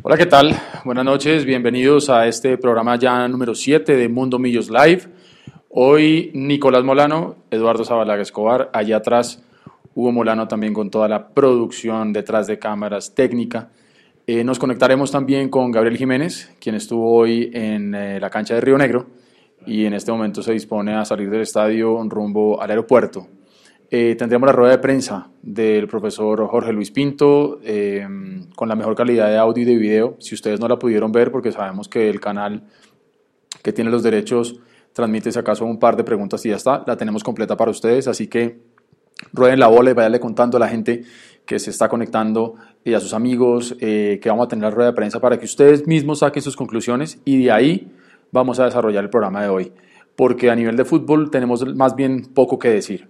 Hola, ¿qué tal? Buenas noches, bienvenidos a este programa ya número 7 de Mundo Millos Live. Hoy Nicolás Molano, Eduardo Zabalaga Escobar, allá atrás Hugo Molano también con toda la producción detrás de cámaras técnica. Eh, nos conectaremos también con Gabriel Jiménez, quien estuvo hoy en eh, la cancha de Río Negro y en este momento se dispone a salir del estadio rumbo al aeropuerto. Eh, tendremos la rueda de prensa del profesor Jorge Luis Pinto con la mejor calidad de audio y de video. Si ustedes no la pudieron ver, porque sabemos que el canal que tiene los derechos transmite si acaso un par de preguntas y ya está, la tenemos completa para ustedes, así que rueden la bola y váyanle contando a la gente que se está conectando y a sus amigos eh, que vamos a tener la rueda de prensa para que ustedes mismos saquen sus conclusiones y de ahí vamos a desarrollar el programa de hoy, porque a nivel de fútbol tenemos más bien poco que decir.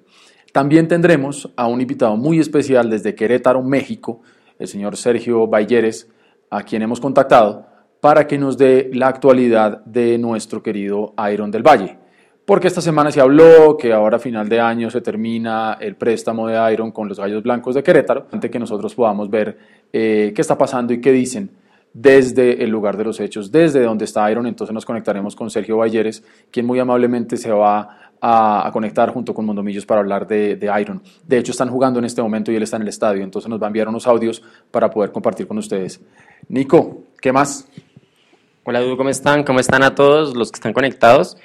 También tendremos a un invitado muy especial desde Querétaro, México, el señor Sergio Balleres, a quien hemos contactado para que nos dé la actualidad de nuestro querido Iron del Valle. Porque esta semana se habló que ahora a final de año se termina el préstamo de Iron con los Gallos Blancos de Querétaro, antes que nosotros podamos ver eh, qué está pasando y qué dicen desde el lugar de los hechos, desde donde está Iron, entonces nos conectaremos con Sergio Balleres, quien muy amablemente se va a, conectar junto con Mondomillos para hablar de, de, Iron. De hecho, están jugando en este momento y él está en el estadio, entonces nos va a enviar unos audios para poder compartir con ustedes. Nico, ¿qué más? Hola, Dudu, ¿cómo están? ¿Cómo están a todos los que están conectados?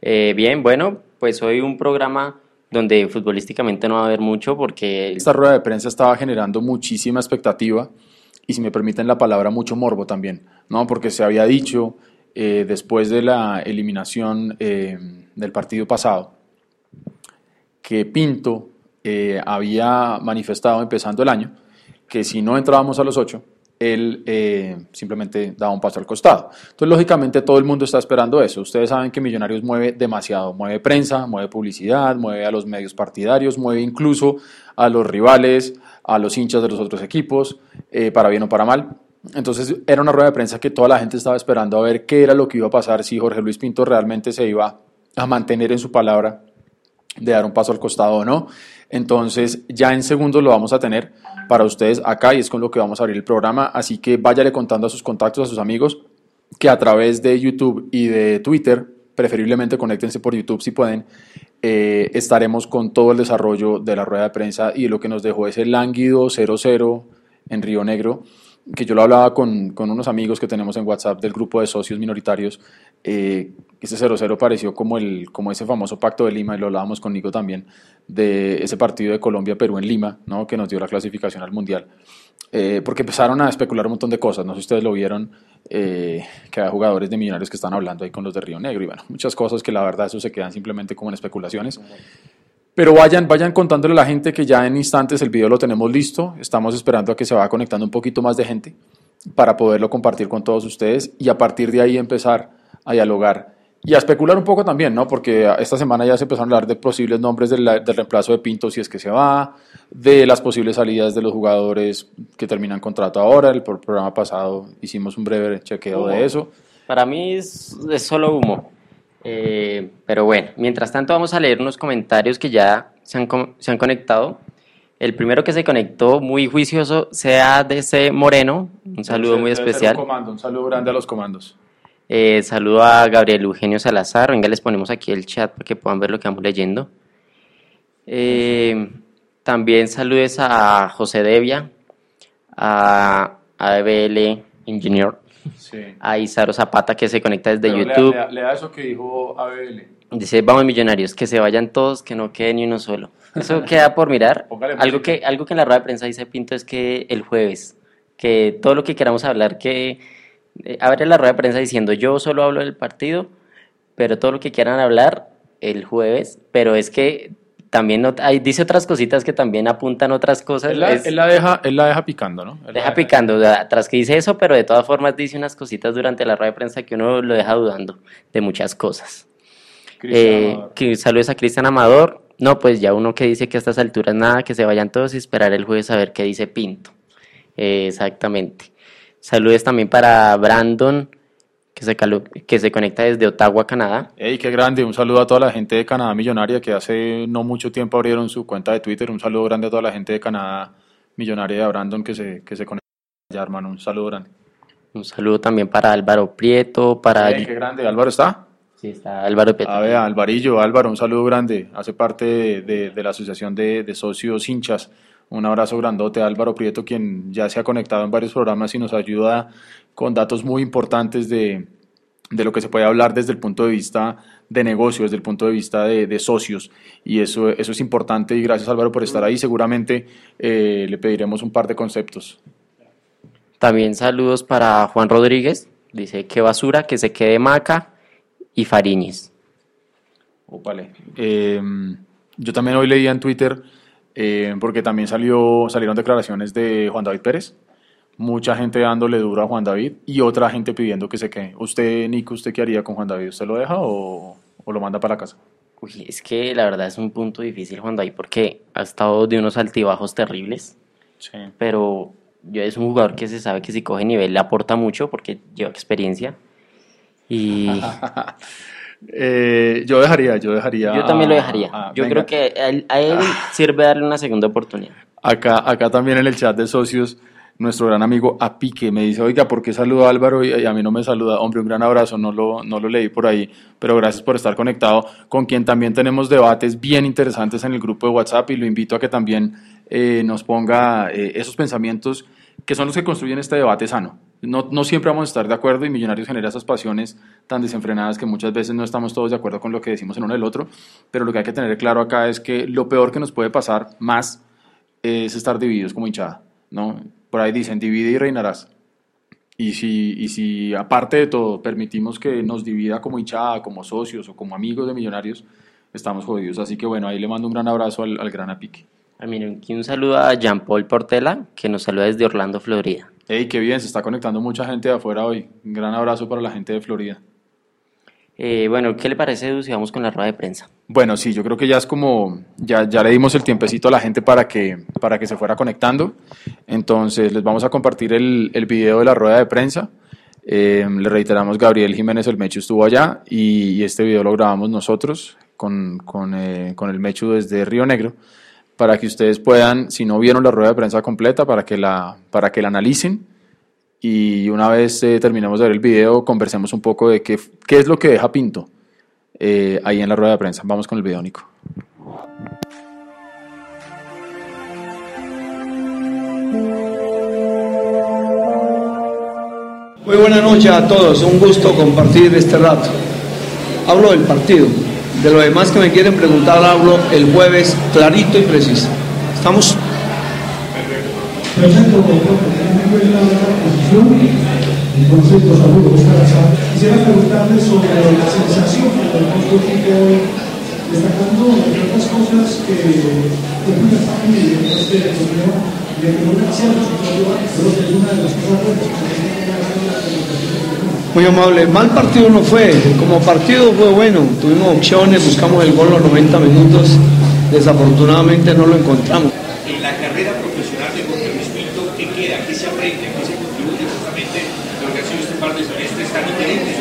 Eh, bien, bueno, pues hoy un programa donde futbolísticamente no va a haber mucho porque... Esta rueda de prensa estaba generando muchísima expectativa y si me permiten la palabra, mucho morbo también, ¿no? Porque se había dicho eh, después de la eliminación eh, del partido pasado que Pinto había manifestado empezando el año que si no entrábamos a los ocho, él eh, simplemente daba un paso al costado. Entonces, lógicamente, todo el mundo está esperando eso. Ustedes saben que Millonarios mueve demasiado, mueve prensa, mueve publicidad, mueve a los medios partidarios, mueve incluso a los rivales, a los hinchas de los otros equipos, eh, para bien o para mal. Entonces, era una rueda de prensa que toda la gente estaba esperando a ver qué era lo que iba a pasar, si Jorge Luis Pinto realmente se iba a mantener en su palabra de dar un paso al costado o no. Entonces, ya en segundos lo vamos a tener para ustedes acá y es con lo que vamos a abrir el programa. Así que váyale contando a sus contactos, a sus amigos, que a través de YouTube y de Twitter, preferiblemente conéctense por YouTube si pueden, eh, estaremos con todo el desarrollo de la rueda de prensa y lo que nos dejó ese lánguido 0-0 en Río Negro que yo lo hablaba con, con, unos amigos que tenemos en WhatsApp del grupo de socios minoritarios, eh, ese 0-0 pareció como, el, como ese famoso pacto de Lima, y lo hablábamos con Nico también, de ese partido de Colombia-Perú en Lima, ¿no? que nos dio la clasificación al Mundial. Eh, porque empezaron a especular un montón de cosas, no sé si ustedes lo vieron, eh, que hay jugadores de millonarios que están hablando ahí con los de Río Negro, y bueno, muchas cosas que la verdad eso se quedan simplemente como en especulaciones. Pero vayan, vayan contándole a la gente que ya en instantes el video lo tenemos listo. Estamos esperando a que se vaya conectando un poquito más de gente para poderlo compartir con todos ustedes y a partir de ahí empezar a dialogar y a especular un poco también, ¿no? Porque esta semana ya se empezaron a hablar de posibles nombres del, del, reemplazo de Pinto si es que se va, de las posibles salidas de los jugadores que terminan contrato ahora. El programa pasado hicimos un breve chequeo de eso. Para mí es, es solo humo. Eh, pero bueno, mientras tanto vamos a leer unos comentarios que ya se han, se han conectado. El primero que se conectó, muy juicioso, ese Moreno. Un saludo muy especial. Un, saludo grande a los comandos. Eh, saludo a Gabriel Eugenio Salazar. Venga, les ponemos aquí el chat para que puedan ver lo que vamos leyendo. Eh, también saludes a José Devia, a ABL Engineer, a Isaro Zapata que se conecta desde YouTube. Lea, eso que dijo ABL. Dice, vamos millonarios, que se vayan todos, que no quede ni uno solo. Eso queda por mirar. algo que, algo que en la rueda de prensa dice Pinto es que el jueves, que todo lo que queramos hablar, que eh, abre la rueda de prensa diciendo yo solo hablo del partido, pero todo lo que quieran hablar el jueves, pero es que también hay, dice otras cositas que también apuntan otras cosas. Él la, deja, él la deja picando, ¿no? deja, picando, tras que dice eso, pero de todas formas dice unas cositas durante la rueda de prensa que uno lo deja dudando de muchas cosas. Eh, que saludes a Cristian Amador. No, pues ya uno que dice que a estas alturas nada, que se vayan todos y esperar el jueves a ver qué dice Pinto. Eh, exactamente. Saludes también para Brandon que se, que se conecta desde Ottawa, Canadá. ¡Ey, qué grande! Un saludo a toda la gente de Canadá Millonaria que hace no mucho tiempo abrieron su cuenta de Twitter. Un saludo grande a toda la gente de Canadá Millonaria de Brandon que se, que se conecta allá, hermano. Un saludo grande. Un saludo también para Álvaro Prieto, para... qué grande, Álvaro está. Sí, está Álvaro Prieto. A ver, Alvarillo, Álvaro, un saludo grande. Hace parte de, la Asociación de, de, Socios Hinchas. Un abrazo grandote a Álvaro Prieto, quien ya se ha conectado en varios programas y nos ayuda con datos muy importantes de, de lo que se puede hablar desde el punto de vista de negocio, desde el punto de vista de, socios. Y eso, eso es importante y gracias Álvaro por estar ahí. Seguramente eh, le pediremos un par de conceptos. También saludos para Juan Rodríguez. Dice que basura, que se quede Maca y Fariñez. Vale. Em, yo también hoy leía en Twitter, eh, porque también salió, salieron declaraciones de Juan David Pérez, mucha gente dándole duro a Juan David y otra gente pidiendo que se quede. ¿Usted, Nico, usted qué haría con Juan David? ¿Usted lo deja o, o lo manda para casa? Uy, es que la verdad es un punto difícil Juan David porque ha estado de unos altibajos terribles. Sí. Pero yo es un jugador que se sabe que si coge nivel le aporta mucho porque lleva experiencia. Y eh, yo dejaría, yo dejaría. Yo también lo dejaría. yo creo que a él, sirve darle una segunda oportunidad. Acá, acá también en el chat de socios nuestro gran amigo Apique me dice, oiga, ¿por qué saluda a Álvaro y, a mí no me saluda? Hombre, un gran abrazo, no lo, no lo leí por ahí, pero gracias por estar conectado, con quien también tenemos debates bien interesantes en el grupo de WhatsApp y lo invito a que también eh, nos ponga eh, esos pensamientos que son los que construyen este debate sano. No, no, siempre vamos a estar de acuerdo y Millonarios genera esas pasiones tan desenfrenadas que muchas veces no estamos todos de acuerdo con lo que decimos en uno el otro, pero lo que hay que tener claro acá es que lo peor que nos puede pasar más es estar divididos como hinchada, ¿no? Por ahí dicen, divide y reinarás. Y si, y si aparte de todo permitimos que nos divida como hinchada, como socios o como amigos de millonarios, estamos jodidos. Así que bueno, ahí le mando un gran abrazo al, al gran Apique. Ah, aquí un saludo a Jean Paul Portela, que nos saluda desde Orlando, Florida. Hey, qué bien, se está conectando mucha gente de afuera hoy. Un gran abrazo para la gente de Florida. Eh, bueno, ¿qué le parece si vamos con la rueda de prensa? Bueno, sí, yo creo que ya es como, ya, ya le dimos el tiempecito a la gente para que, para que se fuera conectando. Entonces, les vamos a compartir el, el video de la rueda de prensa. Eh, le reiteramos, Gabriel Jiménez el Mechu estuvo allá y, este video lo grabamos nosotros con, con, eh, con el Mechu desde Río Negro para que ustedes puedan, si no vieron la rueda de prensa completa, para que la, para que la analicen y una vez eh, terminemos de ver el video, conversemos un poco de qué, qué es lo que deja Pinto eh, ahí en la rueda de prensa. Vamos con el video, Nico. Muy buena noche a todos, un gusto compartir este rato. Hablo del partido, de lo demás que me quieren preguntar hablo el jueves clarito y preciso. ¿Estamos? Perfecto, concepto saludos. Quisiera preguntarle sobre la sensación que el equipo destacando entre otras cosas que de este torneo de que no cierto creo que es una de las cosas muy amable, mal partido no fue, como partido fue bueno, tuvimos opciones, buscamos el gol los 90 minutos, desafortunadamente no lo encontramos. En la carrera profesional de Jorge Luis Pinto, ¿qué queda? ¿Qué se aprende? ¿Qué se contribuye justamente lo que ha sido este par de semestres tan diferentes?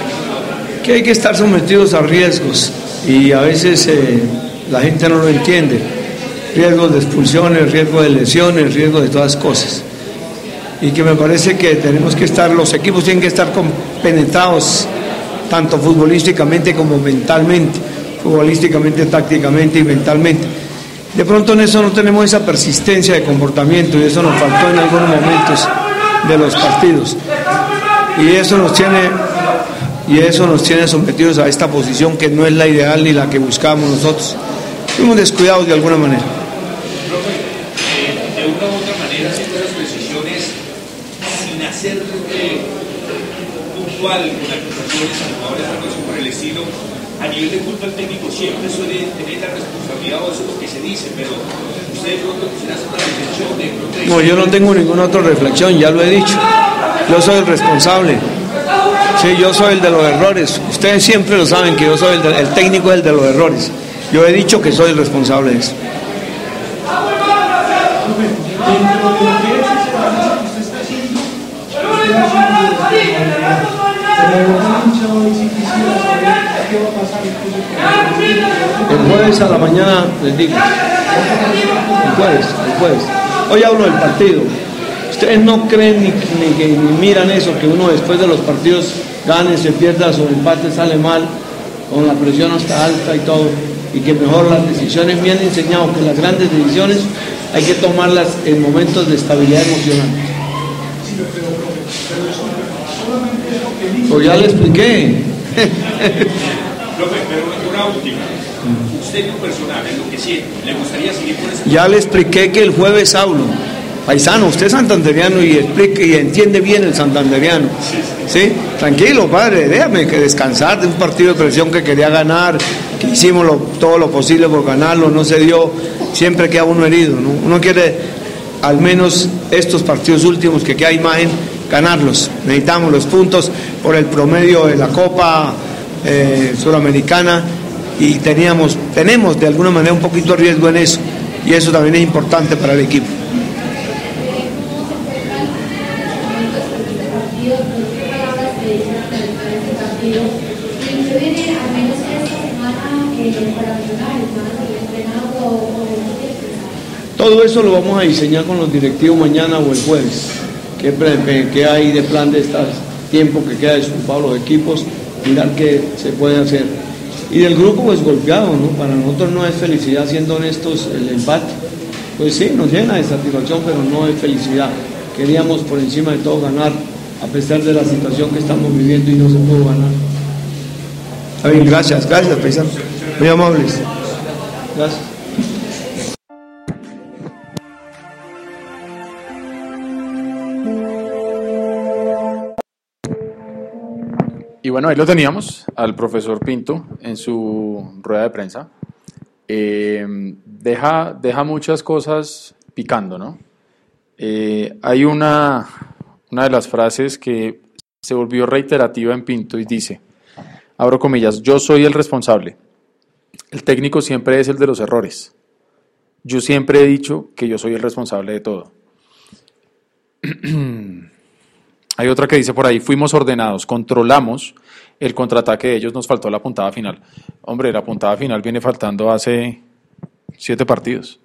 Que hay que estar sometidos a riesgos y a veces eh, la gente no lo entiende. Riesgos de expulsiones, riesgo de lesiones, riesgo de todas cosas y que me parece que tenemos que estar, los equipos tienen que estar penetrados tanto futbolísticamente como mentalmente, futbolísticamente, tácticamente y mentalmente. De pronto en eso no tenemos esa persistencia de comportamiento y eso nos faltó en algunos momentos de los partidos. Y eso nos tiene y eso nos tiene sometidos a esta posición que no es la ideal ni la que buscábamos nosotros. Fuimos descuidados de alguna manera. Puntual con acusaciones a jugadores de por el estilo, a nivel de culpa el técnico siempre suele tener la responsabilidad, o eso es lo que se dice, pero usted de pronto quisiera hacer una reflexión de No, yo no tengo ninguna otra reflexión, ya lo he dicho. Yo soy el responsable. Sí, yo soy el de los errores. Ustedes siempre lo saben que yo soy el, el técnico el de los errores. Yo he dicho que soy el responsable de eso. El jueves a la mañana les digo. El jueves, el jueves. Hoy hablo del partido. Ustedes no creen ni, ni, ni miran eso, que uno después de los partidos gane, se pierda, su empate sale mal, con la presión hasta alta y todo, y que mejor las decisiones me han enseñado que las grandes decisiones hay que tomarlas en momentos de estabilidad emocional. Pues ya le expliqué. pero una última. Usted en personal, en lo que siente, ¿le gustaría seguir ese Ya le expliqué que el jueves hablo. Paisano, usted es santanderiano y explique y entiende bien el santanderiano. Sí, Tranquilo, padre, déjame que descansar de un partido de presión que quería ganar, que hicimos lo- todo lo posible por ganarlo, no se dio, siempre queda uno herido. ¿no? Uno quiere al menos estos partidos últimos que queda imagen, ganarlos. Necesitamos los puntos por el promedio de la Copa eh, Suramericana y teníamos, tenemos de alguna manera un poquito de riesgo en eso y eso también es importante para el equipo. Todo eso lo vamos a diseñar con los directivos mañana o el jueves. ¿Qué, hay de plan de este tiempo que queda desocupado los equipos? Mirar qué se puede hacer. Y del grupo, pues golpeado, ¿no? Para nosotros no es felicidad, siendo honestos, el empate. Pues sí, nos llena de satisfacción, pero no es felicidad. Queríamos por encima de todo ganar, a pesar de la situación que estamos viviendo y no se pudo ganar. Está bien, gracias, gracias, paisano. Muy amables. Gracias. Y bueno, ahí lo teníamos al profesor Pinto en su rueda de prensa. Eh, deja, deja muchas cosas picando, ¿no? Eh, hay una, una de las frases que se volvió reiterativa en Pinto y dice, abro comillas, yo soy el responsable. El técnico siempre es el de los errores. Yo siempre he dicho que yo soy el responsable de todo. Hay otra que dice por ahí, fuimos ordenados, controlamos el contraataque de ellos, nos faltó la puntada final. Hombre, la puntada final viene faltando hace siete partidos,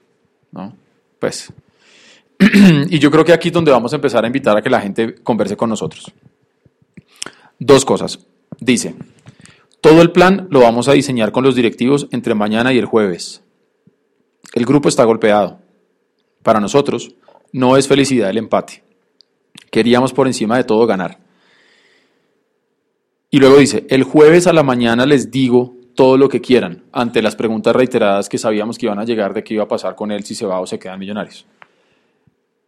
¿no? Pues. y yo creo que aquí es donde vamos a empezar a invitar a que la gente converse con nosotros. Dos cosas. Dice, todo el plan lo vamos a diseñar con los directivos entre mañana y el jueves. El grupo está golpeado. Para nosotros, no es felicidad el empate. Queríamos por encima de todo ganar. Y luego dice, el jueves a la mañana les digo todo lo que quieran ante las preguntas reiteradas que sabíamos que iban a llegar de qué iba a pasar con él si se va o se quedan millonarios.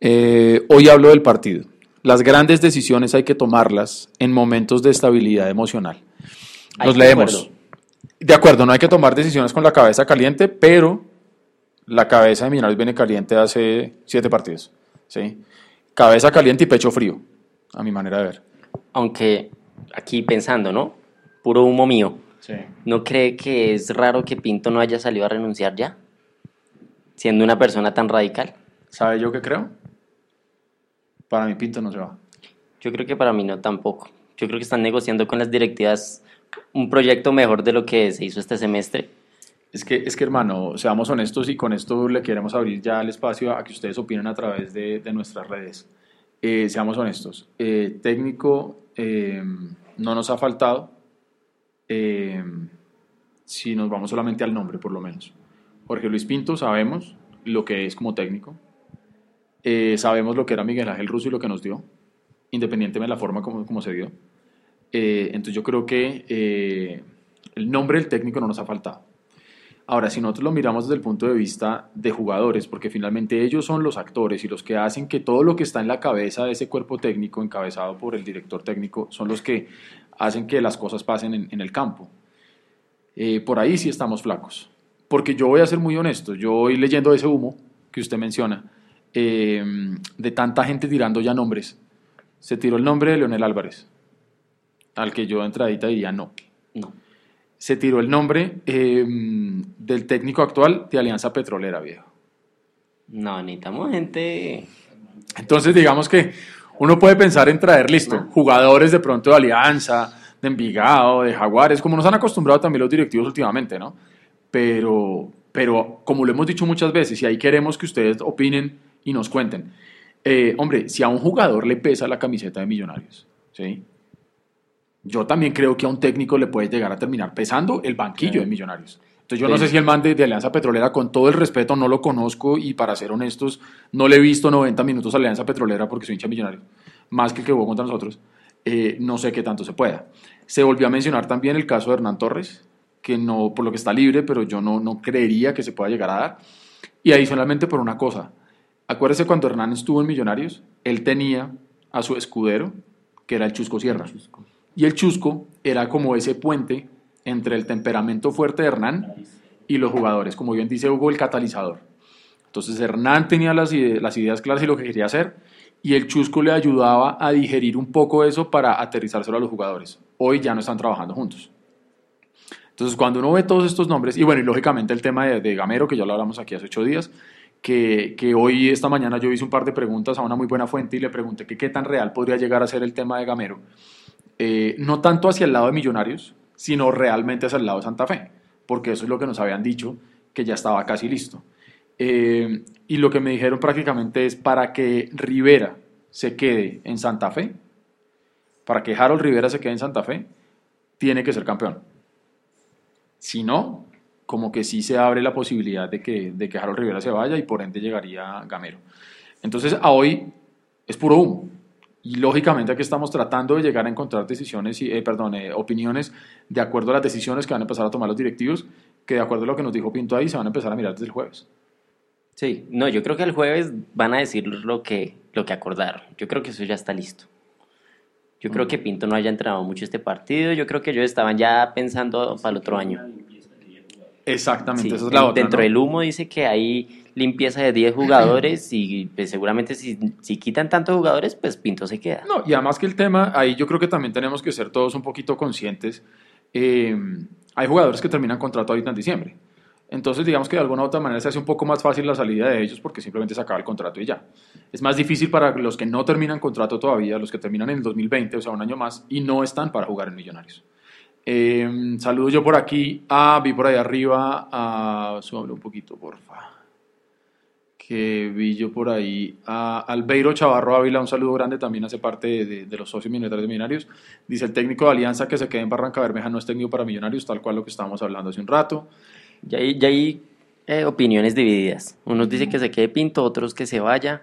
Eh, hoy hablo del partido. Las grandes decisiones hay que tomarlas en momentos de estabilidad emocional. De leemos. acuerdo. De acuerdo, no hay que tomar decisiones con la cabeza caliente, pero la cabeza de Millonarios viene caliente hace siete partidos. ¿sí? Cabeza caliente y pecho frío, a mi manera de ver. Aunque aquí pensando, ¿no? Puro humo mío. Sí. ¿No cree que es raro que Pinto no haya salido a renunciar ya? Siendo una persona tan radical. ¿Sabe yo qué creo? Para mi Pinto no se va. Yo creo que para mí no tampoco. Yo creo que están negociando con las directivas un proyecto mejor de lo que se hizo este semestre. Es que, es que, hermano, seamos honestos y con esto le queremos abrir ya el espacio a que ustedes opinen a través de, nuestras redes. Eh, seamos honestos. Eh, técnico eh, no nos ha faltado eh, si nos vamos solamente al nombre, por lo menos. Jorge Luis Pinto, sabemos lo que es como técnico. Sabemos lo que era Miguel Ángel Russo y lo que nos dio, independientemente de la forma como, como se dio. Entonces yo creo que el nombre del técnico no nos ha faltado. Ahora, si nosotros lo miramos desde el punto de vista de jugadores, porque finalmente ellos son los actores y los que hacen que todo lo que está en la cabeza de ese cuerpo técnico, encabezado por el director técnico, son los que hacen que las cosas pasen en, el campo. Eh, por ahí sí estamos flacos. Porque yo voy a ser muy honesto, yo voy leyendo ese humo que usted menciona, eh, de tanta gente tirando ya nombres. Se tiró el nombre de Leonel Álvarez, al que yo de entradita diría no. No. Se tiró el nombre eh, del técnico actual de Alianza Petrolera, viejo. No, necesitamos gente. Entonces, digamos que uno puede pensar en traer, listo, jugadores de pronto de Alianza, de Envigado, de Jaguares, como nos han acostumbrado también los directivos últimamente, ¿no? Pero, pero como lo hemos dicho muchas veces, y ahí queremos que ustedes opinen y nos cuenten, Eh, hombre, si a un jugador le pesa la camiseta de Millonarios, ¿sí? Yo también creo que a un técnico le puede llegar a terminar pesando el banquillo de Millonarios. Entonces yo no sé si el man de, Alianza Petrolera, con todo el respeto, no lo conozco y para ser honestos, no le he visto 90 minutos a Alianza Petrolera porque soy hincha millonario, más que el que jugó contra nosotros. Eh, no sé qué tanto se pueda. Se volvió a mencionar también el caso de Hernán Torres, que no, por lo que está libre, pero yo no, no creería que se pueda llegar a dar. Y adicionalmente por una cosa, acuérdese cuando Hernán estuvo en Millonarios, él tenía a su escudero, que era el Chusco Sierra. Y el Chusco era como ese puente entre el temperamento fuerte de Hernán y los jugadores, como bien dice Hugo, el catalizador. Entonces Hernán tenía las, las ideas claras y lo que quería hacer, y el Chusco le ayudaba a digerir un poco eso para aterrizárselo a los jugadores. Hoy ya no están trabajando juntos. Entonces, cuando uno ve todos estos nombres, y bueno, y lógicamente el tema de, Gamero, que ya lo hablamos aquí hace ocho días, que, que, hoy, esta mañana, yo hice un par de preguntas a una muy buena fuente y le pregunté que qué tan real podría llegar a ser el tema de Gamero. Eh, no tanto hacia el lado de Millonarios, sino realmente hacia el lado de Santa Fe, porque eso es lo que nos habían dicho, que ya estaba casi listo. Eh, y lo que me dijeron prácticamente es para que Rivera se quede en Santa Fe, para que Harold Rivera se quede en Santa Fe, tiene que ser campeón. Si no, como que sí se abre la posibilidad de que, de que Harold Rivera se vaya y por ende llegaría Gamero. Entonces, a hoy es puro humo. Y lógicamente aquí estamos tratando de llegar a encontrar decisiones, y, eh, perdón, eh, opiniones de acuerdo a las decisiones que van a empezar a tomar los directivos, que de acuerdo a lo que nos dijo Pinto ahí, se van a empezar a mirar desde el jueves. Sí, no, yo creo que el jueves van a decir lo que, lo que acordaron. Yo creo que eso ya está listo. Yo creo que Pinto no haya entrenado mucho este partido. Yo creo que ellos estaban ya pensando para el otro año. Exactamente, esa es la otra. Dentro del humo dice que hay limpieza de 10 jugadores y pues, seguramente si, si, quitan tantos jugadores, pues Pinto se queda. No, y además que el tema, ahí yo creo que también tenemos que ser todos un poquito conscientes. Eh, hay jugadores que terminan contrato ahorita en diciembre. Entonces, digamos que de alguna u otra manera se hace un poco más fácil la salida de ellos porque simplemente se acaba el contrato y ya. Es más difícil para los que no terminan contrato todavía, los que terminan en el 2020, o sea, un año más, y no están para jugar en Millonarios. Eh, saludo yo por aquí, a, vi por ahí arriba, a, súbame un poquito, porfa. Que vi yo por ahí, a Albeiro Chavarro Ávila, un saludo grande, también hace parte de, los socios minoritarios de Millonarios. Dice el técnico de Alianza que se quede en Barranca Bermeja no es técnico para Millonarios, tal cual lo que estábamos hablando hace un rato. Ya hay, ya hay eh, opiniones divididas. Unos dicen que se quede Pinto, otros que se vaya.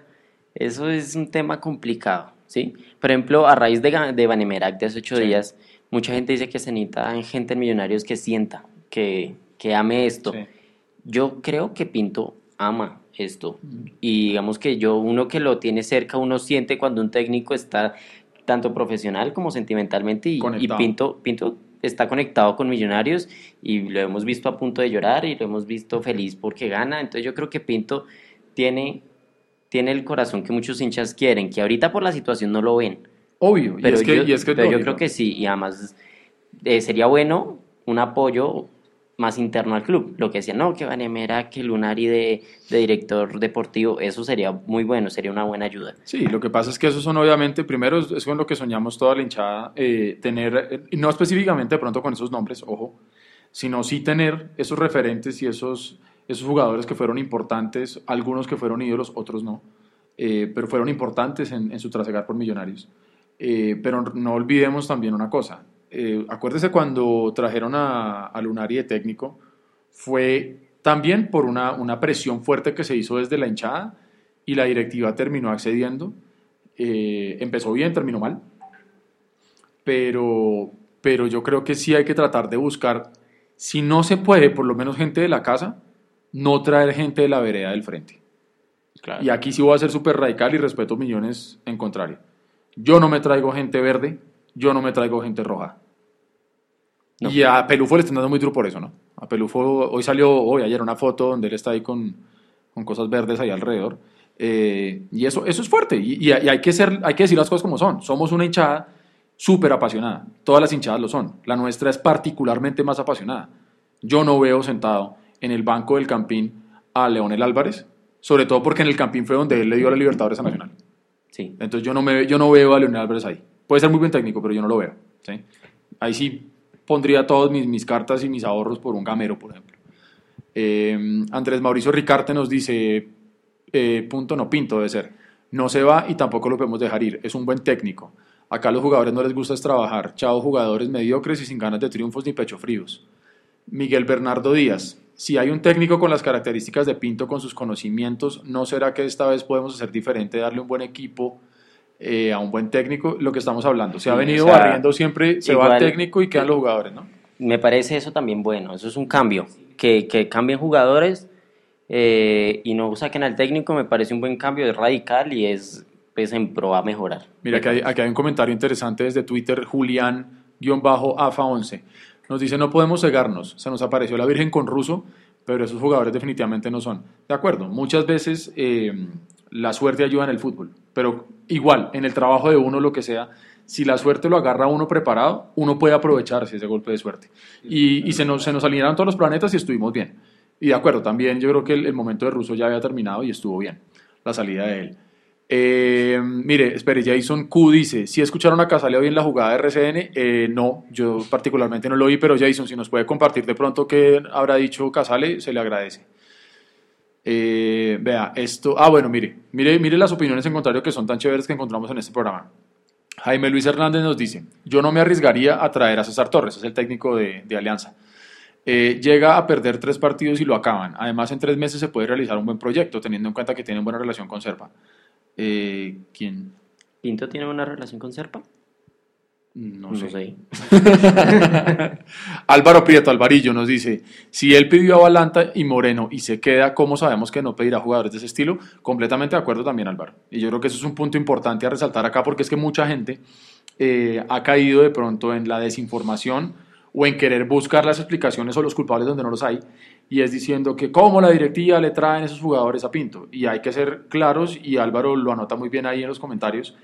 Eso es un tema complicado, ¿sí? Por ejemplo, a raíz de, de Banemerac de hace ocho días, mucha gente dice que se necesita gente en Millonarios que sienta, que, que ame esto. Yo creo que Pinto ama esto. Y digamos que yo, uno que lo tiene cerca, uno siente cuando un técnico está tanto profesional como sentimentalmente y, y Pinto, Pinto está conectado con Millonarios y lo hemos visto a punto de llorar y lo hemos visto feliz porque gana. Entonces yo creo que Pinto tiene, tiene el corazón que muchos hinchas quieren, que ahorita por la situación no lo ven. Obvio, pero, yo, yo creo que sí, y además eh, sería bueno un apoyo más interno al club. Lo que decía, no, que Vanemera, que Lunari de, director deportivo, eso sería muy bueno, sería una buena ayuda. Sí, lo que pasa es que eso son obviamente, primero es con lo que soñamos toda la hinchada, eh, tener, no específicamente de pronto con esos nombres, ojo, sino sí tener esos referentes y esos, esos jugadores que fueron importantes, algunos que fueron ídolos, otros no, eh, pero fueron importantes en, su trasegar por millonarios. Eh, pero no olvidemos también una cosa, eh, acuérdese cuando trajeron a, a, Lunari de técnico, fue también por una, una, presión fuerte que se hizo desde la hinchada y la directiva terminó accediendo. Eh, empezó bien, terminó mal, pero, pero yo creo que sí hay que tratar de buscar, si no se puede, por lo menos gente de la casa, no traer gente de la vereda del frente. Y aquí sí voy a ser súper radical y respeto millones en contrario. Yo no me traigo gente verde, yo no me traigo gente roja. Y a Pelufo le están dando muy duro por eso, ¿no? A Pelufo hoy salió, hoy ayer, una foto donde él está ahí con, con cosas verdes ahí alrededor. Eh, y eso, eso es fuerte. Y, y, hay, que ser, hay que decir las cosas como son. Somos una hinchada súper apasionada. Todas las hinchadas lo son. La nuestra es particularmente más apasionada. Yo no veo sentado en el banco del Campín a Leonel Álvarez, sobre todo porque en el Campín fue donde él le dio la Libertadores a Nacional. Sí. Entonces yo no, me, yo no veo a Leonel Álvarez ahí. Puede ser muy buen técnico, pero yo no lo veo. ¿sí? Ahí sí pondría todas mis, cartas y mis ahorros por un gamero, por ejemplo. Eh, Andrés Mauricio Ricarte nos dice, eh, punto no pinto debe ser, No se va y tampoco lo podemos dejar ir. Es un buen técnico. Acá a los jugadores no les gusta trabajar. Chao, jugadores mediocres y sin ganas de triunfos ni pecho fríos. Miguel Bernardo Díaz. Si hay un técnico con las características de Pinto, con sus conocimientos, ¿no será que esta vez podemos hacer diferente, darle un buen equipo eh, a un buen técnico? Lo que estamos hablando. Se ha venido barriendo siempre, se va el técnico y quedan los jugadores, ¿no? Me parece eso también bueno. Eso es un cambio. Que, que cambien jugadores eh, y no saquen al técnico me parece un buen cambio, es radical y es pues, en pro a mejorar. Mira, aquí hay, aquí hay un comentario interesante desde Twitter, Julián-AFA11. Nos dice, no podemos cegarnos, se nos apareció la Virgen con ruso, pero esos jugadores definitivamente no son. De acuerdo, muchas veces eh, la suerte ayuda en el fútbol, pero igual, en el trabajo de uno, lo que sea, si la suerte lo agarra a uno preparado, uno puede aprovecharse ese golpe de suerte. Y, y se, nos, se nos alinearon todos los planetas y estuvimos bien. Y de acuerdo, también yo creo que el, momento de Russo ya había terminado y estuvo bien la salida de él. Eh, mire, espere, Jason Q dice, si escucharon a Casale hoy en la jugada de RCN, eh, no, yo particularmente no lo vi, pero Jason, si nos puede compartir de pronto qué habrá dicho Casale, se le agradece. Eh, vea, esto, ah, bueno, mire, mire, mire las opiniones en contrario que son tan chéveres que encontramos en este programa. Jaime Luis Hernández nos dice, yo no me arriesgaría a traer a César Torres, es el técnico de, de Alianza. Eh, llega a perder tres partidos y lo acaban. Además, en tres meses se puede realizar un buen proyecto, teniendo en cuenta que tienen buena relación con Serpa. Eh, ¿Quién? ¿Pinto tiene buena relación con Serpa? No, sé. Álvaro Prieto, Alvarillo, nos dice, si él pidió a Balanta y Moreno y se queda, ¿cómo sabemos que no pedirá jugadores de ese estilo? Completamente de acuerdo también, Álvaro. Y yo creo que eso es un punto importante a resaltar acá porque es que mucha gente eh, ha caído de pronto en la desinformación o en querer buscar las explicaciones o los culpables donde no los hay, y es diciendo que cómo la directiva le traen esos jugadores a Pinto. Y hay que ser claros, y Álvaro lo anota muy bien ahí en los comentarios,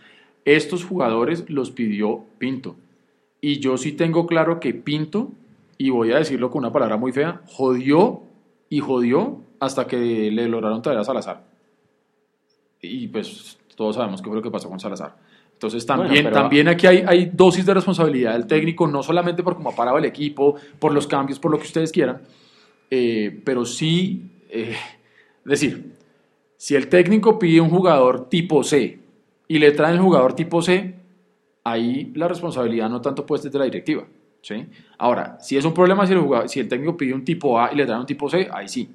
estos jugadores los pidió Pinto. Y yo sí tengo claro que Pinto, y voy a decirlo con una palabra muy fea, jodió y jodió hasta que le lograron traer a Salazar. Y pues todos sabemos qué fue lo que pasó con Salazar. Entonces también, también aquí hay, hay, dosis de responsabilidad del técnico, no solamente por cómo ha parado el equipo, por los cambios, por lo que ustedes quieran, eh, pero sí, eh, decir, si el técnico pide un jugador tipo C y le traen el jugador tipo C, ahí la responsabilidad no tanto pues desde la directiva. ¿sí? Ahora, si es un problema si el, jugador, si el técnico pide un tipo A y le traen un tipo C, ahí sí.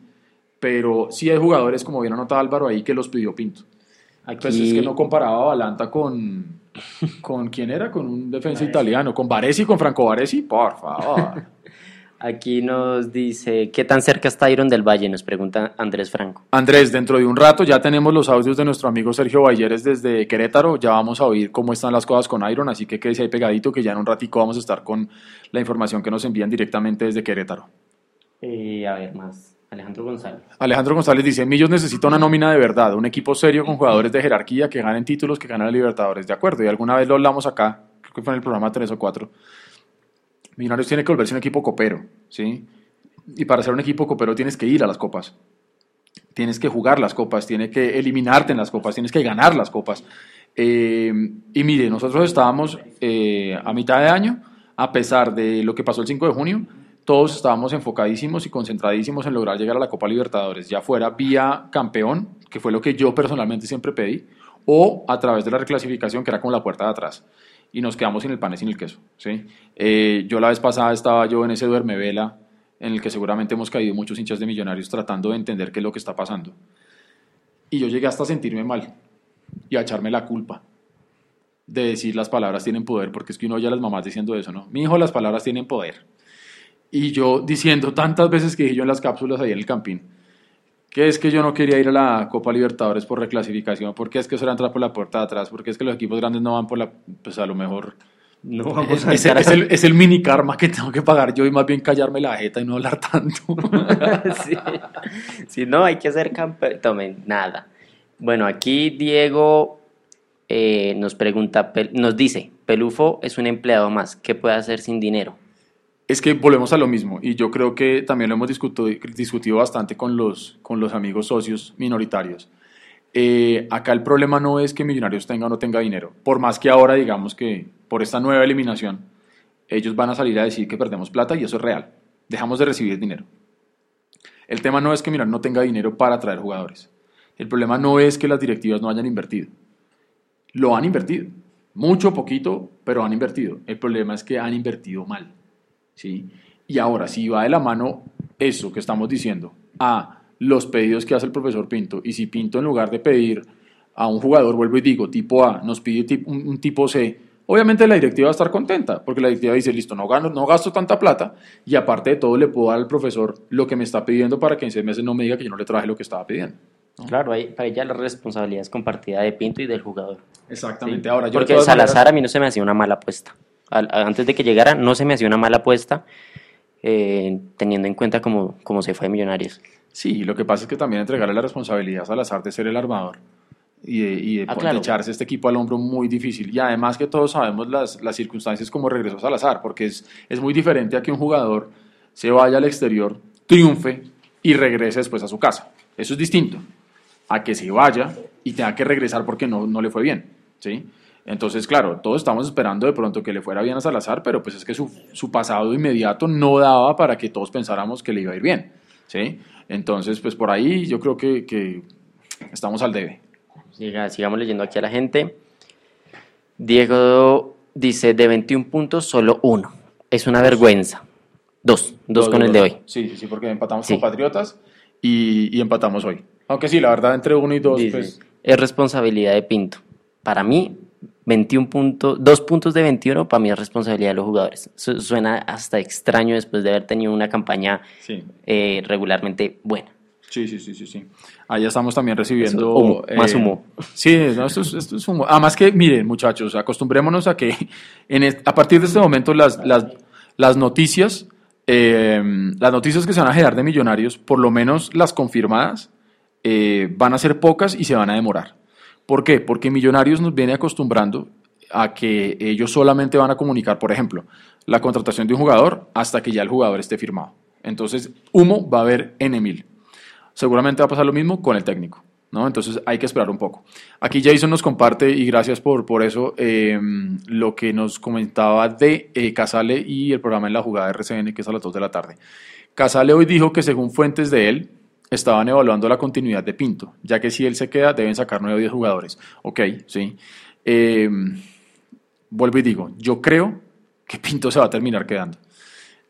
Pero sí hay jugadores, como bien anotado Álvaro ahí, que los pidió Pinto. Aquí... Pues es que no comparaba a Balanta con, con quién era, con un defensa italiano, con Varesi, con Franco Varesi, por favor. Aquí nos dice, ¿qué tan cerca está Iron del Valle? Nos pregunta Andrés Franco. Andrés, dentro de un rato ya tenemos los audios de nuestro amigo Sergio Balleres desde Querétaro, ya vamos a oír cómo están las cosas con Iron, así que quédese ahí pegadito que ya en un ratico vamos a estar con la información que nos envían directamente desde Querétaro. Eh, a ver, más. Alejandro González. Alejandro González dice, Millos necesita una nómina de verdad, un equipo serio con jugadores de jerarquía que ganen títulos, que ganen Libertadores. De acuerdo, y alguna vez lo hablamos acá, creo que fue en el programa 3 o 4. Millonarios tiene que volverse un equipo copero, ¿sí? Y para ser un equipo copero tienes que ir a las copas. Tienes que jugar las copas, tienes que eliminarte en las copas, tienes que ganar las copas. Eh, y mire, nosotros estábamos eh, a mitad de año, a pesar de lo que pasó el 5 de junio, todos estábamos enfocadísimos y concentradísimos en lograr llegar a la Copa Libertadores, ya fuera vía campeón, que fue lo que yo personalmente siempre pedí, o a través de la reclasificación, que era como la puerta de atrás. Y nos quedamos sin el pan y sin el queso. ¿sí? Eh, yo la vez pasada estaba yo en ese duerme vela, en el que seguramente hemos caído muchos hinchas de millonarios tratando de entender qué es lo que está pasando. Y yo llegué hasta a sentirme mal y a echarme la culpa de decir las palabras tienen poder, porque es que uno oye a las mamás diciendo eso, ¿no? Mi hijo, las palabras tienen poder y yo diciendo tantas veces que dije yo en las cápsulas ahí en el campín, que es que yo no quería ir a la Copa Libertadores por reclasificación, porque es que eso era entrar por la puerta de atrás, porque es que los equipos grandes no van por la, pues a lo mejor... No vamos a es, es, el, es, el, mini karma que tengo que pagar yo y más bien callarme la jeta y no hablar tanto. sí. Si no, hay que ser campeón. Tomen, nada. Bueno, aquí Diego eh, nos pregunta, nos dice, Pelufo es un empleado más, ¿qué puede hacer sin dinero? Es que volvemos a lo mismo y yo creo que también lo hemos discutido, bastante con los, con los amigos socios minoritarios. Eh, acá el problema no es que Millonarios tenga o no tenga dinero, por más que ahora digamos que por esta nueva eliminación ellos van a salir a decir que perdemos plata y eso es real, dejamos de recibir dinero. El tema no es que Millonarios no tenga dinero para traer jugadores, el problema no es que las directivas no hayan invertido, lo han invertido. Mucho, poquito, pero han invertido. El problema es que han invertido mal. ¿Sí? Y ahora, si va de la mano eso que estamos diciendo a los pedidos que hace el profesor Pinto, y si Pinto en lugar de pedir a un jugador, vuelvo y digo, tipo A, nos pide un, tipo C, obviamente la directiva va a estar contenta, porque la directiva dice, listo, no, gano, no gasto tanta plata, y aparte de todo le puedo dar al profesor lo que me está pidiendo para que en seis meses no me diga que yo no le traje lo que estaba pidiendo. Claro, para ella la responsabilidad es compartida de Pinto y del jugador. Exactamente. Ahora, Porque Salazar a mí no se me hacía una mala apuesta. Antes de que llegara, no se me hacía una mala apuesta, eh, teniendo en cuenta cómo, cómo se fue a Millonarios. Sí, lo que pasa es que también entregarle la responsabilidad a Salazar de ser el armador y de, y de, ah, echarse este equipo al hombro muy difícil. Y además que todos sabemos las, las circunstancias como regresó Salazar, porque es, es muy diferente a que un jugador se vaya al exterior, triunfe y regrese después a su casa. Eso es distinto a que se vaya y tenga que regresar porque no, no le fue bien, ¿sí? Entonces, claro, todos estamos esperando de pronto que le fuera bien a Salazar, pero pues es que su, su, pasado inmediato no daba para que todos pensáramos que le iba a ir bien, ¿sí? Entonces, pues por ahí yo creo que, que estamos al debe. sigamos leyendo aquí a la gente. Diego dice, de 21 puntos, solo uno. Es una vergüenza. Dos, dos, con el de hoy. Sí, sí, sí, porque empatamos con Patriotas y, y empatamos hoy. Aunque sí, la verdad, entre uno y dos, pues... Es responsabilidad de Pinto. Para mí, 21 puntos, dos puntos de 21, para mí es responsabilidad de los jugadores. Suena hasta extraño después de haber tenido una campaña eh, regularmente buena. Sí, sí, sí, sí, sí. Allá estamos también recibiendo... más eh, humo. Sí, esto, es, esto, es, humo. Además que, miren, muchachos, acostumbrémonos a que en a partir de este momento las, las, las noticias, eh, las noticias que se van a generar de millonarios, por lo menos las confirmadas, eh, van a ser pocas y se van a demorar. ¿Por qué? Porque Millonarios nos viene acostumbrando a que ellos solamente van a comunicar, por ejemplo, la contratación de un jugador hasta que ya el jugador esté firmado. Entonces, humo va a haber N mil. Seguramente va a pasar lo mismo con el técnico. ¿no? Entonces hay que esperar un poco. Aquí Jason nos comparte, y gracias por, por eso, eh, lo que nos comentaba de eh, Casale y el programa en la jugada de RCN, que es a las 2 de la tarde. Casale hoy dijo que según fuentes de él, estaban evaluando la continuidad de Pinto, ya que si él se queda deben sacar 9 o 10 jugadores. Ok, sí. Eh, vuelvo y digo, yo creo que Pinto se va a terminar quedando.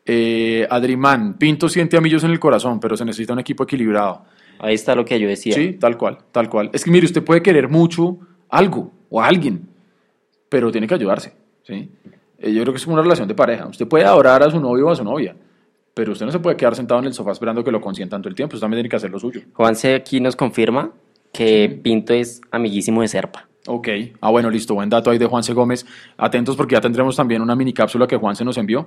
Eh, Adrimán, Pinto siente a Millos en el corazón, pero se necesita un equipo equilibrado. Ahí está lo que yo decía. Sí, tal cual, tal cual. Es que mire, usted puede querer mucho algo o a alguien, pero tiene que ayudarse. ¿sí? Eh, yo creo que es una relación de pareja. Usted puede adorar a su novio o a su novia, pero usted no se puede quedar sentado en el sofá esperando que lo consientan todo el tiempo, usted también tiene que hacer lo suyo. Juanse aquí nos confirma que Pinto es amiguísimo de Serpa. Ok, ah bueno, listo, buen dato ahí de Juanse Gómez. Atentos porque ya tendremos también una mini cápsula que Juanse nos envió,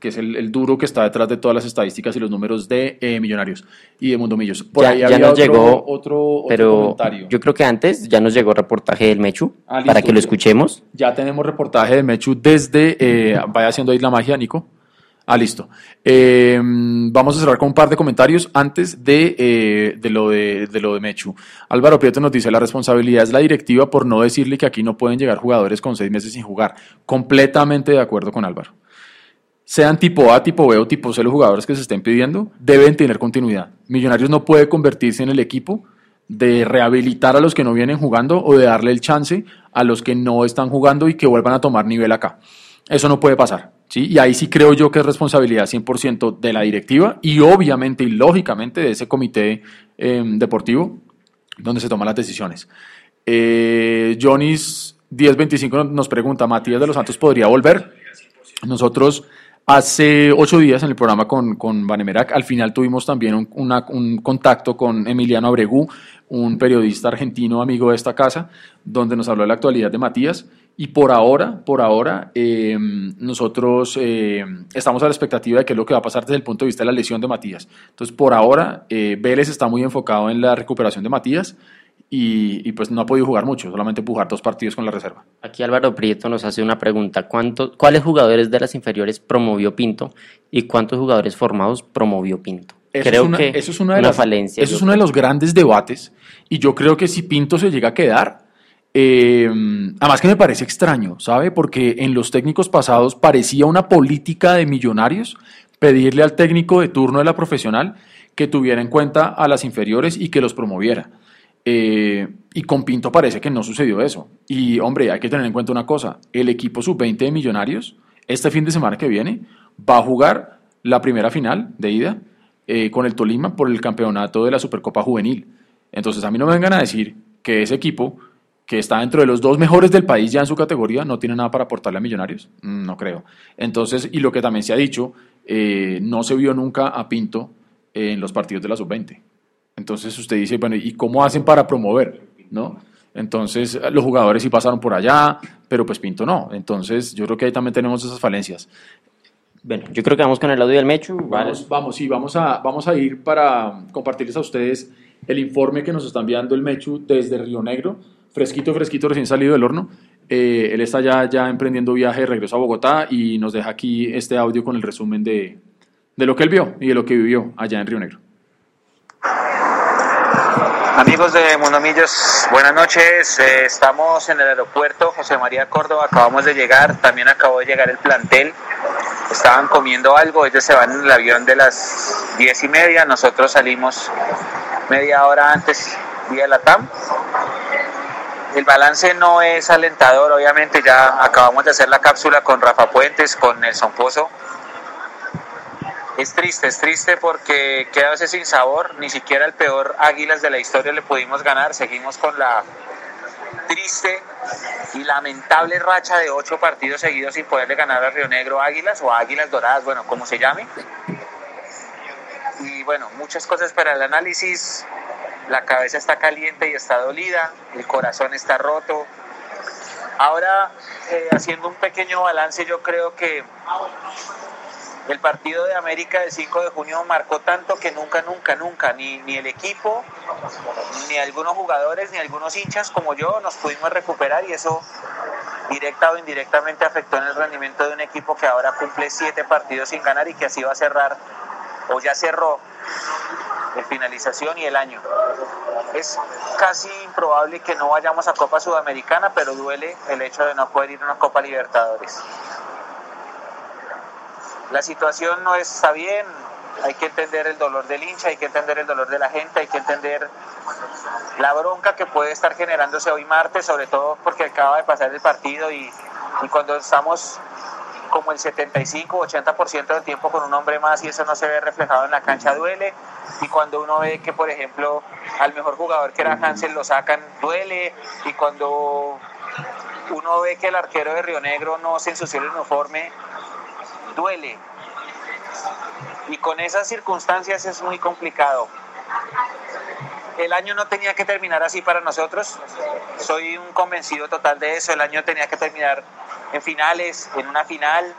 que es el, duro que está detrás de todas las estadísticas y los números de eh, Millonarios y de Mundo Millos. Por ya, ahí ya nos llegó otro, pero comentario. Yo creo que antes ya nos llegó reportaje del Mechu ah, para que lo escuchemos. Ya tenemos reportaje de Mechu desde, eh, vaya haciendo ahí la magia, Nico. Ah, listo. Eh, vamos a cerrar con un par de comentarios antes de, eh, lo, de, de, lo de Mechu. Álvaro Prieto nos dice, la responsabilidad es la directiva por no decirle que aquí no pueden llegar jugadores con seis meses sin jugar. Completamente de acuerdo con Álvaro. Sean tipo A, tipo B o tipo C los jugadores que se estén pidiendo, deben tener continuidad. Millonarios no puede convertirse en el equipo de rehabilitar a los que no vienen jugando o de darle el chance a los que no están jugando y que vuelvan a tomar nivel acá. Eso no puede pasar. ¿sí? Y ahí sí creo yo que es responsabilidad 100% de la directiva y obviamente y lógicamente de ese comité em, deportivo donde se toman las decisiones. Eh, Johnny's 1025 nos pregunta, ¿Matías de los Santos podría volver? Nosotros hace ocho días en el programa con, con Vanemerac, al final tuvimos también un, un contacto con Emiliano Abregú, un periodista argentino amigo de esta casa, donde nos habló de la actualidad de Matías y por ahora, por ahora, em, nosotros em, estamos a la expectativa de qué es lo que va a pasar desde el punto de vista de la lesión de Matías. Entonces, por ahora, eh, Vélez está muy enfocado en la recuperación de Matías y, pues no ha podido jugar mucho, solamente jugar dos partidos con la reserva. Aquí Álvaro Prieto nos hace una pregunta. ¿Cuánto, ¿Cuáles jugadores de las inferiores promovió Pinto y cuántos jugadores formados promovió Pinto? creo que eso es una de las, falencias. Eso es uno de los grandes debates y yo creo que si Pinto se llega a quedar eh, además que me parece extraño, ¿sabe? Porque en los técnicos pasados parecía una política de millonarios pedirle al técnico de turno de la profesional que tuviera en cuenta a las inferiores y que los promoviera. Eh, y con Pinto parece que no sucedió eso. Y hombre, hay que tener en cuenta una cosa, el equipo sub-20 de Millonarios, este fin de semana que viene, va a jugar la primera final de ida eh, con el Tolima por el campeonato de la Supercopa Juvenil. Entonces a mí no me vengan a decir que ese equipo, que está dentro de los dos mejores del país ya en su categoría, no tiene nada para aportarle a Millonarios. Mm, no creo. Entonces, y lo que también se ha dicho, eh, no se vio nunca a Pinto en los partidos de la sub-20. Entonces usted dice, bueno, ¿y cómo hacen para promover? ¿No? Entonces los jugadores sí pasaron por allá, pero pues Pinto no. Entonces yo creo que ahí también tenemos esas falencias. Bueno, yo creo que vamos con el audio del Mechu. Vamos, vamos, sí, vamos a, vamos a ir para compartirles a ustedes el informe que nos está enviando el Mechu desde Río Negro, fresquito, fresquito, recién salido del horno. Eh, él está ya, ya emprendiendo viaje de regreso a Bogotá y nos deja aquí este audio con el resumen de, de lo que él vio y de lo que vivió allá en Río Negro. Amigos de Monomillos, buenas noches. Eh, estamos en el aeropuerto José María Córdoba, acabamos de llegar, también acabó de llegar el plantel. Estaban comiendo algo, ellos se van en el avión de las diez y media, nosotros salimos media hora antes vía la TAM. El balance no es alentador, obviamente ya acabamos de hacer la cápsula con Rafa Puentes, con Nelson Pozo es triste, es triste porque queda ese sin sabor, ni siquiera el peor Águilas de la historia le pudimos ganar, seguimos con la triste y lamentable racha de ocho partidos seguidos sin poderle ganar a Río Negro Águilas o Águilas Doradas, bueno, como se llame. Y bueno, muchas cosas para el análisis, la cabeza está caliente y está dolida, el corazón está roto. Ahora, eh, haciendo un pequeño balance, yo creo que el partido de América del 5 de junio marcó tanto que nunca, nunca, nunca, ni, ni el equipo, ni algunos jugadores, ni algunos hinchas como yo nos pudimos recuperar y eso directa o indirectamente afectó en el rendimiento de un equipo que ahora cumple siete partidos sin ganar y que así va a cerrar o ya cerró el finalización y el año. Es casi improbable que no vayamos a Copa Sudamericana, pero duele el hecho de no poder ir a una Copa Libertadores la situación no está bien, hay que entender el dolor del hincha, hay que entender el dolor de la gente, hay que entender la bronca que puede estar generándose hoy martes, sobre todo porque acaba de pasar el partido y, cuando estamos como el 75-80% del tiempo con un hombre más y eso no se ve reflejado en la cancha duele y cuando uno ve que por ejemplo al mejor jugador que era Hansel lo sacan duele y cuando uno ve que el arquero de Río Negro no se ensució el uniforme duele. Y con esas circunstancias es muy complicado. El año no tenía que terminar así para nosotros. Soy un convencido total de eso. El año tenía que terminar en finales, en una final,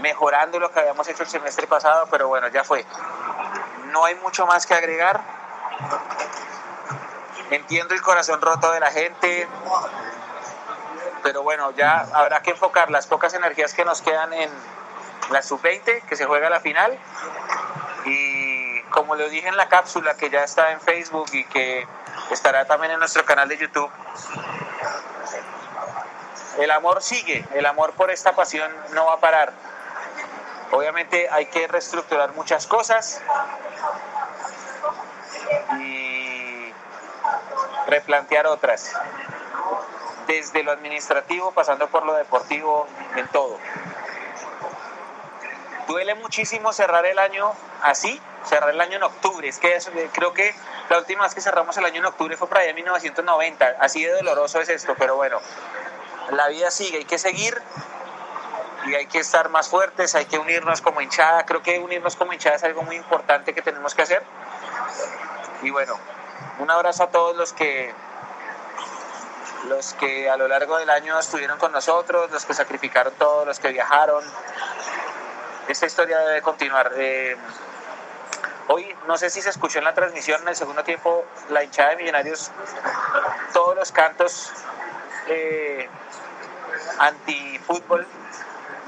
mejorando lo que habíamos hecho el semestre pasado, pero bueno, ya fue. No hay mucho más que agregar. Entiendo el corazón roto de la gente, pero bueno, ya habrá que enfocar las pocas energías que nos quedan en, la sub-20 que se juega la final y como lo dije en la cápsula que ya está en Facebook y que estará también en nuestro canal de YouTube, el amor sigue, el amor por esta pasión no va a parar. Obviamente hay que reestructurar muchas cosas y replantear otras, desde lo administrativo pasando por lo deportivo, en todo. Duele muchísimo cerrar el año así, cerrar el año en octubre. Es que eh, creo que la última vez que cerramos el año en octubre fue para allá en 1990. Así de doloroso es esto, pero bueno, la vida sigue, hay que seguir y hay que estar más fuertes, hay que unirnos como hinchada. Creo que unirnos como hinchada es algo muy importante que tenemos que hacer. Y bueno, un abrazo a todos los que los que a lo largo del año estuvieron con nosotros, los que sacrificaron todo, los que viajaron, esta historia debe continuar. Eh, hoy, no sé si se escuchó en la transmisión, en el segundo tiempo, la hinchada de Millonarios, todos los cantos eh, anti-fútbol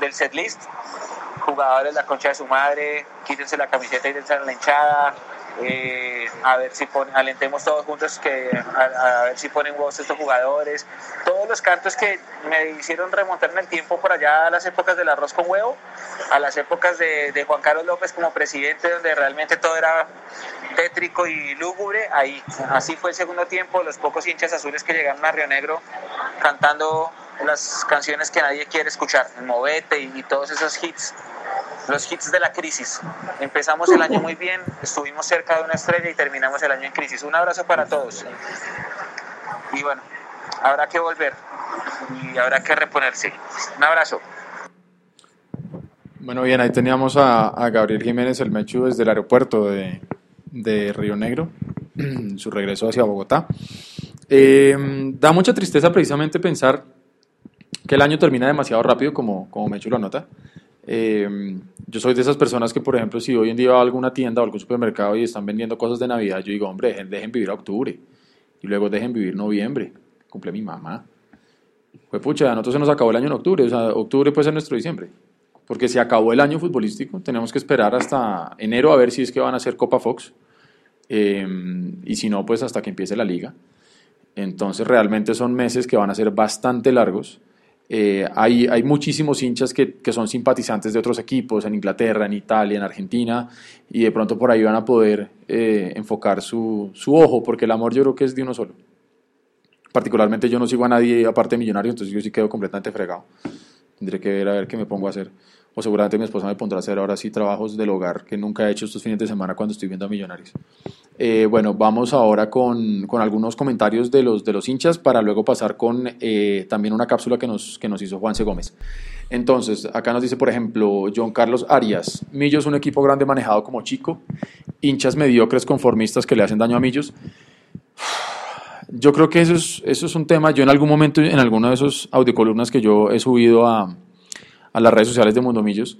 del setlist, jugadores la concha de su madre, quítense la camiseta y dense en la hinchada, eh, a ver si ponen, alentemos todos juntos que a, ver si ponen voz estos jugadores, todos los cantos que me hicieron remontar en el tiempo por allá a las épocas del arroz con huevo, a las épocas de, de, Juan Carlos López como presidente, donde realmente todo era tétrico y lúgubre. Ahí, así fue el segundo tiempo, los pocos hinchas azules que llegaron a Río Negro cantando las canciones que nadie quiere escuchar, Movete y, todos esos hits, los hits de la crisis. Empezamos el año muy bien, estuvimos cerca de una estrella y terminamos el año en crisis. Un abrazo para todos. Y bueno, habrá que volver y habrá que reponerse. Un abrazo. Bueno, bien, ahí teníamos a, a Gabriel Jiménez, el Mechu, desde el aeropuerto de, de Río Negro, su regreso hacia Bogotá. Eh, da mucha tristeza precisamente pensar que el año termina demasiado rápido, como, como Mechu lo nota. Eh, yo soy de esas personas que, por ejemplo, si hoy en día va a alguna tienda o algún supermercado y están vendiendo cosas de Navidad, yo digo, hombre, dejen, dejen vivir a octubre y luego dejen vivir noviembre. Cumple mi mamá. Pues pucha, a nosotros se nos acabó el año en octubre, o sea, octubre puede ser nuestro diciembre porque se acabó el año futbolístico, tenemos que esperar hasta enero a ver si es que van a hacer Copa Fox, eh, y si no, pues hasta que empiece la liga. Entonces realmente son meses que van a ser bastante largos. Eh, hay, hay muchísimos hinchas que, que, son simpatizantes de otros equipos, en Inglaterra, en Italia, en Argentina, y de pronto por ahí van a poder eh, enfocar su, su ojo, porque el amor yo creo que es de uno solo. Particularmente yo no sigo a nadie aparte de millonario, entonces yo sí quedo completamente fregado. Tendré que ver a ver qué me pongo a hacer o seguramente mi esposa me pondrá a hacer ahora sí trabajos del hogar que nunca he hecho estos fines de semana cuando estoy viendo a Millonarios. Eh, bueno, vamos ahora con, con, algunos comentarios de los, de los hinchas para luego pasar con eh, también una cápsula que nos, que nos hizo Juanse Gómez. Entonces, acá nos dice, por ejemplo, John Carlos Arias, Millos un equipo grande manejado como chico, hinchas mediocres conformistas que le hacen daño a Millos. Yo creo que eso es, eso es un tema, yo en algún momento, en alguna de esos audiocolumnas que yo he subido a, a las redes sociales de Mundomillos,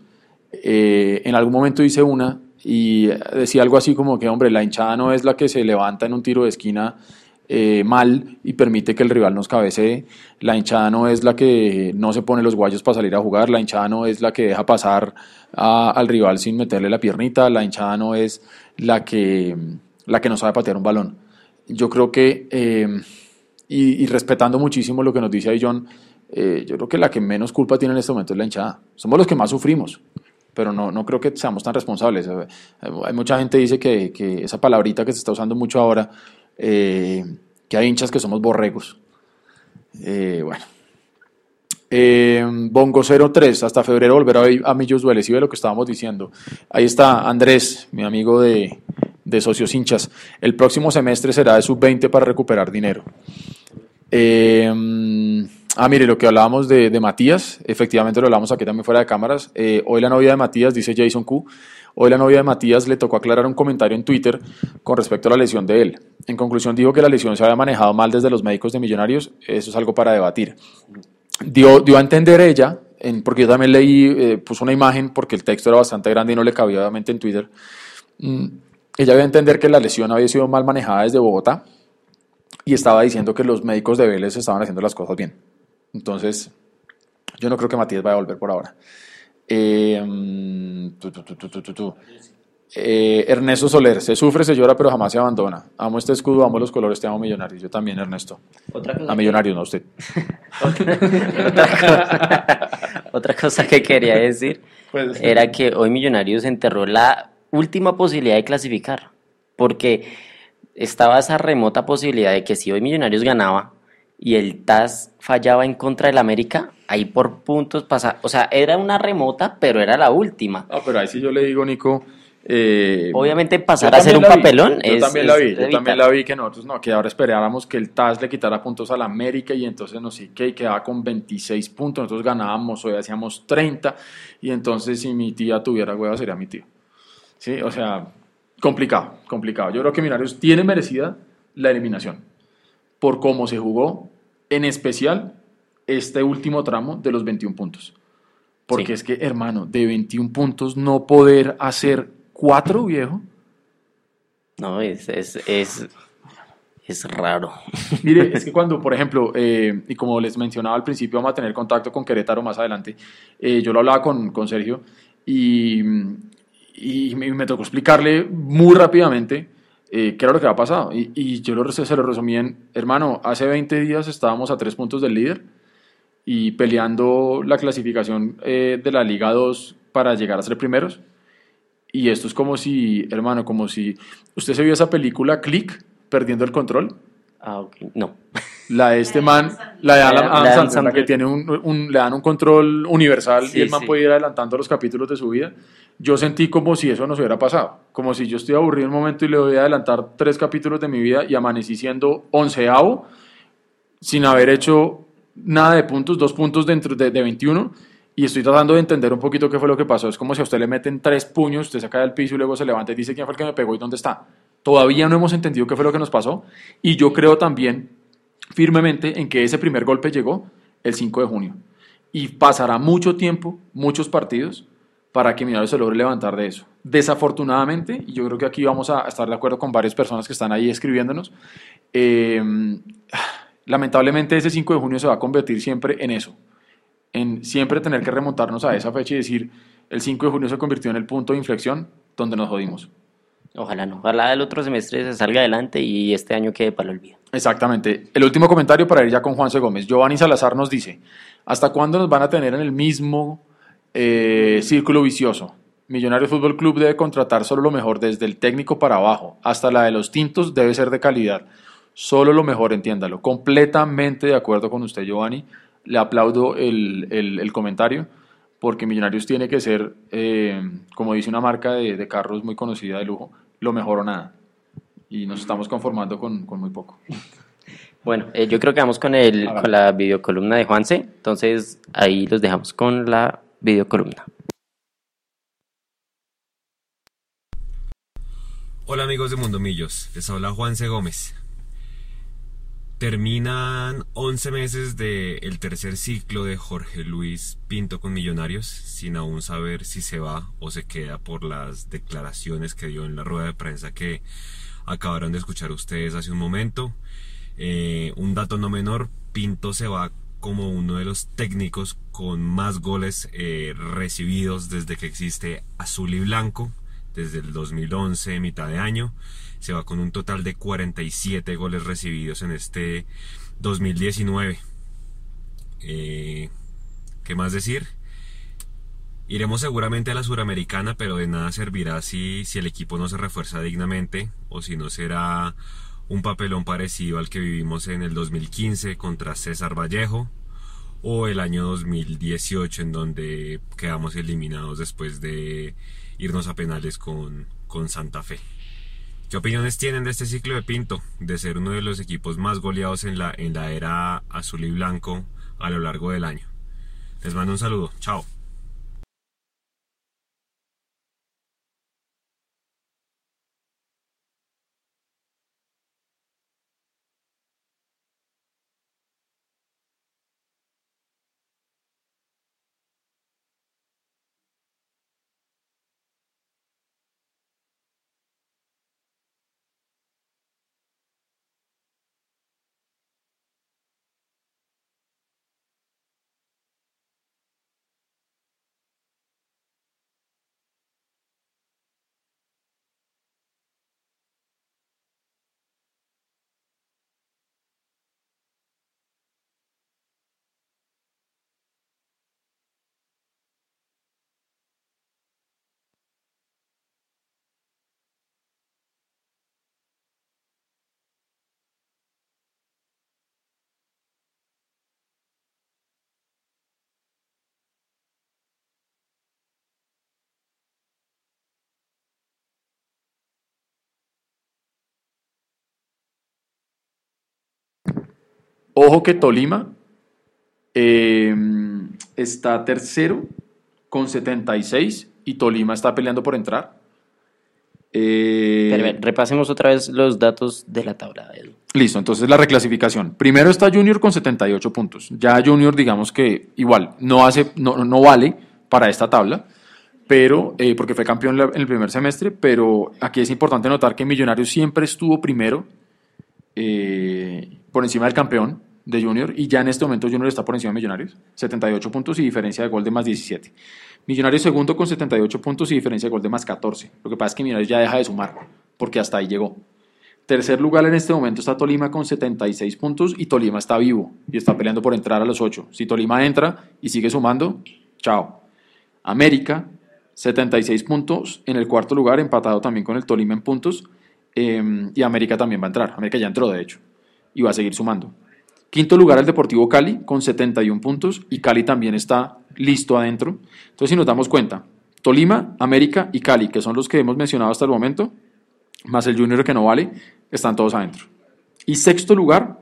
eh, en algún momento hice una y decía algo así como que, hombre, la hinchada no es la que se levanta en un tiro de esquina eh, mal y permite que el rival nos cabecee, la hinchada no es la que no se pone los guayos para salir a jugar, la hinchada no es la que deja pasar al rival sin meterle la piernita, la hinchada no es la que, la que no sabe patear un balón. Yo creo que, eh, y, y respetando muchísimo lo que nos dice ahí John, eh, yo creo que la que menos culpa tiene en este momento es la hinchada. Somos los que más sufrimos, pero no, no creo que seamos tan responsables. Eh, hay mucha gente que dice que, que, esa palabrita que se está usando mucho ahora, eh, que hay hinchas que somos borregos. Eh, bueno. Eh, Bongo 03, hasta febrero volverá a, a Millos Duele, si ve lo que estábamos diciendo. Ahí está Andrés, mi amigo de, de Socios Hinchas. El próximo semestre será de sub-20 para recuperar dinero. Eh, Ah, mire, lo que hablábamos de, Matías, efectivamente lo hablamos aquí también fuera de cámaras. Eh, hoy la novia de Matías, dice Jason Q, hoy la novia de Matías le tocó aclarar un comentario en Twitter con respecto a la lesión de él. En conclusión, dijo que la lesión se había manejado mal desde los médicos de Millonarios. Eso es algo para debatir. Dio, a entender ella, porque yo también leí, eh, puso una imagen porque el texto era bastante grande y no le cabía obviamente en Twitter. Mm, ella dio a entender que la lesión había sido mal manejada desde Bogotá y estaba diciendo que los médicos de Vélez estaban haciendo las cosas bien. Entonces, yo no creo que Matías vaya a volver por ahora. Eh, eh, Ernesto Soler, se sufre, se llora, pero jamás se abandona. Amo este escudo, amo los colores, te amo Millonarios. Yo también, Ernesto. a Millonarios, no usted. otra, cosa, otra, cosa, que quería decir pues, era que hoy Millonarios enterró la última posibilidad de clasificar. Porque estaba esa remota posibilidad de que si hoy Millonarios ganaba, y el TAS fallaba en contra del América, ahí por puntos pasa, o sea, era una remota, pero era la última. Ah, pero ahí sí yo le digo, Nico. Eh, Obviamente pasar a ser un papelón. Yo es, también la vi, yo también la vi que nosotros no, que ahora esperáramos que el TAS le quitara puntos al América y entonces no sé qué, y quedaba con 26 puntos, nosotros ganábamos, hoy hacíamos 30 y entonces si mi tía tuviera hueva sería mi tío. Sí, o sea, complicado, complicado. Yo creo que Millonarios tiene merecida la eliminación por cómo se jugó, en especial este último tramo de los 21 puntos. Porque sí. es que, hermano, de 21 puntos no poder hacer cuatro, viejo. No, es, es, es, es raro. Mire, es que cuando, por ejemplo, eh, y como les mencionaba al principio, vamos a tener contacto con Querétaro más adelante, eh, yo lo hablaba con, con Sergio y, y me tocó explicarle muy rápidamente eh, qué era lo que había pasado. Y, y yo lo, se lo resumí en, hermano, hace 20 días estábamos a tres puntos del líder y peleando la clasificación eh, de la Liga 2 para llegar a ser primeros. Y esto es como si, hermano, como si usted se vio esa película Click, perdiendo el control. Ah, ok. No. La de este man, la de Adam, Adam Sandler, la que tiene un, un- le dan un control universal Sí, y el man sí. puede ir adelantando los capítulos de su vida. Yo sentí como si eso nos hubiera pasado, como si yo estoy aburrido en un momento y le voy a adelantar tres capítulos de mi vida y amanecí siendo onceavo sin haber hecho nada de puntos, dos puntos dentro de, de 21 y estoy tratando de entender un poquito qué fue lo que pasó. Es como si a usted le meten tres puños, usted saca del piso y luego se levanta y dice quién fue el que me pegó y dónde está. Todavía no hemos entendido qué fue lo que nos pasó y yo creo también firmemente en que ese primer golpe llegó el 5 de junio y pasará mucho tiempo, muchos partidos para que Millonarios se logre levantar de eso. Desafortunadamente, y yo creo que aquí vamos a estar de acuerdo con varias personas que están ahí escribiéndonos, eh, lamentablemente ese 5 de junio se va a convertir siempre en eso, en siempre tener que remontarnos a esa fecha y decir, el 5 de junio se convirtió en el punto de inflexión donde nos jodimos. Ojalá no. Ojalá el otro semestre se salga adelante y este año quede para el olvido. Exactamente. El último comentario para ir ya con Juanse Gómez. Giovanni Salazar nos dice, ¿hasta cuándo nos van a tener en el mismo eh, círculo vicioso? Millonarios Fútbol Club debe contratar solo lo mejor, desde el técnico para abajo, hasta la de los tintos debe ser de calidad. Solo lo mejor, entiéndalo. Completamente de acuerdo con usted, Giovanni. Le aplaudo el, el- el comentario, porque Millonarios tiene que ser, eh, como dice una marca de, de carros muy conocida de lujo, lo mejor o nada. Y nos estamos conformando con, con muy poco. Bueno, eh, yo creo que vamos con, el, con la videocolumna de Juanse. Entonces ahí los dejamos con la videocolumna. Hola amigos de Mundo Millos, les habla Juanse Gómez. Terminan 11 meses del tercer ciclo de Jorge Luis Pinto con Millonarios, sin aún saber si se va o se queda por las declaraciones que dio en la rueda de prensa que acabaron de escuchar ustedes hace un momento. Eh, un dato no menor, Pinto se va como uno de los técnicos con más goles eh, recibidos desde que existe Azul y Blanco, desde el 2011, mitad de año. Se va con un total de 47 goles recibidos en este 2019. Eh, ¿Qué más decir? Iremos seguramente a la Suramericana, pero de nada servirá si, si el equipo no se refuerza dignamente o si no será un papelón parecido al que vivimos en el 2015 contra César Vallejo o el año 2018 en donde quedamos eliminados después de irnos a penales con, con Santa Fe. ¿Qué opiniones tienen de este ciclo de Pinto? De ser uno de los equipos más goleados en la, en la era azul y blanco a lo largo del año. Les mando un saludo. Chao. Ojo que Tolima eh, está tercero con 76 y Tolima está peleando por entrar. Eh, Pero, repasemos otra vez los datos de la tabla, Edu. Listo, entonces la reclasificación. Primero está Junior con 78 puntos. Ya Junior, digamos que igual no hace, no, no vale para esta tabla, pero eh, porque fue campeón en el primer semestre, pero aquí es importante notar que Millonarios siempre estuvo primero eh, por encima del campeón de Junior y ya en este momento Junior está por encima de Millonarios, 78 puntos y diferencia de gol de más 17. Millonarios segundo con 78 puntos y diferencia de gol de más 14. Lo que pasa es que Millonarios ya deja de sumar porque hasta ahí llegó. Tercer lugar en este momento está Tolima con 76 puntos y Tolima está vivo y está peleando por entrar a los 8. Si Tolima entra y sigue sumando, chao. América 76 puntos en el cuarto lugar, empatado también con el Tolima en puntos. eh, y América también va a entrar. América ya entró, de hecho, y va a seguir sumando. Quinto lugar el Deportivo Cali con 71 puntos y Cali también está listo adentro. Entonces, si nos damos cuenta, Tolima, América y Cali, que son los que hemos mencionado hasta el momento, más el Junior que no vale, están todos adentro. Y sexto lugar,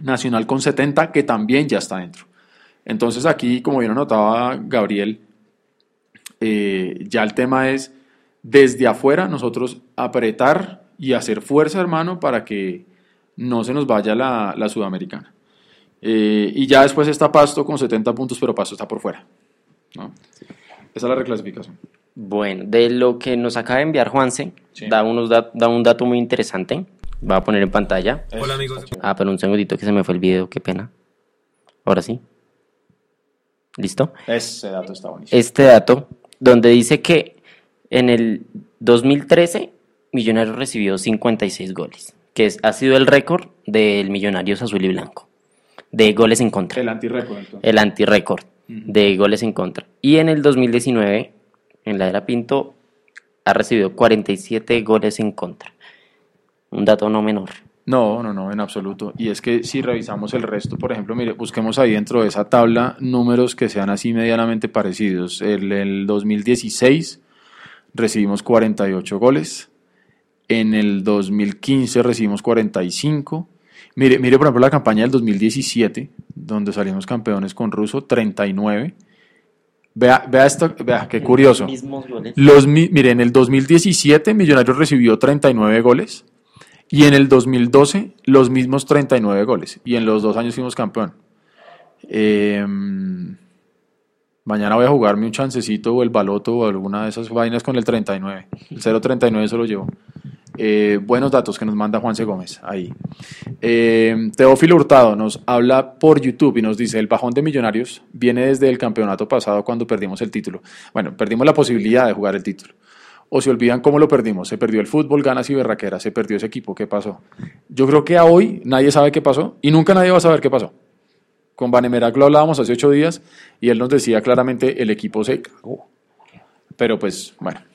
Nacional con 70, que también ya está adentro. Entonces aquí, como bien notaba Gabriel, eh, ya el tema es desde afuera nosotros apretar y hacer fuerza, hermano, para que no se nos vaya la, la sudamericana. Eh, y ya después está Pasto con 70 puntos, pero Pasto está por fuera. ¿no? Esa es la reclasificación. Bueno, de lo que nos acaba de enviar Juanse, Sí. da, unos da un dato muy interesante. Va a poner en pantalla. Hola amigos. Ah, pero un segundito que se me fue el video, qué pena. Ahora sí. ¿Listo? Ese dato está buenísimo. Este dato, donde dice que en el 2013 Millonarios recibió 56 goles, que es- ha sido el récord del Millonarios Azul y Blanco, de goles en contra. El antirrécord, entonces. el antirécord de goles en contra. Y en el 2019, en la era Pinto, ha recibido 47 goles en contra. Un dato no menor. No, no, no, en absoluto. Y es que si revisamos el resto, por ejemplo, mire, busquemos ahí dentro de esa tabla números que sean así medianamente parecidos. El, el 2016 recibimos 48 goles. En el 2015 recibimos 45. Mire, mire, por ejemplo, la campaña del 2017, donde salimos campeones con Russo, 39. Vea, vea esto, vea, qué curioso. Los, mi- mire, en el 2017 Millonarios recibió 39 goles y en el 2012 los mismos 39 goles y en los dos años fuimos campeón. Eh, mañana voy a jugarme un chancecito o el baloto o alguna de esas vainas con el 39. El 039 se lo llevo. Eh, buenos datos que nos manda Juanse Gómez ahí. Eh, Teófilo Hurtado nos habla por YouTube y nos dice, el bajón de Millonarios viene desde el campeonato pasado cuando perdimos el título. Bueno, perdimos la posibilidad de jugar el título. O se olvidan cómo lo perdimos. Se perdió el fútbol, ganas y berraquera. Se perdió ese equipo. ¿Qué pasó? Yo creo que a hoy nadie sabe qué pasó y nunca nadie va a saber qué pasó. Con Vanemerac lo hablábamos hace ocho días y él nos decía claramente el equipo se cagó. Pero pues, bueno.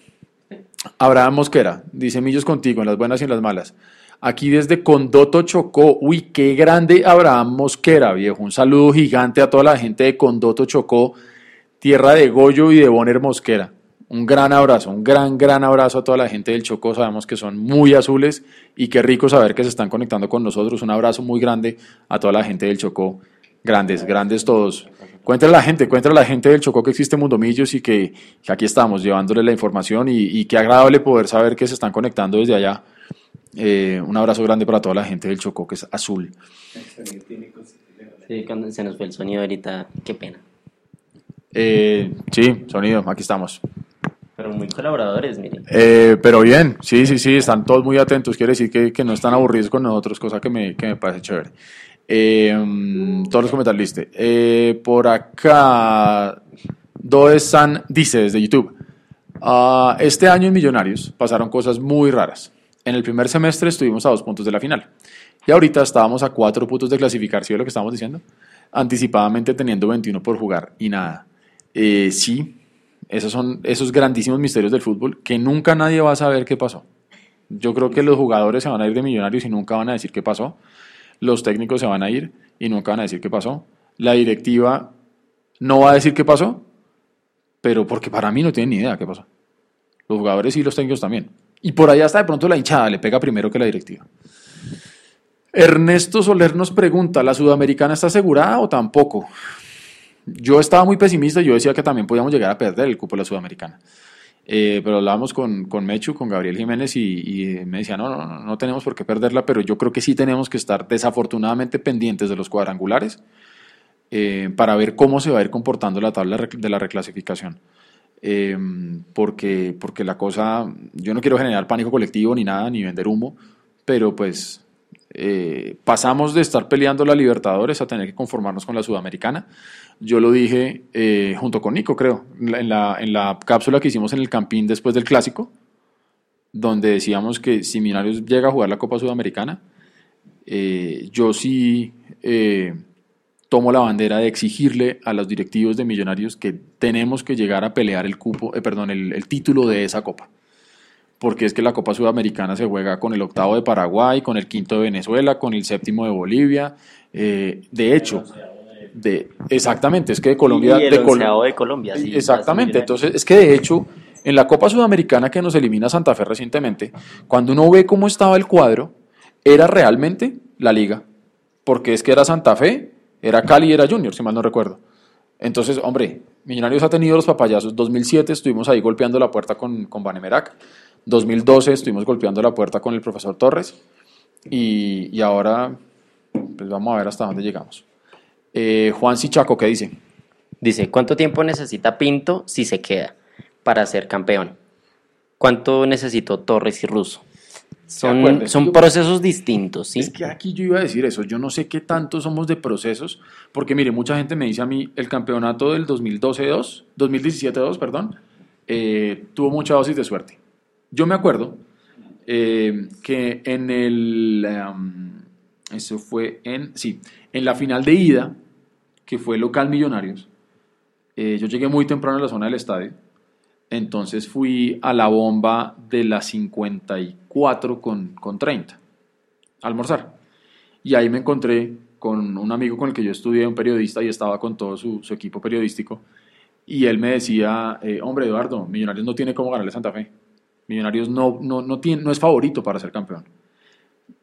Abraham Mosquera, dice Millos contigo, en las buenas y en las malas. Aquí desde Condoto Chocó. Uy, qué grande Abraham Mosquera, viejo. Un saludo gigante a toda la gente de Condoto Chocó, tierra de Goyo y de Bonner Mosquera. Un gran abrazo, un gran, gran abrazo a toda la gente del Chocó. Sabemos que son muy azules y qué rico saber que se están conectando con nosotros. Un abrazo muy grande a toda la gente del Chocó. Grandes, grandes todos. Cuéntale a la gente, cuéntale a la gente del Chocó que existe Mundomillos y que, que aquí estamos llevándole la información y, y qué agradable poder saber que se están conectando desde allá. Eh, un abrazo grande para toda la gente del Chocó que es azul. Sí, cuando se nos fue el sonido ahorita, qué pena. Eh, sí, sonido, aquí estamos. Pero muy colaboradores, miren. Eh, pero bien, sí, sí, sí, están todos muy atentos. Quiere decir que, que no están aburridos con nosotros, cosa que me, que me parece chévere. Eh, todos los comentarios liste. Eh, por acá, Doe San dice desde YouTube: "Ah, Este año en Millonarios pasaron cosas muy raras. En el primer semestre estuvimos a dos puntos de la final. Y ahorita estábamos a cuatro puntos de clasificar, ¿sí lo que estamos diciendo? Anticipadamente teniendo 21 por jugar y nada. Eh, sí, esos son esos grandísimos misterios del fútbol que nunca nadie va a saber qué pasó. Yo creo que los jugadores se van a ir de millonarios y nunca van a decir qué pasó. Los técnicos se van a ir y nunca van a decir qué pasó. La directiva no va a decir qué pasó, pero porque para mí no tienen ni idea qué pasó. Los jugadores y los técnicos también. Y por allá hasta de pronto la hinchada le pega primero que la directiva. Ernesto Soler nos pregunta, ¿la sudamericana está asegurada o tampoco? Yo estaba muy pesimista, yo decía que también podíamos llegar a perder el cupo de la sudamericana. Eh, pero hablábamos con, con Mechu, con Gabriel Jiménez y, y me decía, no, no, no, no tenemos por qué perderla, pero yo creo que sí tenemos que estar desafortunadamente pendientes de los cuadrangulares eh, para ver cómo se va a ir comportando la tabla de la reclasificación. Eh, porque, porque la cosa, yo no quiero generar pánico colectivo ni nada, ni vender humo, pero pues eh, pasamos de estar peleando la Libertadores a tener que conformarnos con la Sudamericana. Yo lo dije eh, junto con Nico, creo, en la, en, la, cápsula que hicimos en el Campín después del Clásico, donde decíamos que si Millonarios llega a jugar la Copa Sudamericana, eh, yo sí tomo la bandera de exigirle a los directivos de Millonarios que tenemos que llegar a pelear el cupo, perdón, el, título de esa copa. Porque es que la Copa Sudamericana se juega con el octavo de Paraguay, con el quinto de Venezuela, con el séptimo de Bolivia. Eh, de hecho, de, exactamente, es que de Colombia. Y el de, de Colombia, sí. Exactamente, entonces es que de hecho, en la Copa Sudamericana que nos elimina Santa Fe recientemente, cuando uno ve cómo estaba el cuadro, era realmente la liga. Porque es que era Santa Fe, era Cali y era Junior, si mal no recuerdo. Entonces, hombre, Millonarios ha tenido los papayazos. 2007 estuvimos ahí golpeando la puerta con, con Banemerac. 2012 estuvimos golpeando la puerta con el profesor Torres. Y, y ahora, pues vamos a ver hasta dónde llegamos. Eh, Juan Sichaco, ¿qué dice? Dice, ¿cuánto tiempo necesita Pinto si se queda para ser campeón? ¿Cuánto necesitó Torres y Russo? Son, son procesos distintos, ¿sí? Es que aquí yo iba a decir eso, yo no sé qué tanto somos de procesos, porque mire, mucha gente me dice a mí, el campeonato del 2012-2, 2017-2, perdón, eh, tuvo mucha dosis de suerte. Yo me acuerdo eh, que en el, eso fue en, sí, en la final de ida, que fue local Millonarios, eh, yo llegué muy temprano a la zona del estadio, entonces fui a la bomba de las 54 con, con 30 a almorzar. Y ahí me encontré con un amigo con el que yo estudié, un periodista, y estaba con todo su, equipo periodístico. Y él me decía, eh, hombre Eduardo, Millonarios no tiene cómo ganarle Santa Fe. Millonarios no, no, no, tiene, no es favorito para ser campeón.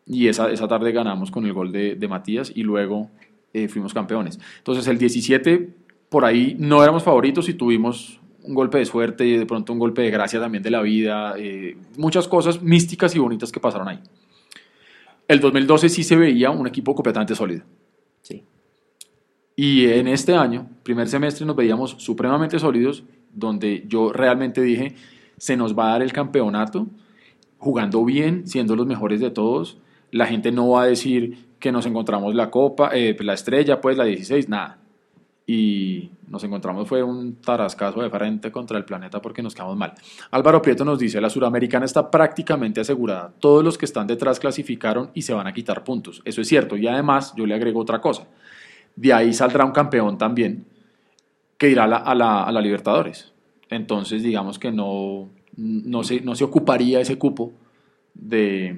Y esa, esa tarde ganamos con el gol de, de Matías y luego eh, fuimos campeones. Entonces el 17 por ahí no éramos favoritos y tuvimos un golpe de suerte y de pronto un golpe de gracia también de la vida, eh, muchas cosas místicas y bonitas que pasaron ahí. El 2012 sí se veía un equipo completamente sólido. Sí. Y en este año, primer semestre, nos veíamos supremamente sólidos, donde yo realmente dije, se nos va a dar el campeonato jugando bien, siendo los mejores de todos. La gente no va a decir que nos encontramos la copa, eh, la estrella, pues la 16, nada y nos encontramos fue un tarascazo de frente contra el planeta porque nos quedamos mal. Álvaro Prieto nos dice, la suramericana está prácticamente asegurada, todos los que están detrás clasificaron y se van a quitar puntos. Eso es cierto y además yo le agrego otra cosa, de ahí saldrá un campeón también que irá a la, Libertadores. Entonces digamos que no, no, se, no se ocuparía ese cupo de,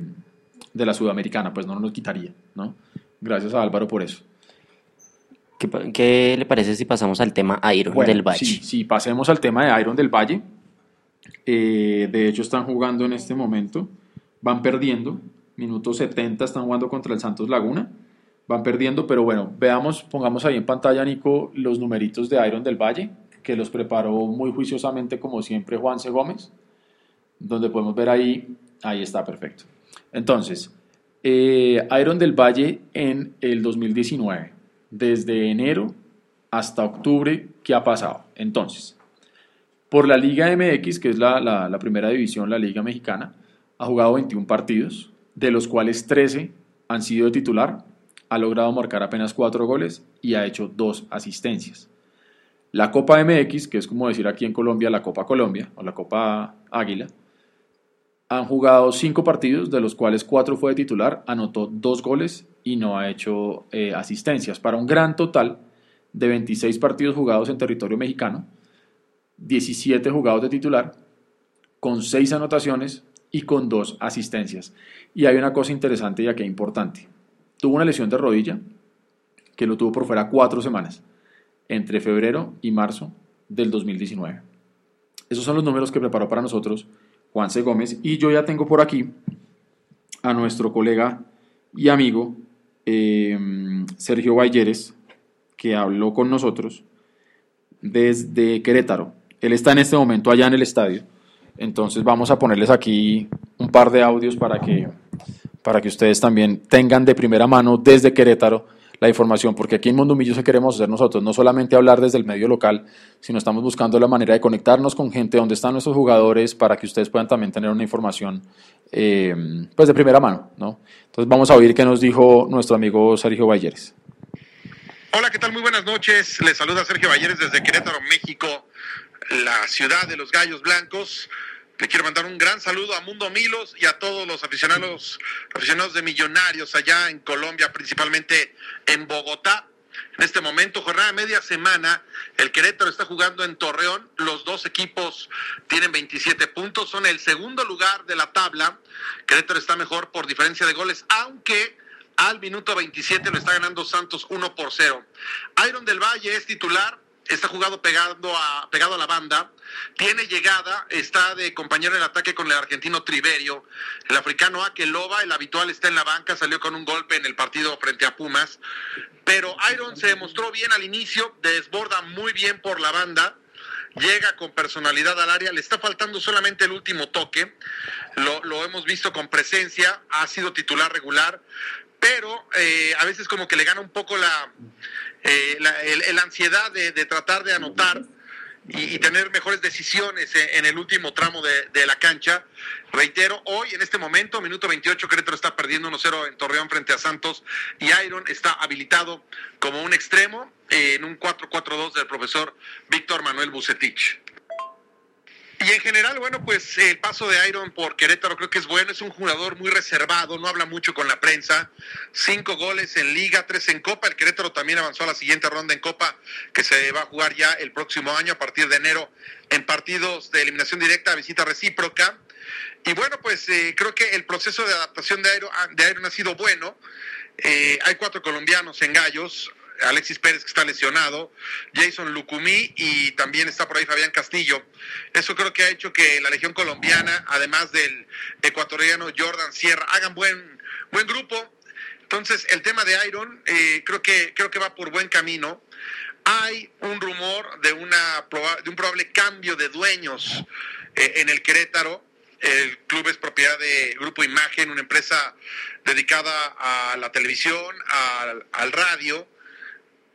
de la sudamericana, pues no nos quitaría, ¿no? Gracias a Álvaro por eso. ¿Qué, le parece si pasamos al tema Iron del Valle? Sí, sí, pasemos al tema de Iron del Valle. Eh, de hecho, están jugando en este momento. Van perdiendo. Minuto 70 están jugando contra el Santos Laguna. Van perdiendo, pero bueno, veamos, pongamos ahí en pantalla, Nico, los numeritos de Iron del Valle, que los preparó muy juiciosamente, como siempre, Juanse Gómez. Donde podemos ver ahí, ahí está, perfecto. Entonces, eh, Iron del Valle en el 2019 desde enero hasta octubre, ¿qué ha pasado? Entonces, por la Liga MX, que es la, primera división, la Liga Mexicana, ha jugado 21 partidos, de los cuales 13 han sido de titular, ha logrado marcar apenas 4 goles y ha hecho 2 asistencias. La Copa MX, que es como decir aquí en Colombia la Copa Colombia o la Copa Águila, han jugado 5 partidos, de los cuales 4 fue de titular, anotó 2 goles y no ha hecho eh, asistencias, para un gran total de 26 partidos jugados en territorio mexicano, 17 jugados de titular, con 6 anotaciones y con 2 asistencias. Y hay una cosa interesante y aquí importante. Tuvo una lesión de rodilla que lo tuvo por fuera 4 semanas, entre febrero y marzo del 2019. Esos son los números que preparó para nosotros Juan C. Gómez y yo ya tengo por aquí a nuestro colega y amigo eh, Sergio Valleres, que habló con nosotros desde Querétaro. Él está en este momento allá en el estadio. Entonces vamos a ponerles aquí un par de audios para que, para que ustedes también tengan de primera mano desde Querétaro la información, porque aquí en Mundo Millo se queremos hacer nosotros, no solamente hablar desde el medio local, sino estamos buscando la manera de conectarnos con gente donde están nuestros jugadores para que ustedes puedan también tener una información eh, pues de primera mano. ¿no? Entonces vamos a oír qué nos dijo nuestro amigo Sergio Valleres. Hola, ¿qué tal? Muy buenas noches. Les saluda Sergio Valleres desde Querétaro, México, la ciudad de los gallos blancos. Le quiero mandar un gran saludo a Mundo Milos y a todos los aficionados, aficionados de Millonarios allá en Colombia, principalmente en Bogotá. En este momento, jornada media semana, el Querétaro está jugando en Torreón. Los dos equipos tienen 27 puntos, son el segundo lugar de la tabla. Querétaro está mejor por diferencia de goles, aunque al minuto 27 lo está ganando Santos 1 por 0. Iron del Valle es titular, está jugado pegado a, pegado a la banda, tiene llegada, está de compañero en el ataque con el argentino Triverio, el africano Akeloba, el habitual está en la banca, salió con un golpe en el partido frente a Pumas, pero Iron se demostró bien al inicio, desborda muy bien por la banda, llega con personalidad al área, le está faltando solamente el último toque, lo, lo hemos visto con presencia, ha sido titular regular, pero eh, a veces como que le gana un poco la, eh, la ansiedad de, tratar de anotar y, tener mejores decisiones en, el último tramo de, la cancha. Reitero, hoy en este momento, minuto 28, Querétaro está perdiendo 1-0 en Torreón frente a Santos y Iron está habilitado como un extremo en un 4-4-2 del profesor Víctor Manuel Bucetich. Y en general, bueno, pues el paso de Iron por Querétaro creo que es bueno, es un jugador muy reservado, no habla mucho con la prensa, cinco goles en liga, tres en copa, el Querétaro también avanzó a la siguiente ronda en copa que se va a jugar ya el próximo año a partir de enero en partidos de eliminación directa, visita recíproca. Y bueno, pues eh, creo que el proceso de adaptación de Iron, de Iron ha sido bueno. Eh, hay cuatro colombianos en Gallos, Alexis Pérez que está lesionado, Jason Lucumí y también está por ahí Fabián Castillo. Eso creo que ha hecho que la Legión Colombiana, además del ecuatoriano Jordan Sierra, hagan buen, buen grupo. Entonces, el tema de Iron eh, creo, que, creo que va por buen camino. Hay un rumor de, una, de un probable cambio de dueños eh, en el Querétaro. El club es propiedad de Grupo Imagen, una empresa dedicada a la televisión, al, al radio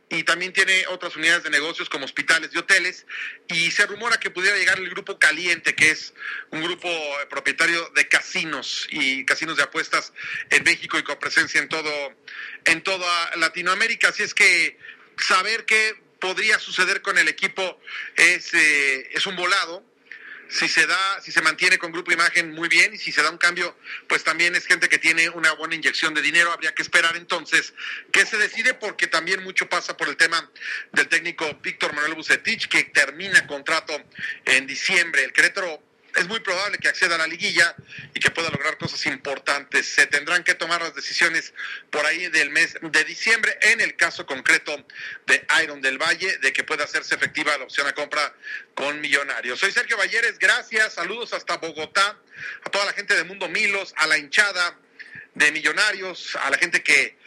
y también tiene otras unidades de negocios como hospitales y hoteles y se rumora que pudiera llegar el grupo Caliente, que es un grupo eh, propietario de casinos y casinos de apuestas en México y con presencia en todo en toda Latinoamérica, así es que saber qué podría suceder con el equipo es, eh, es un volado si se da, si se mantiene con Grupo Imagen muy bien y si se da un cambio, pues también es gente que tiene una buena inyección de dinero. Habría que esperar entonces que se decide porque también mucho pasa por el tema del técnico Víctor Manuel Bucetich que termina contrato en diciembre. El Querétaro es muy probable que acceda a la liguilla y que pueda lograr cosas importantes. Se tendrán que tomar las decisiones por ahí del mes de diciembre, en el caso concreto de Iron del Valle, de que pueda hacerse efectiva la opción a compra con Millonarios. Soy Sergio Valleres, gracias, saludos hasta Bogotá, a toda la gente de Mundo Milos, a la hinchada de Millonarios, a la gente que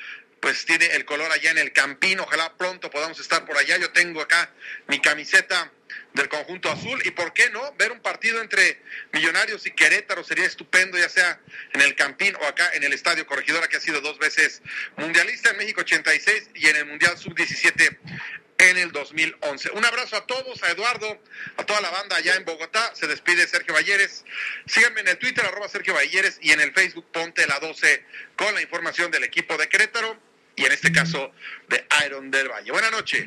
pues tiene el color allá en el Campín, ojalá pronto podamos estar por allá. Yo tengo acá mi camiseta del conjunto azul y por qué no ver un partido entre Millonarios y Querétaro sería estupendo ya sea en el Campín o acá en el Estadio Corregidora que ha sido dos veces mundialista en México 86 y en el Mundial Sub 17 en el 2011. Un abrazo a todos, a Eduardo, a toda la banda allá en Bogotá. Se despide Sergio Valleres. Síganme en el Twitter, arroba Sergio Valleres, y en el Facebook Ponte la 12 con la información del equipo de Querétaro y en este caso de Iron del Valle. Buenas noches.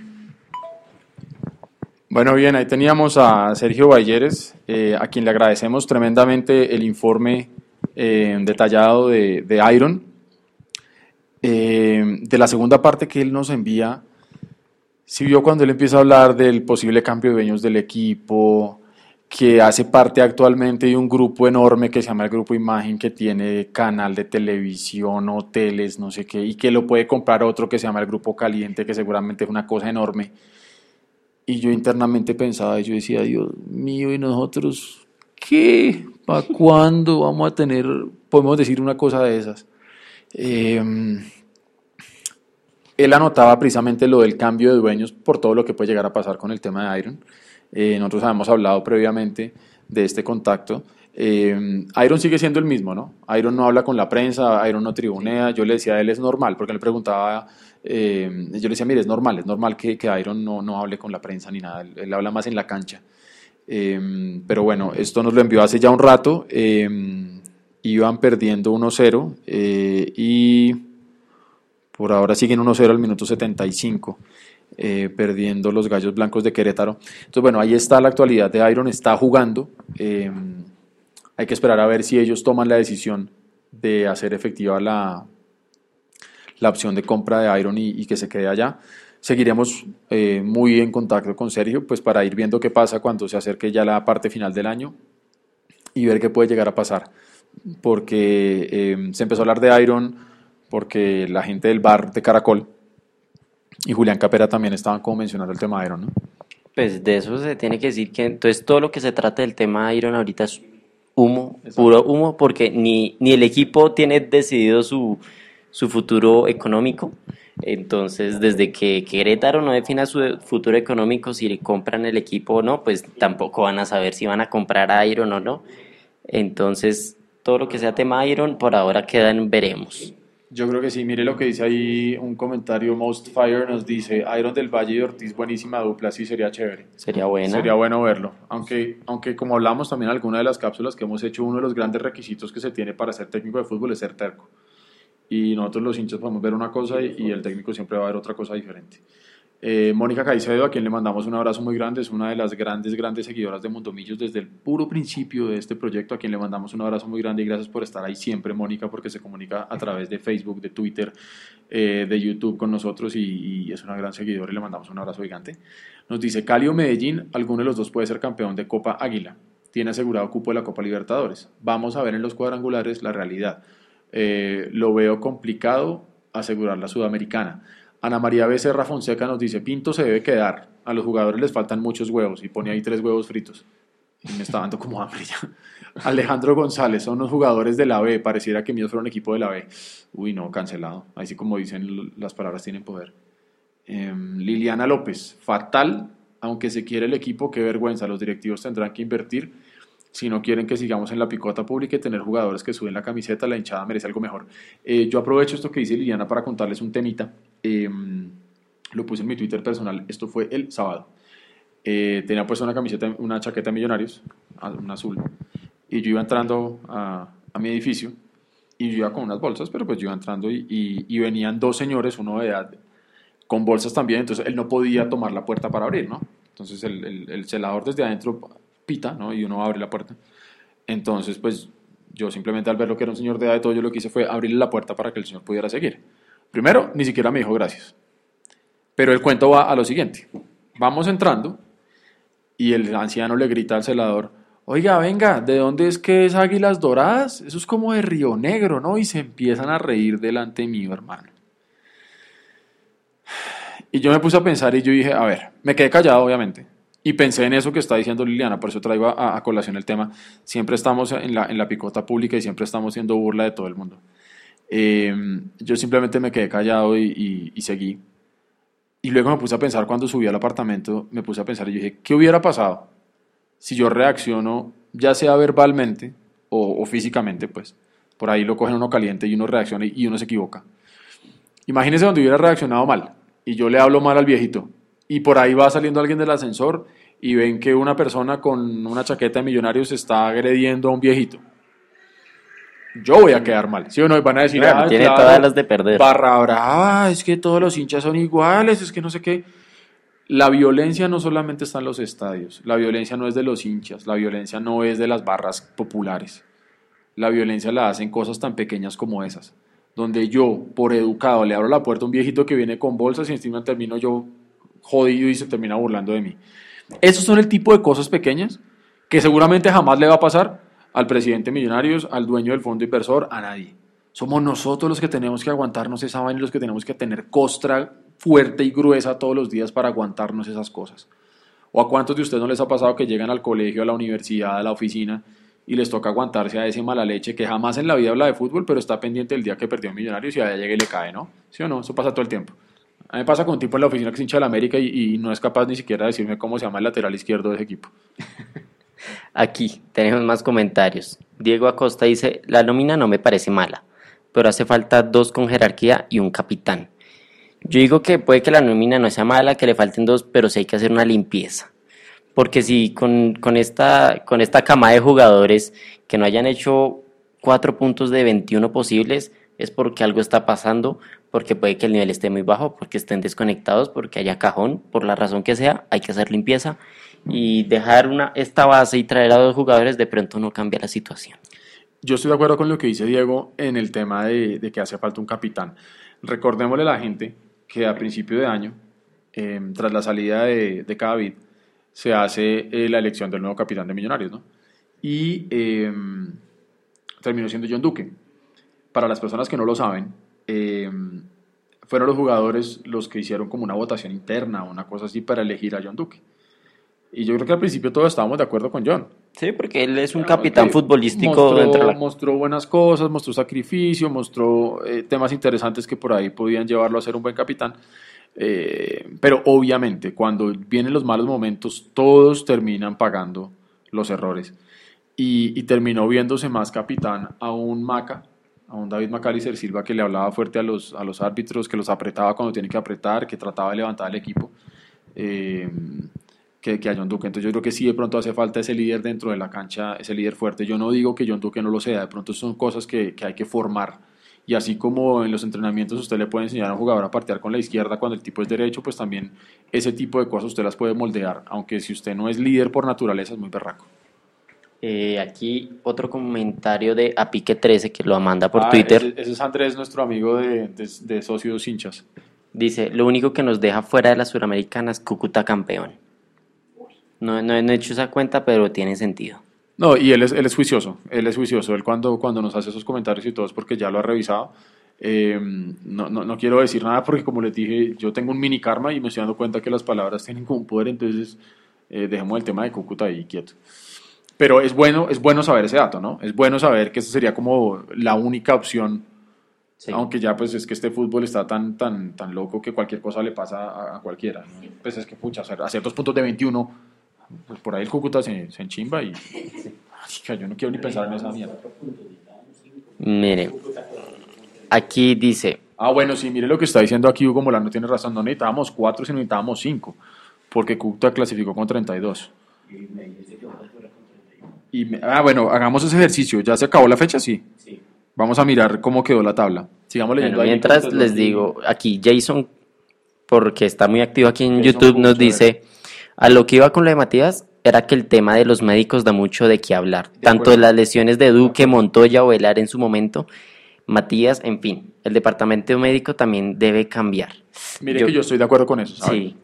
Bueno, bien, ahí teníamos a Sergio Valleres, eh, a quien le agradecemos tremendamente el informe eh, detallado de, Iron. Eh, de la segunda parte que él nos envía, si vio cuando él empieza a hablar del posible cambio de dueños del equipo, que hace parte actualmente de un grupo enorme que se llama el Grupo Imagen, que tiene canal de televisión, hoteles, no sé qué, y que lo puede comprar otro que se llama el Grupo Caliente, que seguramente es una cosa enorme y yo internamente pensaba, yo decía, Dios mío, y nosotros, ¿qué? ¿Para cuándo vamos a tener, podemos decir una cosa de esas? Em, él anotaba precisamente lo del cambio de dueños por todo lo que puede llegar a pasar con el tema de Iron. Eh, nosotros habíamos hablado previamente de este contacto. Eh, Iron sigue siendo el mismo, ¿no? Iron no habla con la prensa, Iron no tribunea. Yo le decía a él es normal, porque él preguntaba eh, yo le decía, mire, es normal, es normal que, que Iron no, no, hable con la prensa ni nada, él, habla más en la cancha. Eh, pero bueno, esto nos lo envió hace ya un rato, eh, iban perdiendo 1-0 y por ahora siguen 1-0 al minuto 75. Perdiendo los Gallos Blancos de Querétaro. Entonces, bueno, ahí está la actualidad de Iron, está jugando. hay que esperar a ver si ellos toman la decisión de hacer efectiva la, la opción de compra de Iron y, que se quede allá. Seguiremos eh, muy en contacto con Sergio, pues para ir viendo qué pasa cuando se acerque ya la parte final del año y ver qué puede llegar a pasar. Porque eh, se empezó a hablar de Iron, porque la gente del bar de Caracol y Julián Capera también estaban como mencionando el tema Iron, ¿no? Pues de eso se tiene que decir que entonces todo lo que se trata del tema Iron ahorita es humo, puro humo, porque ni, ni el equipo tiene decidido su, su futuro económico. Entonces, desde que Querétaro no defina su futuro económico, si le compran el equipo o no, pues tampoco van a saber si van a comprar a Iron o no. Entonces, todo lo que sea tema Iron, por ahora queda en veremos. Yo creo que sí, mire lo que dice ahí un comentario, Most Fire nos dice, Iron del Valle y Ortiz, buenísima dupla, sí sería chévere. Sería bueno. Sería bueno verlo, aunque, aunque como hablamos también en alguna de las cápsulas que hemos hecho, uno de los grandes requisitos que se tiene para ser técnico de fútbol es ser terco. Y nosotros los hinchas podemos ver una cosa y el técnico siempre va a ver otra cosa diferente. Eh, Mónica Caicedo, a quien le mandamos un abrazo muy grande, es una de las grandes, grandes seguidoras de Mundomillos desde el puro principio de este proyecto, a quien le mandamos un abrazo muy grande y gracias por estar ahí siempre, Mónica, porque se comunica a través de Facebook, de Twitter, eh, de YouTube con nosotros y, es una gran seguidora y le mandamos un abrazo gigante. Nos dice, Cali o Medellín, alguno de los dos puede ser campeón de Copa Águila, tiene asegurado cupo de la Copa Libertadores. Vamos a ver en los cuadrangulares la realidad. Eh, lo veo complicado asegurar la Sudamericana. Ana María Becerra Fonseca nos dice, Pinto se debe quedar, a los jugadores les faltan muchos huevos y pone ahí tres huevos fritos. Y me está dando como hambre ya. Alejandro González, son los jugadores de la B, pareciera que míos fuera un equipo de la B. Uy, no, cancelado. Así como dicen, las palabras tienen poder. Em, Liliana López, fatal, aunque se quiere el equipo, qué vergüenza, los directivos tendrán que invertir si no quieren que sigamos en la picota pública y tener jugadores que suben la camiseta, la hinchada merece algo mejor. Eh, yo aprovecho esto que dice Liliana para contarles un temita. Em, lo puse en mi Twitter personal, esto fue el sábado. Eh, tenía puesto una camiseta, una chaqueta de millonarios, un azul, y yo iba entrando a, mi edificio y yo iba con unas bolsas, pero pues yo iba entrando y, venían dos señores, uno de edad, con bolsas también, entonces él no podía tomar la puerta para abrir, ¿no? Entonces el, el celador desde adentro pita, ¿no? Y uno abre la puerta. Entonces, pues yo simplemente al ver lo que era un señor de edad de todo, yo lo que hice fue abrirle la puerta para que el señor pudiera seguir. Primero, ni siquiera me dijo gracias. Pero el cuento va a lo siguiente. Vamos entrando y el anciano le grita al celador, oiga, venga, ¿de dónde es que es Águilas Doradas? Eso es como de Río Negro, ¿no? Y se empiezan a reír delante mío, hermano. Y yo me puse a pensar y yo dije, a ver, me quedé callado, obviamente. Y pensé en eso que está diciendo Liliana, por eso traigo a, colación el tema. Siempre estamos en la, en la, picota pública y siempre estamos siendo burla de todo el mundo. Em, yo simplemente me quedé callado y, y, seguí. Y luego me puse a pensar cuando subí al apartamento, me puse a pensar y dije, ¿qué hubiera pasado si yo reacciono, ya sea verbalmente o, o físicamente, pues? Por ahí lo cogen uno caliente y uno reacciona y uno se equivoca. Imagínese donde hubiera reaccionado mal y yo le hablo mal al viejito y por ahí va saliendo alguien del ascensor y ven que una persona con una chaqueta de millonarios está agrediendo a un viejito. Yo voy a quedar mal, ¿sí o no? Van a decir, ah, tiene todas las de perder. Barra brava, es que todos los hinchas son iguales, es que no sé qué. La violencia no solamente está en los estadios, la violencia no es de los hinchas, la violencia no es de las barras populares. La violencia la hacen cosas tan pequeñas como esas, donde yo, por educado, le abro la puerta a un viejito que viene con bolsas y encima termino yo jodido y se termina burlando de mí. Esos son el tipo de cosas pequeñas que seguramente jamás le va a pasar al presidente Millonarios, al dueño del fondo inversor, a nadie. Somos nosotros los que tenemos que aguantarnos esa vaina y los que tenemos que tener costra fuerte y gruesa todos los días para aguantarnos esas cosas. ¿O a cuántos de ustedes no les ha pasado que llegan al colegio, a la universidad, a la oficina y les toca aguantarse a ese mala leche que jamás en la vida habla de fútbol, pero está pendiente el día que perdió Millonarios y allá llega y le cae, ¿no? ¿Sí o no? Eso pasa todo el tiempo. A mí me pasa con un tipo en la oficina que se hincha de la América y, no es capaz ni siquiera de decirme cómo se llama el lateral izquierdo de ese equipo. Aquí tenemos más comentarios. Diego Acosta dice, la nómina no me parece mala, pero hace falta dos con jerarquía y un capitán. Yo digo que puede que la nómina no sea mala, que le falten dos, pero sí hay que hacer una limpieza. Porque si con, con, esta, con esta cama de jugadores que no hayan hecho cuatro puntos de 21 posibles, es porque algo está pasando, porque puede que el nivel esté muy bajo, porque estén desconectados, porque haya cajón, por la razón que sea, hay que hacer limpieza y dejar una, esta base y traer a dos jugadores de pronto no cambia la situación. Yo estoy de acuerdo con lo que dice Diego en el tema de, que hace falta un capitán. Recordémosle a la gente que a principio de año em, tras la salida de, de se hace eh, la elección del nuevo capitán de Millonarios, ¿no? Y em, terminó siendo John Duque. Para las personas que no lo saben, em, fueron los jugadores los que hicieron como una votación interna o una cosa así para elegir a John Duque. Y yo creo que al principio todos estábamos de acuerdo con John. Sí, porque él es un capitán futbolístico. Mostró, mostró, buenas cosas, mostró sacrificio, mostró eh, temas interesantes que por ahí podían llevarlo a ser un buen capitán. Eh, pero obviamente, cuando vienen los malos momentos, todos terminan pagando los errores. Y, terminó viéndose más capitán a un Maca, a un David Macalister Silva que le hablaba fuerte a los, a los árbitros, que los apretaba cuando tiene que apretar, que trataba de levantar el equipo. Eh, que, que, a John Duque. Entonces yo creo que sí de pronto hace falta ese líder dentro de la cancha, ese líder fuerte. Yo no digo que John Duque no lo sea, de pronto son cosas que, que hay que formar. Y así como en los entrenamientos usted le puede enseñar a un jugador a partear con la izquierda cuando el tipo es derecho, pues también ese tipo de cosas usted las puede moldear, aunque si usted no es líder por naturaleza es muy berraco. Eh, aquí otro comentario de Apique13 que lo manda por ah, Twitter. Ese, es Andrés, nuestro amigo de, de, de socios hinchas. Dice, lo único que nos deja fuera de la Suramericana es Cúcuta campeón. No, no, he hecho esa cuenta, pero tiene sentido. No, y él es, él es juicioso, él es juicioso, él cuando, cuando nos hace esos comentarios y todo es porque ya lo ha revisado. Eh, no, no, no, quiero decir nada porque como les dije, yo tengo un mini karma y me estoy dando cuenta que las palabras tienen como un poder, entonces eh, dejemos el tema de Cúcuta ahí quieto. Pero es bueno, es bueno saber ese dato, ¿no? Es bueno saber que esa sería como la única opción, aunque ya pues es que este fútbol está tan, tan, tan loco que cualquier cosa le pasa a, cualquiera. ¿no? Pues es que, pucha, hacer, dos puntos de 21 pues por ahí el Cúcuta se, se enchimba y yo no quiero ni pensar en esa mierda. Mire, aquí dice. Ah, bueno, sí, mire lo que está diciendo aquí Hugo Molano, tiene razón, no necesitábamos cuatro, sino necesitábamos cinco, porque Cúcuta clasificó con 32. Y ah, bueno, hagamos ese ejercicio. ¿Ya se acabó la fecha? Sí. Vamos a mirar cómo quedó la tabla. Sigamos leyendo. mientras les digo, aquí Jason, porque está muy activo aquí en YouTube, nos dice... A lo que iba con lo de Matías era que el tema de los médicos da mucho de qué hablar. Tanto las lesiones de Duque, Montoya o Velar en su momento, Matías, en fin, el departamento médico también debe cambiar. Mire que yo estoy de acuerdo con eso. Sí.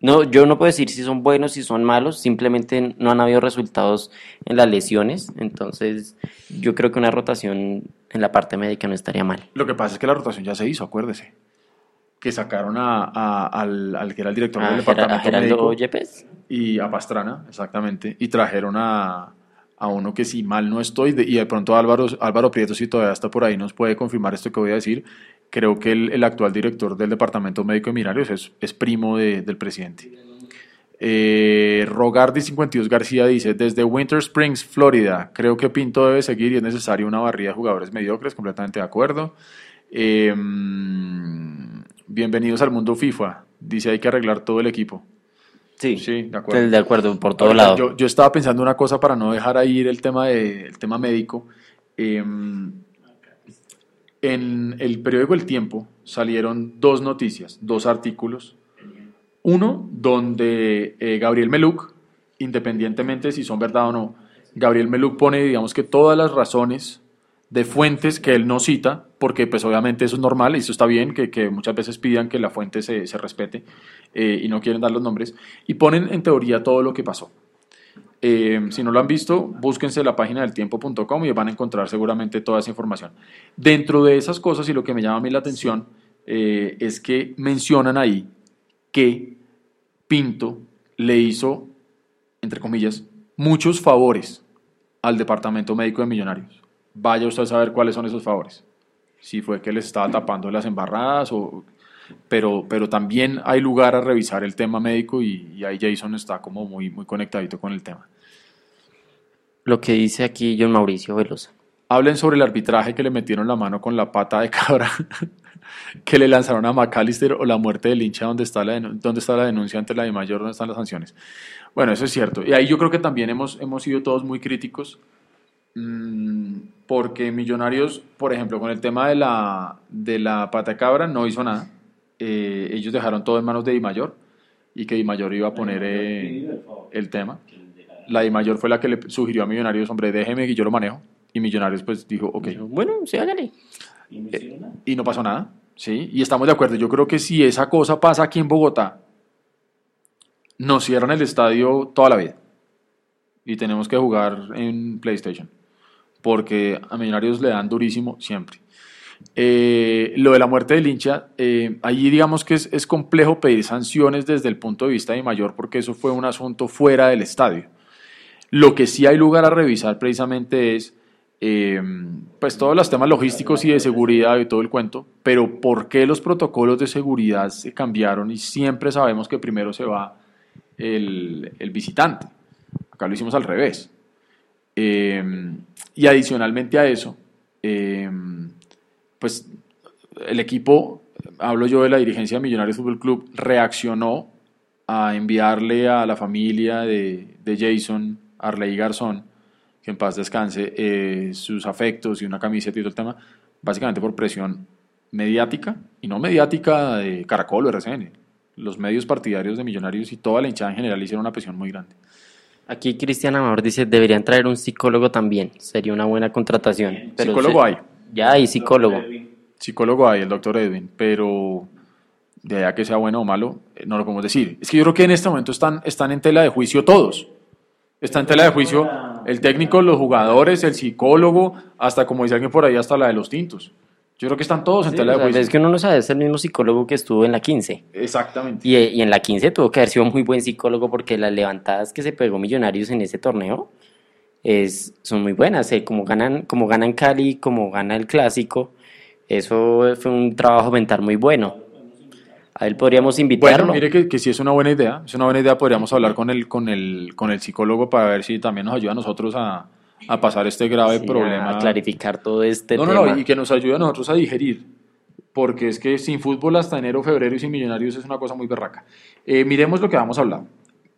No, yo no puedo decir si son buenos, si son malos, simplemente no han habido resultados en las lesiones, entonces yo creo que una rotación en la parte médica no estaría mal. Lo que pasa es que la rotación ya se hizo, acuérdese que sacaron a, al, al, que era el director del departamento Gerardo Yepes. y a Pastrana, exactamente, y trajeron a, a uno que si mal no estoy, y de pronto Álvaro, Álvaro Prieto, si todavía está por ahí, nos puede confirmar esto que voy a decir, creo que el, el actual director del Departamento Médico de Minarios es, es primo de, del presidente. Eh, Rogardi 52 García dice, desde Winter Springs, Florida, creo que Pinto debe seguir y es necesario una barrida de jugadores mediocres, completamente de acuerdo. Eh, bienvenidos al mundo FIFA. Dice hay que arreglar todo el equipo. Sí, sí, de acuerdo. De acuerdo, por todo lado. Yo, yo, estaba pensando una cosa para no dejar ahí el tema, de, el tema médico. Em, en el periódico El Tiempo salieron dos noticias, dos artículos. Uno donde eh, Gabriel Meluk, independientemente si son verdad o no, Gabriel Meluk pone, digamos que todas las razones de fuentes que él no cita, porque pues obviamente eso es normal y eso está bien, que, muchas veces pidan que la fuente se, se respete eh, y no quieren dar los nombres, y ponen en teoría todo lo que pasó. Eh, si no lo han visto, búsquense la página del tiempo.com y van a encontrar seguramente toda esa información. Dentro de esas cosas y lo que me llama a mí la atención eh, es que mencionan ahí que Pinto le hizo, entre comillas, muchos favores al Departamento Médico de Millonarios vaya usted a saber cuáles son esos favores. Si fue que les estaba tapando las embarradas o... Pero, pero también hay lugar a revisar el tema médico y, ahí Jason está como muy, muy conectadito con el tema. Lo que dice aquí John Mauricio Velosa. Hablen sobre el arbitraje que le metieron la mano con la pata de cabra que le lanzaron a McAllister o la muerte del hincha, ¿dónde está la, dónde está la denuncia ante la de mayor, dónde están las sanciones. Bueno, eso es cierto. Y ahí yo creo que también hemos, hemos sido todos muy críticos Mm, porque Millonarios, por ejemplo, con el tema de la, de la pata cabra, no hizo nada. Eh, ellos dejaron todo en manos de Di Mayor y que Di Mayor iba a poner eh, el tema. La Di Mayor fue la que le sugirió a Millonarios, hombre, déjeme que yo lo manejo. Y Millonarios pues dijo, ok. Bueno, sí, hágale. Eh, y no pasó nada. ¿sí? Y estamos de acuerdo. Yo creo que si esa cosa pasa aquí en Bogotá, nos cierran el estadio toda la vida. Y tenemos que jugar en PlayStation. Porque a Millonarios le dan durísimo siempre. Eh, lo de la muerte del hincha, eh, allí digamos que es, complejo pedir sanciones desde el punto de vista de mayor porque eso fue un asunto fuera del estadio. Lo que sí hay lugar a revisar precisamente es eh, pues todos los temas logísticos y de seguridad y todo el cuento, pero ¿por qué los protocolos de seguridad se cambiaron y siempre sabemos que primero se va el, visitante? Acá lo hicimos al revés. Y adicionalmente a eso, pues el equipo, hablo yo de la dirigencia de Millonarios Fútbol Club, reaccionó a enviarle a la familia de, de Jason Arley Garzón, que en paz descanse, eh, sus afectos y una camiseta y todo el tema, básicamente por presión mediática, y no mediática de Caracol o RCN. Los medios partidarios de Millonarios y toda la hinchada en general hicieron una presión muy grande. Aquí Cristian Amador dice, deberían traer un psicólogo también, sería una buena contratación. Pero psicólogo hay. Ya hay psicólogo. Psicólogo hay, el doctor Edwin, pero de allá que sea bueno o malo, eh, no lo podemos decir. Es que yo creo que en este momento están, están en tela de juicio todos. Está en tela de juicio el técnico, los jugadores, el psicólogo, hasta como dice alguien por ahí, hasta la de los tintos. Yo creo que están todos en Sí, tela de juicio. es que uno no sabe, es el mismo psicólogo que estuvo en la 15. Exactamente. Y, y en la 15 tuvo que haber sido muy buen psicólogo porque las levantadas que se pegó Millonarios en ese torneo es, son muy buenas. eh, Como ganan, como ganan Cali, como gana el clásico, eso fue un trabajo mental muy bueno. A él podríamos invitarlo. Bueno, mire que, que sí es una buena idea. Es una buena idea. Podríamos hablar con el, con el, con el psicólogo para ver si también nos ayuda a nosotros a, a pasar este grave Sí, problema. A clarificar todo este no, no, tema. no, y que nos ayude a nosotros a digerir. Porque es que sin fútbol hasta enero, febrero y sin millonarios es una cosa muy berraca. Eh, miremos lo que vamos a hablar.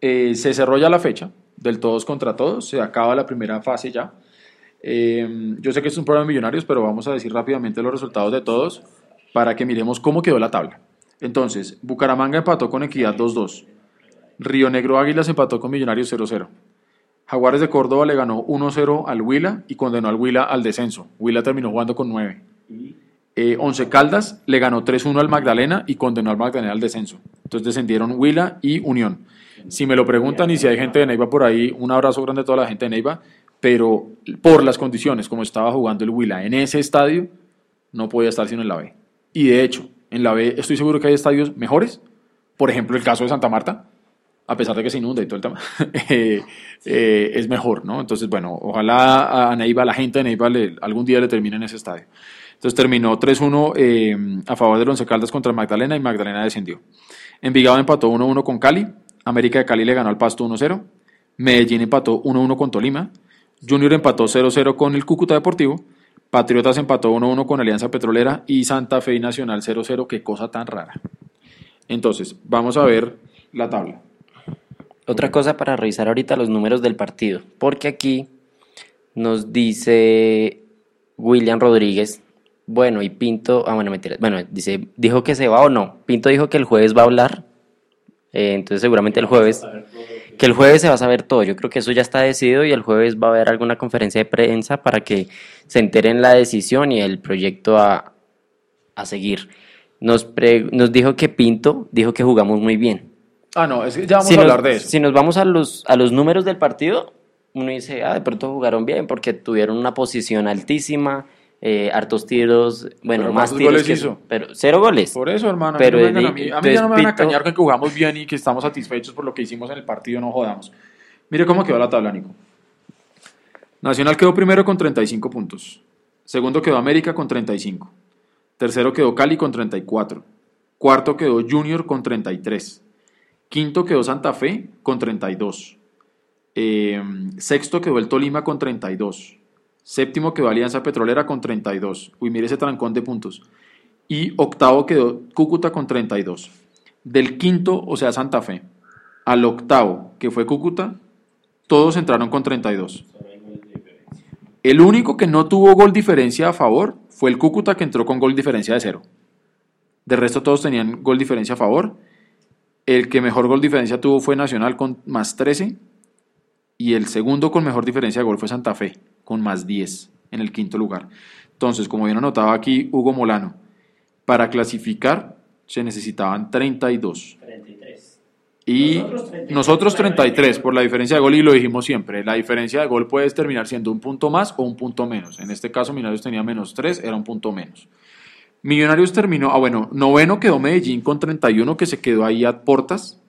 Eh, se cerró ya la fecha del todos contra todos. Se acaba la primera fase ya. Eh, yo sé que es un programa de millonarios, pero vamos a decir rápidamente los resultados de todos para que miremos cómo quedó la tabla. Entonces, Bucaramanga empató con Equidad 2-2. Río Negro Águilas empató con Millonarios 0-0. Jaguares de Córdoba le ganó 1-0 al Huila y condenó al Huila al descenso. Huila terminó jugando con 9. Eh, Once Caldas le ganó 3-1 al Magdalena y condenó al Magdalena al descenso. Entonces descendieron Huila y Unión. Si me lo preguntan y si hay gente de Neiva por ahí, un abrazo grande a toda la gente de Neiva, pero por las condiciones como estaba jugando el Huila en ese estadio, no podía estar sino en la B. Y de hecho, en la B estoy seguro que hay estadios mejores. Por ejemplo, el caso de Santa Marta, a pesar de que se inunda y todo el tema, eh, eh, es mejor, ¿no? Entonces, bueno, ojalá a Neiva, a la gente de Neiva, algún día le termine en ese estadio. Entonces terminó 3-1 eh, a favor del Once Caldas contra Magdalena y Magdalena descendió. Envigado empató 1-1 con Cali, América de Cali le ganó al Pasto 1-0, Medellín empató 1-1 con Tolima, Junior empató 0-0 con el Cúcuta Deportivo, Patriotas empató 1-1 con Alianza Petrolera y Santa Fe y Nacional 0-0, qué cosa tan rara. Entonces, vamos a ver la tabla. Otra cosa para revisar ahorita los números del partido, porque aquí nos dice William Rodríguez, bueno, y Pinto, ah, bueno, mentira, bueno, dice, dijo que se va o no. Pinto dijo que el jueves va a hablar, eh, entonces seguramente el jueves, que el jueves se va a saber todo. Yo creo que eso ya está decidido y el jueves va a haber alguna conferencia de prensa para que se enteren la decisión y el proyecto a, a seguir. Nos, pre- nos dijo que Pinto dijo que jugamos muy bien. Ah, no, es que ya vamos si a nos, hablar de eso. Si nos vamos a los, a los números del partido, uno dice, ah, de pronto jugaron bien porque tuvieron una posición altísima, eh, hartos tiros, bueno, Pero más ¿cuántos tiros goles que hizo? pero cero goles. Por eso, hermano, Pero a mí, no me vengan a Eddie- mí- a mí ya no me van a cañar con que jugamos bien y que estamos satisfechos por lo que hicimos en el partido, no jodamos. Mire cómo quedó la tabla, Nico. Nacional quedó primero con 35 puntos. Segundo quedó América con 35. Tercero quedó Cali con 34. Cuarto quedó Junior con 33. Quinto quedó Santa Fe con 32. Eh, sexto quedó el Tolima con 32. Séptimo quedó Alianza Petrolera con 32. Uy, mire ese trancón de puntos. Y octavo quedó Cúcuta con 32. Del quinto, o sea, Santa Fe, al octavo, que fue Cúcuta, todos entraron con 32. El único que no tuvo gol diferencia a favor fue el Cúcuta, que entró con gol diferencia de cero. De resto, todos tenían gol diferencia a favor. El que mejor gol diferencia tuvo fue Nacional con más 13. Y el segundo con mejor diferencia de gol fue Santa Fe, con más 10 en el quinto lugar. Entonces, como bien anotaba aquí Hugo Molano, Para clasificar se necesitaban 32. 33. Y nosotros 33, por la diferencia de gol y lo dijimos siempre, la diferencia de gol puede terminar siendo un punto más o un punto menos. En este caso Millonarios tenía menos 3, era un punto menos. Millonarios terminó, ah bueno, noveno quedó Medellín con 31 que se quedó ahí a portas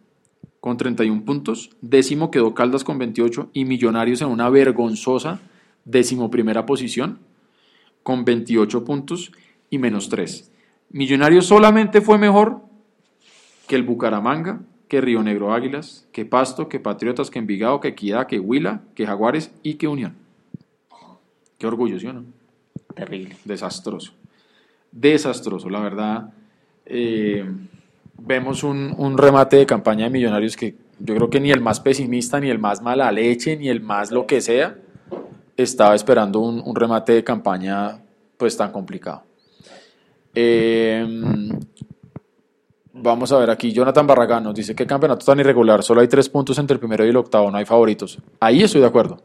con 31 puntos, décimo quedó Caldas con 28 y Millonarios en una vergonzosa décimo primera posición con 28 puntos y menos 3. Millonarios solamente fue mejor que el Bucaramanga, que Río Negro Águilas, que Pasto, que Patriotas, que Envigado, que Equidad, que Huila, que Jaguares y que Unión. Qué orgullo, ¿sí o no? Terrible. Desastroso. Desastroso, la verdad. Eh, vemos un, remate de campaña de Millonarios que yo creo que ni el más pesimista, ni el más mala leche, ni el más lo que sea, estaba esperando un, remate de campaña pues tan complicado. Eh, vamos a ver aquí, Jonathan Barragán nos dice que campeonato tan irregular, solo hay tres puntos entre el primero y el octavo, no hay favoritos. Ahí estoy de acuerdo.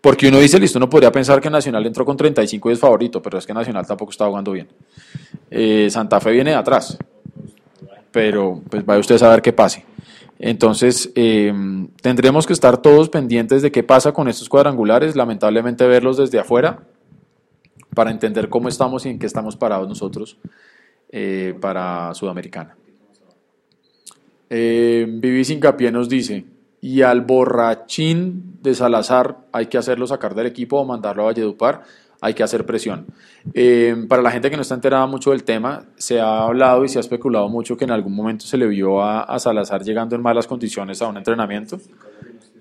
Porque uno dice, listo, uno podría pensar que Nacional entró con 35 y es favorito, pero es que Nacional tampoco está jugando bien. Eh, Santa Fe viene de atrás, pero pues vaya usted a saber qué pase. Entonces, eh, tendremos que estar todos pendientes de qué pasa con estos cuadrangulares, lamentablemente verlos desde afuera, para entender cómo estamos y en qué estamos parados nosotros eh, para Sudamericana. Eh, Vivi Sincapié nos dice, y al borrachín de Salazar hay que hacerlo sacar del equipo o mandarlo a Valledupar, hay que hacer presión. Eh, para la gente que no está enterada mucho del tema, se ha hablado y se ha especulado mucho que en algún momento se le vio a Salazar llegando en malas condiciones a un entrenamiento.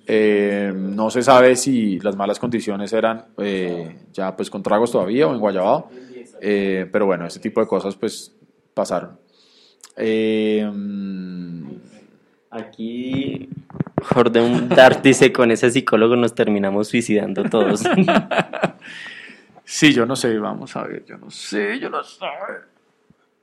Eh, no se sabe si las malas condiciones eran eh, ya pues con tragos todavía o en Guayabao, pero bueno, ese tipo de cosas pues pasaron. Aquí Jordan Dart dice, con ese psicólogo nos terminamos suicidando todos. sí, yo no sé, vamos a ver, yo no sé, yo no sé.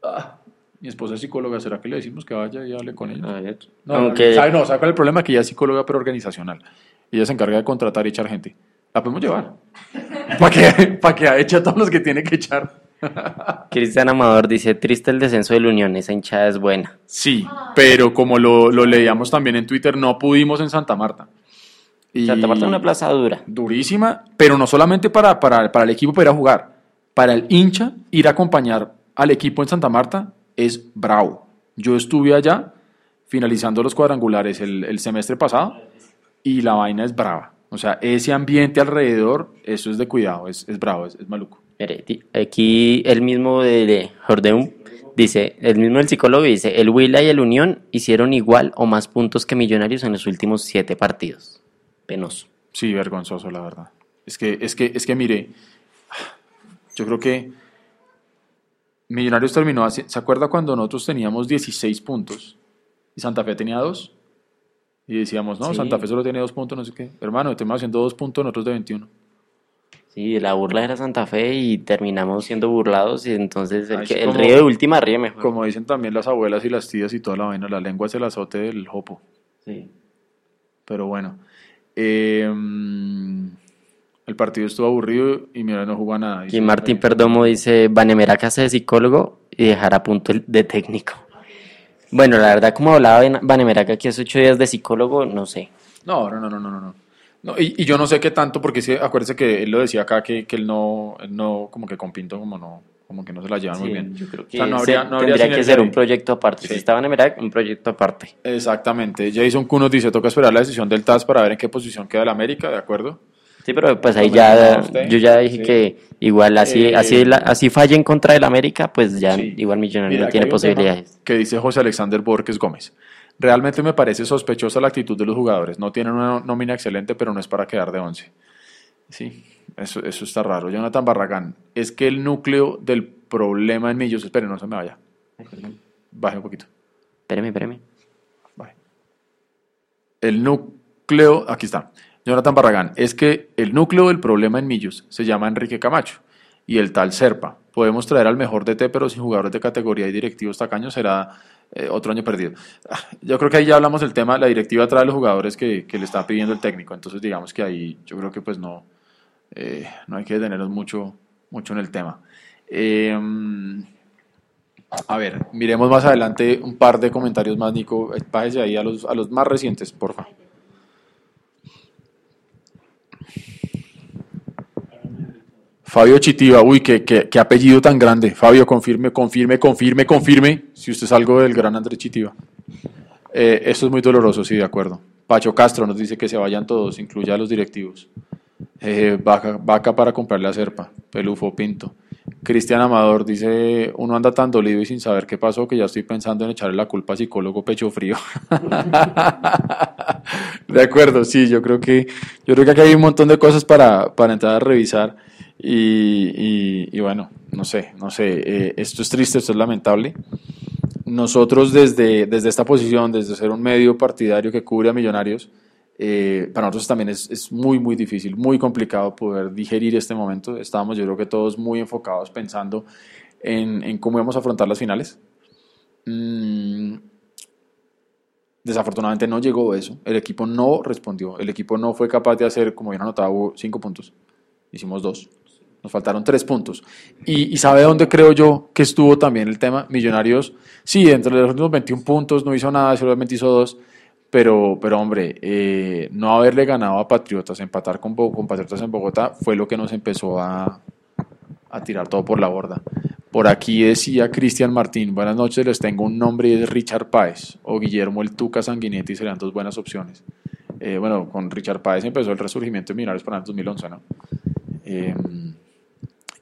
Ah. Mi esposa es psicóloga, ¿será que le decimos que vaya y hable con ella? Ah, no, Aunque... ¿sabe, no, ¿sabe cuál es el problema? Que ella es psicóloga pero organizacional. Ella se encarga de contratar y echar gente. La podemos llevar. Para que, para que eche a todos los que tiene que echar. Cristian Amador dice, triste el descenso de la Unión, esa hinchada es buena. Sí, pero como lo, lo leíamos también en Twitter, no pudimos en Santa Marta. Y Santa Marta es una plaza dura. Durísima, pero no solamente para, para, para el equipo para ir a jugar, para el hincha ir a acompañar al equipo en Santa Marta es bravo. Yo estuve allá finalizando los cuadrangulares el, semestre pasado y la vaina es brava. O sea, ese ambiente alrededor, eso es de cuidado, es, bravo, es, maluco. aquí el mismo de, Jordeum dice, el mismo del psicólogo dice, el Huila y el Unión hicieron igual o más puntos que Millonarios en los últimos siete partidos. Penoso. Sí, vergonzoso, la verdad. Es que, es que, es que mire, yo creo que Millonarios terminó así. ¿Se acuerda cuando nosotros teníamos 16 puntos y Santa Fe tenía 2? Y decíamos, no, Santa Fe solo tiene 2 puntos, no sé qué. Hermano, terminamos haciendo 2 puntos, nosotros de 21. Sí, la burla era Santa Fe y terminamos siendo burlados y entonces el, el río de última ríe mejor. Como dicen también las abuelas y las tías y toda la vaina, la lengua es el azote del jopo. Sí. Pero bueno. Eh, el partido estuvo aburrido y mira, no jugó nada. Y, Martín Perdomo dice, Vanemeraca hace de psicólogo y dejará a punto de técnico. Bueno, la verdad, como hablaba Vanemeraca aquí hace ocho días de psicólogo, no sé. No, no, no, no, no, no. y, yo no sé qué tanto, porque sí, acuérdese que él lo decía acá, que, que él, no, no, como que con Pinto, como no, como que no se la llevan muy bien. Yo creo que no habría, no tendría que ser un proyecto aparte. Si está Vanemeraca, un proyecto aparte. Exactamente. Jason Kuno dice, toca esperar la decisión del TAS para ver en qué posición queda el América, ¿de acuerdo? Sí, pero pues ahí ya, yo ya dije que igual así, eh, así, así falle en contra del América, pues ya igual Millonario no tiene posibilidades. Que dice José Alexander Borges Gómez. Realmente me parece sospechosa la actitud de los jugadores. No tienen una nómina excelente, pero no es para quedar de once. Sí, eso, eso está raro. Jonathan Barragán, es que el núcleo del problema en Millos, espere, no se me vaya. Baje un poquito. Espéreme, espéreme. Baje. El núcleo, aquí está. Jonathan Barragán, es que el núcleo del problema en Millos se llama Enrique Camacho y el tal Serpa. Podemos traer al mejor DT, pero sin jugadores de categoría y directivos tacaños será eh, otro año perdido. Yo creo que ahí ya hablamos del tema, la directiva trae a los jugadores que, le está pidiendo el técnico, entonces digamos que ahí yo creo que pues no, eh, no hay que detenernos mucho, mucho en el tema. Em, A ver, miremos más adelante un par de comentarios más, Nico. Bájese ahí a los, a los más recientes, porfa. Fabio Chitiva, uy, qué, qué, apellido tan grande. Fabio, confirme, confirme, confirme, confirme si usted es algo del gran Andrés Chitiva. Eh, esto es muy doloroso, sí, de acuerdo. Pacho Castro nos dice que se vayan todos, incluya a los directivos. Eh, vaca, vaca para comprarle a Serpa, Pelufo Pinto. Cristian Amador dice, uno anda tan dolido y sin saber qué pasó que ya estoy pensando en echarle la culpa a psicólogo pecho frío. de acuerdo, sí, yo creo que yo creo que aquí hay un montón de cosas para, para entrar a revisar y, y, bueno, no sé, no sé, eh, esto es triste, esto es lamentable. Nosotros desde, desde esta posición, desde ser un medio partidario que cubre a millonarios, eh, para nosotros también es, es, muy, muy difícil, muy complicado poder digerir este momento. Estábamos, yo creo que todos muy enfocados pensando en, en cómo íbamos a afrontar las finales. Mm, desafortunadamente no llegó eso. El equipo no respondió. El equipo no fue capaz de hacer, como bien anotado, cinco puntos. Hicimos dos. Nos faltaron tres puntos. Y, y, sabe dónde creo yo que estuvo también el tema? Millonarios, sí, entre los últimos 21 puntos no hizo nada, solamente hizo dos. Pero, pero hombre, eh, no haberle ganado a Patriotas, empatar con, con Patriotas en Bogotá, fue lo que nos empezó a, a tirar todo por la borda. Por aquí decía Cristian Martín, buenas noches, les tengo un nombre y es Richard Páez o Guillermo el Tuca Sanguinetti, serían dos buenas opciones. Eh, bueno, con Richard Páez empezó el resurgimiento de Millonarios para el 2011, ¿no? Eh,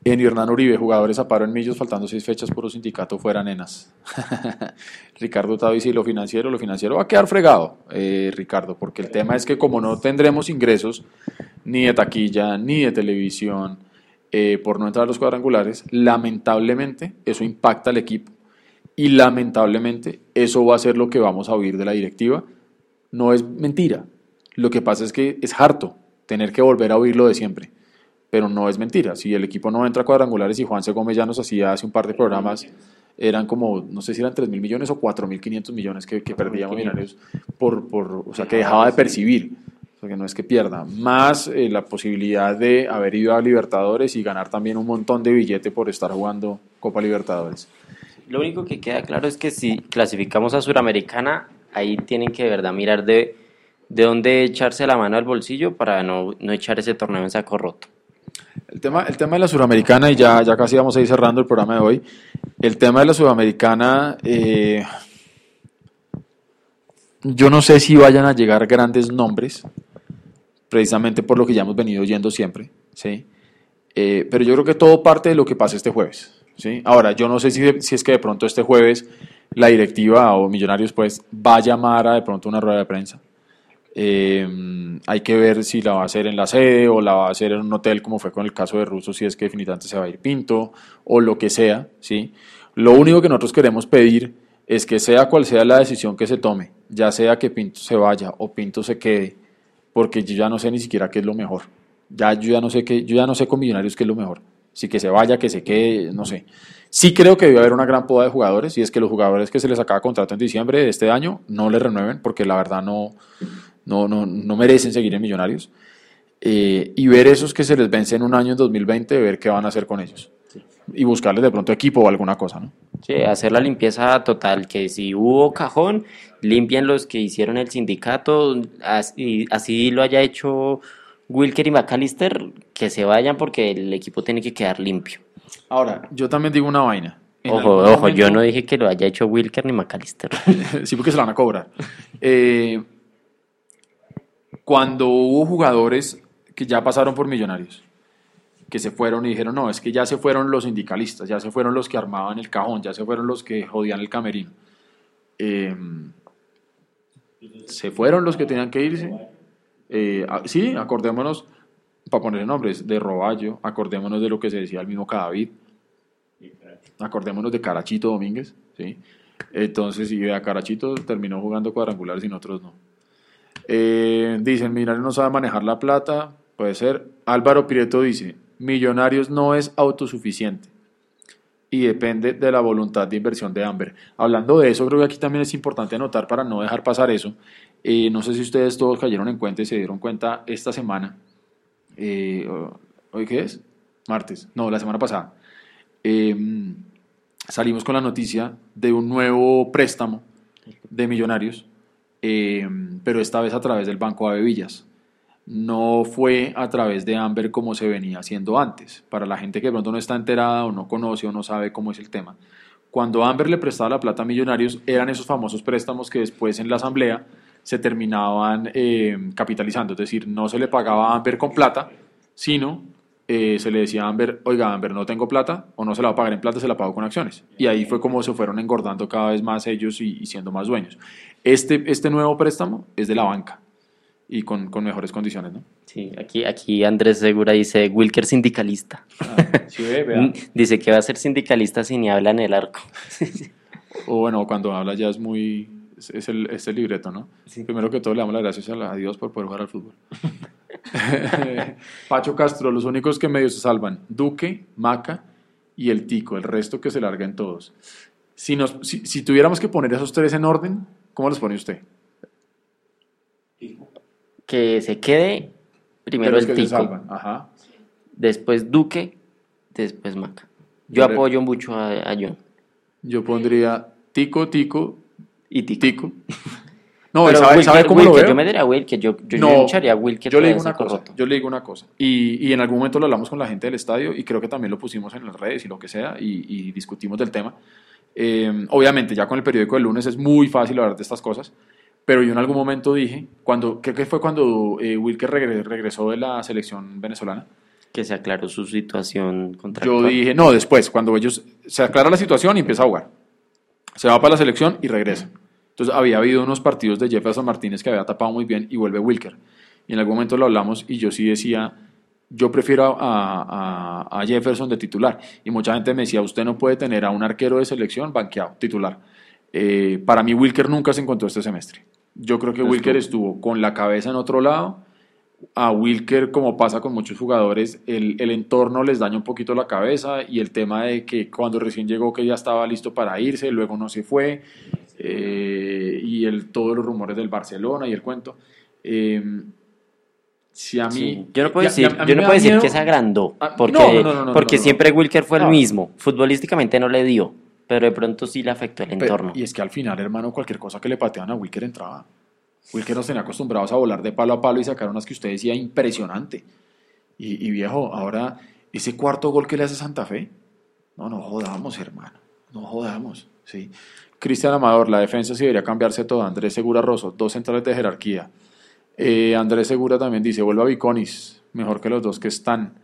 en Hernán Uribe, jugadores a paro en Millos, faltando seis fechas por un sindicato fuera nenas. Ricardo Tavis y lo financiero, lo financiero va a quedar fregado, eh, Ricardo, porque el tema es que como no tendremos ingresos ni de taquilla, ni de televisión, eh, por no entrar a los cuadrangulares, lamentablemente eso impacta al equipo y lamentablemente eso va a ser lo que vamos a oír de la directiva. No es mentira, lo que pasa es que es harto tener que volver a oírlo de siempre pero no es mentira. Si el equipo no entra a cuadrangulares y Juan C. Gómez ya nos hacía hace un par de programas, eran como, no sé si eran 3 mil millones o 4 mil 500 millones que, que perdíamos Millonarios, por, por, o sea, que dejaba de percibir. O sea, que no es que pierda. Más eh, la posibilidad de haber ido a Libertadores y ganar también un montón de billete por estar jugando Copa Libertadores. Lo único que queda claro es que si clasificamos a Suramericana, ahí tienen que de verdad mirar de, de dónde echarse la mano al bolsillo para no, no echar ese torneo en saco roto. El tema, el tema de la Suramericana, y ya, ya casi vamos a ir cerrando el programa de hoy, el tema de la Suramericana, eh, yo no sé si vayan a llegar grandes nombres, precisamente por lo que ya hemos venido oyendo siempre, ¿sí? Eh, pero yo creo que todo parte de lo que pasa este jueves. ¿sí? Ahora, yo no sé si, si es que de pronto este jueves la directiva o Millonarios pues va a llamar a de pronto una rueda de prensa eh, hay que ver si la va a hacer en la sede o la va a hacer en un hotel, como fue con el caso de Russo, si es que definitivamente se va a ir Pinto o lo que sea. ¿sí? Lo único que nosotros queremos pedir es que sea cual sea la decisión que se tome, ya sea que Pinto se vaya o Pinto se quede, porque yo ya no sé ni siquiera qué es lo mejor. Ya yo ya no sé qué, yo ya no sé con Millonarios qué es lo mejor. Si que se vaya, que se quede, no sé. Sí creo que debe haber una gran poda de jugadores y es que los jugadores que se les acaba contrato en diciembre de este año no le renueven porque la verdad no, no, no, no merecen seguir en Millonarios. Eh, y ver esos que se les vence en un año en 2020, ver qué van a hacer con ellos. Y buscarles de pronto equipo o alguna cosa, ¿no? Sí, hacer la limpieza total, que si hubo cajón, limpien los que hicieron el sindicato, así, así lo haya hecho Wilker y McAllister, que se vayan porque el equipo tiene que quedar limpio. Ahora, yo también digo una vaina. ojo, ojo, yo no dije que lo haya hecho Wilker ni McAllister. sí, porque se la van a cobrar. Eh, cuando hubo jugadores que ya pasaron por Millonarios, que se fueron y dijeron, no, es que ya se fueron los sindicalistas, ya se fueron los que armaban el cajón, ya se fueron los que jodían el camerino. Em, se fueron los que tenían que irse. Eh, sí, acordémonos, para poner nombres, de Roballo, acordémonos de lo que se decía el mismo Cadavid, acordémonos de Carachito Domínguez, ¿sí? Entonces, y a Carachito terminó jugando cuadrangulares y nosotros no. Eh, dicen, Millonarios no sabe manejar la plata, puede ser. Álvaro Pireto dice, Millonarios no es autosuficiente y depende de la voluntad de inversión de Amber. Hablando de eso, creo que aquí también es importante anotar para no dejar pasar eso. Eh, no sé si ustedes todos cayeron en cuenta y se dieron cuenta esta semana. Eh, ¿Hoy qué es? Martes. No, la semana pasada. Em, salimos con la noticia de un nuevo préstamo de millonarios, eh, pero esta vez a través del Banco de Villas. No fue a través de Amber como se venía haciendo antes. Para la gente que de pronto no está enterada o no conoce o no sabe cómo es el tema. Cuando Amber le prestaba la plata a millonarios, eran esos famosos préstamos que después en la asamblea se terminaban eh, capitalizando. Es decir, no se le pagaba a Amber con plata, sino eh, se le decía a Amber, oiga Amber, no tengo plata o no se la va a pagar en plata, se la pago con acciones. Y ahí fue como se fueron engordando cada vez más ellos y, siendo más dueños. Este, este nuevo préstamo es de la banca y con, con mejores condiciones, ¿no? Sí, aquí, aquí Andrés Segura dice Wilker sindicalista. Ah, dice que va a ser sindicalista si ni habla en el arco. o bueno, cuando habla ya es muy... Es el, es el libreto, ¿no? Primero que todo le damos las gracias a Dios por poder jugar al fútbol. Pacho Castro, los únicos que medio se salvan, Duque, Maca y el Tico, el resto que se larga en todos. Si, nos, si, tuviéramos que poner esos tres en orden, ¿cómo los pone usted? Que se quede primero el Tico, después Duque, después Maca. Yo apoyo mucho a, a John. Yo pondría Tico, Tico y Tico. No, ¿sabe, cómo lo veo? Yo me diría a Wilker, yo, yo, no, yo a Wilker. Yo le digo una cosa, yo le digo una cosa. Y, y, en algún momento lo hablamos con la gente del estadio y creo que también lo pusimos en las redes y lo que sea y, y discutimos del tema. Eh, obviamente, ya con el periódico del lunes es muy fácil hablar de estas cosas, pero yo en algún momento dije, cuando, creo que fue cuando eh, Wilker regresó de la selección venezolana, que se aclaró su situación contra Yo dije, no, después, cuando ellos se aclara la situación y empieza a jugar. Se va para la selección y regresa. Entonces había habido unos partidos de Jefferson Martínez que había tapado muy bien y vuelve Wilker. Y en algún momento lo hablamos y yo sí decía, yo prefiero a, Jefferson de titular. Y mucha gente me decía, usted no puede tener a un arquero de selección banqueado, titular. Eh, para mí Wilker nunca se encontró este semestre. Yo creo que Wilker estuvo con la cabeza en otro lado. A Wilker, como pasa con muchos jugadores, el, el, entorno les daña un poquito la cabeza y el tema de que cuando recién llegó que ya estaba listo para irse, luego no se fue. Eh, y el, todos los rumores del Barcelona y el cuento. Eh, si a mí, yo no puedo decir, yo no puedo decir que se agrandó, porque, porque siempre Wilker fue el mismo. Futbolísticamente no le dio, pero de pronto sí le afectó el entorno. y es que al final, hermano, cualquier cosa que le pateaban a Wilker entraba. Wilker nos tenía acostumbrados a volar de palo a palo y sacar unas que usted decía impresionante. Y, y viejo, ahora, ese cuarto gol que le hace Santa Fe, no, no jodamos, hermano, no jodamos, sí. Cristian Amador, la defensa sí debería cambiarse toda. Andrés Segura Rosso, dos centrales de jerarquía. Eh, Andrés Segura también dice, vuelva a Viconis, mejor que los dos que están.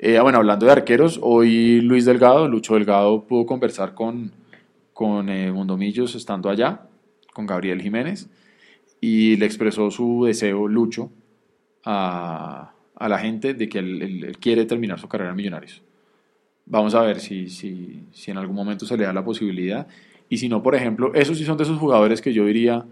Eh, ah, bueno, hablando de arqueros, hoy Luis Delgado, Lucho Delgado, pudo conversar con, con eh, Mundomillos estando allá, con Gabriel Jiménez, y le expresó su deseo, Lucho, a, a la gente de que él, quiere terminar su carrera en Millonarios. Vamos a ver si, si, si en algún momento se le da la posibilidad y si no, por ejemplo, esos sí son de esos jugadores que yo diría,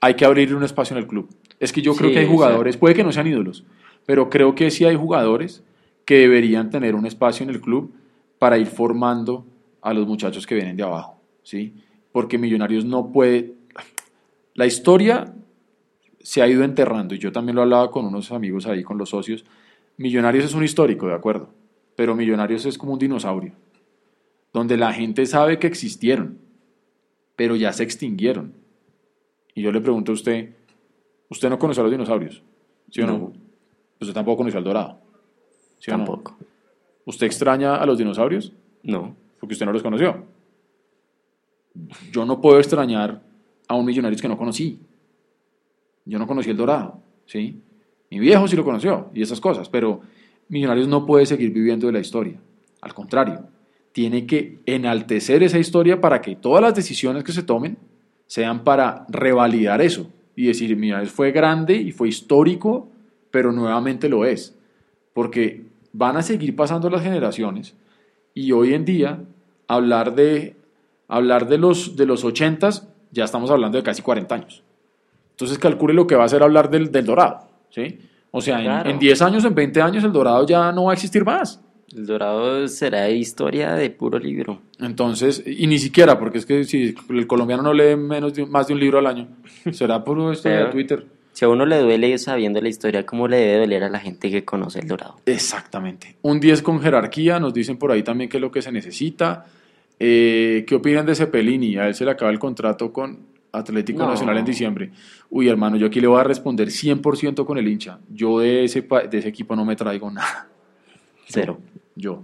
hay que abrir un espacio en el club. Es que yo creo que hay jugadores, puede que no sean ídolos, pero creo que sí hay jugadores que deberían tener un espacio en el club para ir formando a los muchachos que vienen de abajo, ¿sí? Porque Millonarios no puede... La historia se ha ido enterrando, y yo también lo hablaba con unos amigos ahí, con los socios. Millonarios es un histórico, de acuerdo, pero Millonarios es como un dinosaurio, donde la gente sabe que existieron, pero ya se extinguieron. Y yo le pregunto a usted, ¿usted no conoció a los dinosaurios? ¿Sí o no? Usted tampoco conoció al dorado. ¿Sí tampoco. ¿Usted extraña a los dinosaurios? No. Porque usted no los conoció. Yo no puedo extrañar a un millonario que no conocí. Yo no conocí el dorado, ¿sí? Mi viejo sí lo conoció y esas cosas, pero Millonarios no puede seguir viviendo de la historia. Al contrario, tiene que enaltecer esa historia para que todas las decisiones que se tomen sean para revalidar eso y decir, mira, fue grande y fue histórico, pero nuevamente lo es, porque van a seguir pasando las generaciones y hoy en día hablar de, hablar de los, de los 80 ya estamos hablando de casi 40 años. Entonces calcule lo que va a ser hablar del, del Dorado, ¿sí? O sea, en, en 10 años, en 20 años el Dorado ya no va a existir más. El Dorado será historia de puro libro. Entonces, y ni siquiera, porque es que si el colombiano no lee menos de, más de un libro al año, será puro historia de Twitter. Si a uno le duele sabiendo la historia, ¿cómo le debe doler a la gente que conoce el Dorado? Exactamente. Un 10 con jerarquía, nos dicen por ahí también que es lo que se necesita. Eh, ¿Qué opinan de Cepelini? A él se le acaba el contrato con Atlético No. Nacional en diciembre. Uy, hermano, yo aquí le voy a responder 100% con el hincha. Yo de ese, de ese equipo no me traigo nada. Cero. Yo.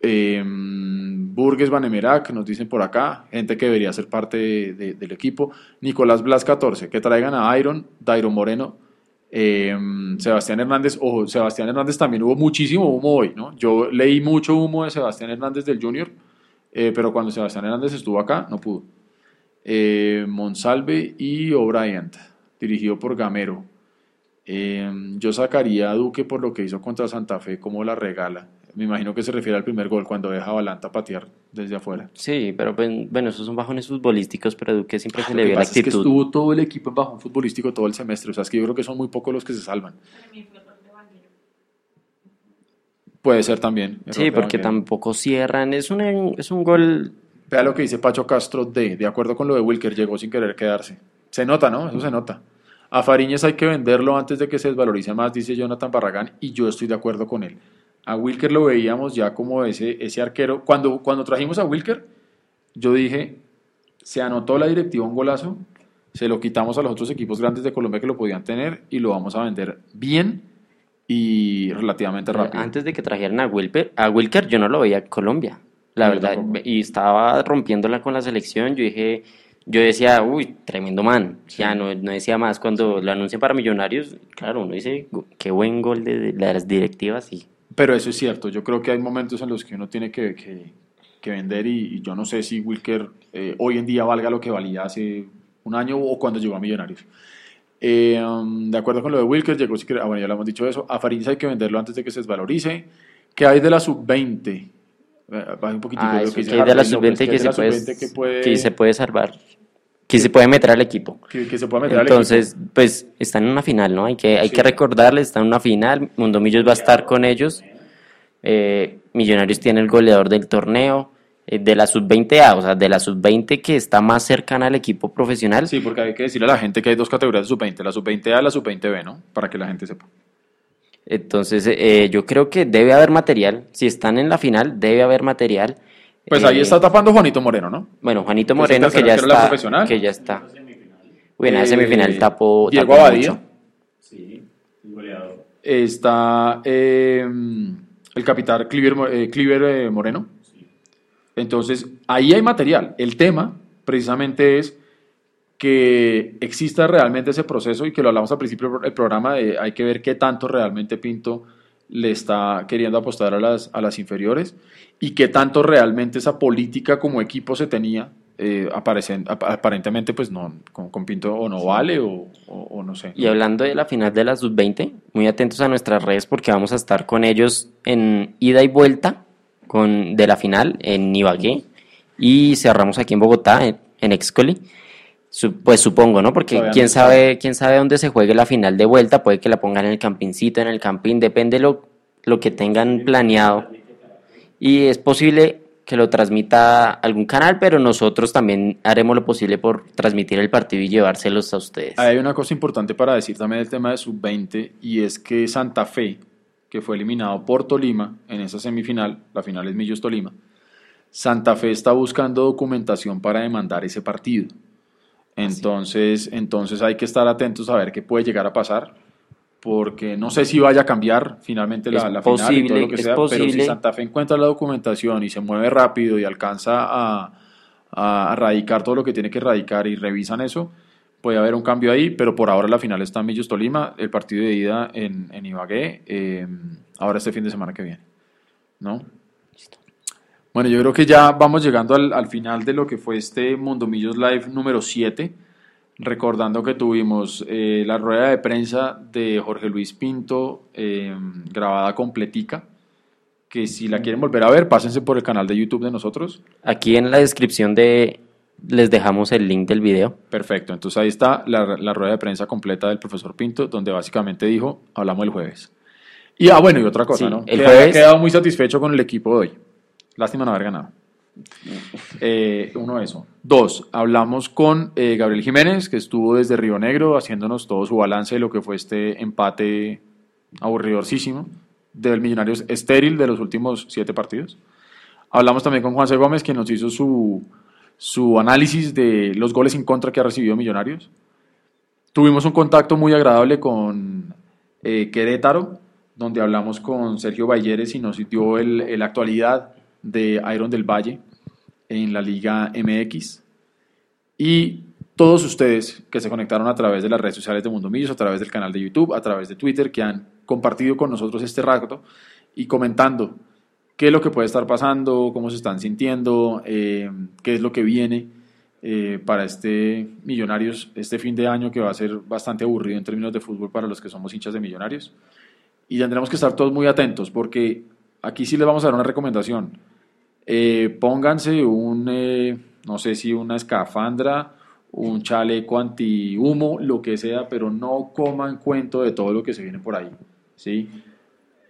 Eh, Burgues Banemerac, nos dicen por acá, gente que debería ser parte de- de- del equipo. Nicolás Blas 14, que traigan a Iron, Dairo Moreno, eh, Sebastián Hernández. Ojo, Sebastián Hernández también hubo muchísimo humo hoy, ¿no? Yo leí mucho humo de Sebastián Hernández del Junior, eh, pero cuando Sebastián Hernández estuvo acá, no pudo. Eh, Monsalve y O'Brien, dirigido por Gamero. Eh, yo sacaría a Duque por lo que hizo contra Santa Fe, como la regala. Me imagino que se refiere al primer gol cuando deja a Balanta patear desde afuera. Sí, pero bueno, esos son bajones futbolísticos, pero Duque siempre se Lo le vio la pasa es que actitud. estuvo todo el equipo en bajón futbolístico todo el semestre. O sea, es que yo creo que son muy pocos los que se salvan. Puede ser también. Sí, porque tampoco cierran. Es un, es un gol. Vea lo que dice Pacho Castro D. De acuerdo con lo de Wilker, llegó sin querer quedarse. Se nota, ¿no? Eso se nota. A Fariñez hay que venderlo antes de que se desvalorice más, dice Jonathan Barragán, y yo estoy de acuerdo con él. A Wilker lo veíamos ya como ese, ese arquero. Cuando, cuando trajimos a Wilker, yo dije, se anotó la directiva un golazo, se lo quitamos a los otros equipos grandes de Colombia que lo podían tener y lo vamos a vender bien y relativamente rápido. Antes de que trajeran a Wilker, a Wilker yo no lo veía en Colombia, la verdad. tampoco. Y estaba rompiéndola con la selección. Yo dije, yo decía, uy, tremendo man. Ya no, no decía más. Cuando lo anuncian para Millonarios, claro, uno dice, "Gu- qué buen gol de, de las directivas. Y Pero eso es cierto, yo creo que hay momentos en los que uno tiene que, que- que vender y, y yo no sé si Wilker eh, hoy en día valga lo que valía hace un año o cuando llegó a Millonarios. Eh, um, de acuerdo con lo de Wilker, llegó, ah, bueno, ya lo hemos dicho eso, a Farinz hay que venderlo antes de que se desvalorice. ¿Qué hay de la sub-20? Eh, un ah, lo que hay de la López, sub-20 ¿qué que, hay de se la puede, sub-20 que puede, que se puede salvar, que se puede meter al equipo. que- que se puede meter al Entonces, pues están en una final, ¿no? Hay que, hay Sí. que recordarles, están en una final, Mundo Millos va a estar con ellos. Eh, Millonarios tiene el goleador del torneo, de la sub-20A, o sea, de la sub-20 que está más cercana al equipo profesional. Sí, porque hay que decirle a la gente que hay dos categorías de sub-20, la sub-20A y la sub-20B, ¿no? Para que la gente sepa. Entonces, eh, yo creo que debe haber material. Si están en la final, debe haber material. Pues Eh, ahí está tapando Juanito Moreno, ¿no? Bueno, Juanito que es el Moreno, que ya está. profesional. Que ya está. Uy, en la Eh, semifinal tapó. Diego tapó Abadía. mucho. Está eh, el capitán Cliver, eh, Cliver, eh, Moreno. Entonces, ahí hay material. El tema, precisamente, es que exista realmente ese proceso y que lo hablamos al principio del programa, de hay que ver qué tanto realmente Pinto le está queriendo apostar a las, a las inferiores y qué tanto realmente esa política como equipo se tenía. eh, aparecen, ap- aparentemente, pues no, con, con Pinto o no vale o, o- o no sé. Y hablando de la final de la sub-20, muy atentos a nuestras redes porque vamos a estar con ellos en ida y vuelta con, de la final en Ibagué y cerramos aquí en Bogotá, en, en Excoli. Su- pues supongo, ¿no? Porque quién sabe, quién sabe dónde se juegue la final de vuelta, puede que la pongan en el campincito, en el campín, depende lo, lo que tengan planeado. Y es posible que lo transmita algún canal, pero nosotros también haremos lo posible por transmitir el partido y llevárselos a ustedes. Hay una cosa importante para decir también del tema de sub-20 y es que Santa Fe, que fue eliminado por Tolima en esa semifinal, la final es Millos Tolima, Santa Fe está buscando documentación para demandar ese partido. Entonces, entonces hay que estar atentos a ver qué puede llegar a pasar, porque no sé si vaya a cambiar finalmente la, la final y todo posible, lo que sea, pero si posible. Santa Fe encuentra la documentación y se mueve rápido y alcanza a, a erradicar todo lo que tiene que erradicar y revisan eso, puede haber un cambio ahí, pero por ahora la final está en Millos Tolima, el partido de ida en, en Ibagué, eh, ahora este fin de semana que viene, ¿no? Bueno, yo creo que ya vamos llegando al, al final de lo que fue este Mundo Millos Live número 7, recordando que tuvimos eh, la rueda de prensa de Jorge Luis Pinto eh, grabada completica, que si la quieren volver a ver, pásense por el canal de YouTube de nosotros. Aquí en la descripción de les dejamos el link del video. Perfecto, entonces ahí está la, la rueda de prensa completa del profesor Pinto, donde básicamente dijo, hablamos el jueves. Y ah, bueno, y otra cosa, Sí, ¿no? el Que jueves- había quedado muy satisfecho con el equipo de hoy. Lástima no haber ganado. Eh, uno, eso. Dos, hablamos con eh, Gabriel Jiménez, que estuvo desde Río Negro haciéndonos todo su balance de lo que fue este empate aburridorcísimo del Millonarios estéril de los últimos siete partidos. Hablamos también con Juan C. Gómez, que nos hizo su, su análisis de los goles en contra que ha recibido Millonarios. Tuvimos un contacto muy agradable con eh, Querétaro, donde hablamos con Sergio Balleres y nos dio la actualidad de Iron del Valle en la Liga MX. Y todos ustedes que se conectaron a través de las redes sociales de Mundo Millos, a través del canal de YouTube, a través de Twitter, que han compartido con nosotros este rato y comentando qué es lo que puede estar pasando, cómo se están sintiendo, eh, qué es lo que viene eh, para este Millonarios, este fin de año que va a ser bastante aburrido en términos de fútbol para los que somos hinchas de Millonarios. Y tendremos que estar todos muy atentos porque aquí sí les vamos a dar una recomendación. Eh, pónganse un, no sé si una escafandra, un chaleco anti-humo, lo que sea, pero no coman cuento de todo lo que se viene por ahí. ¿sí?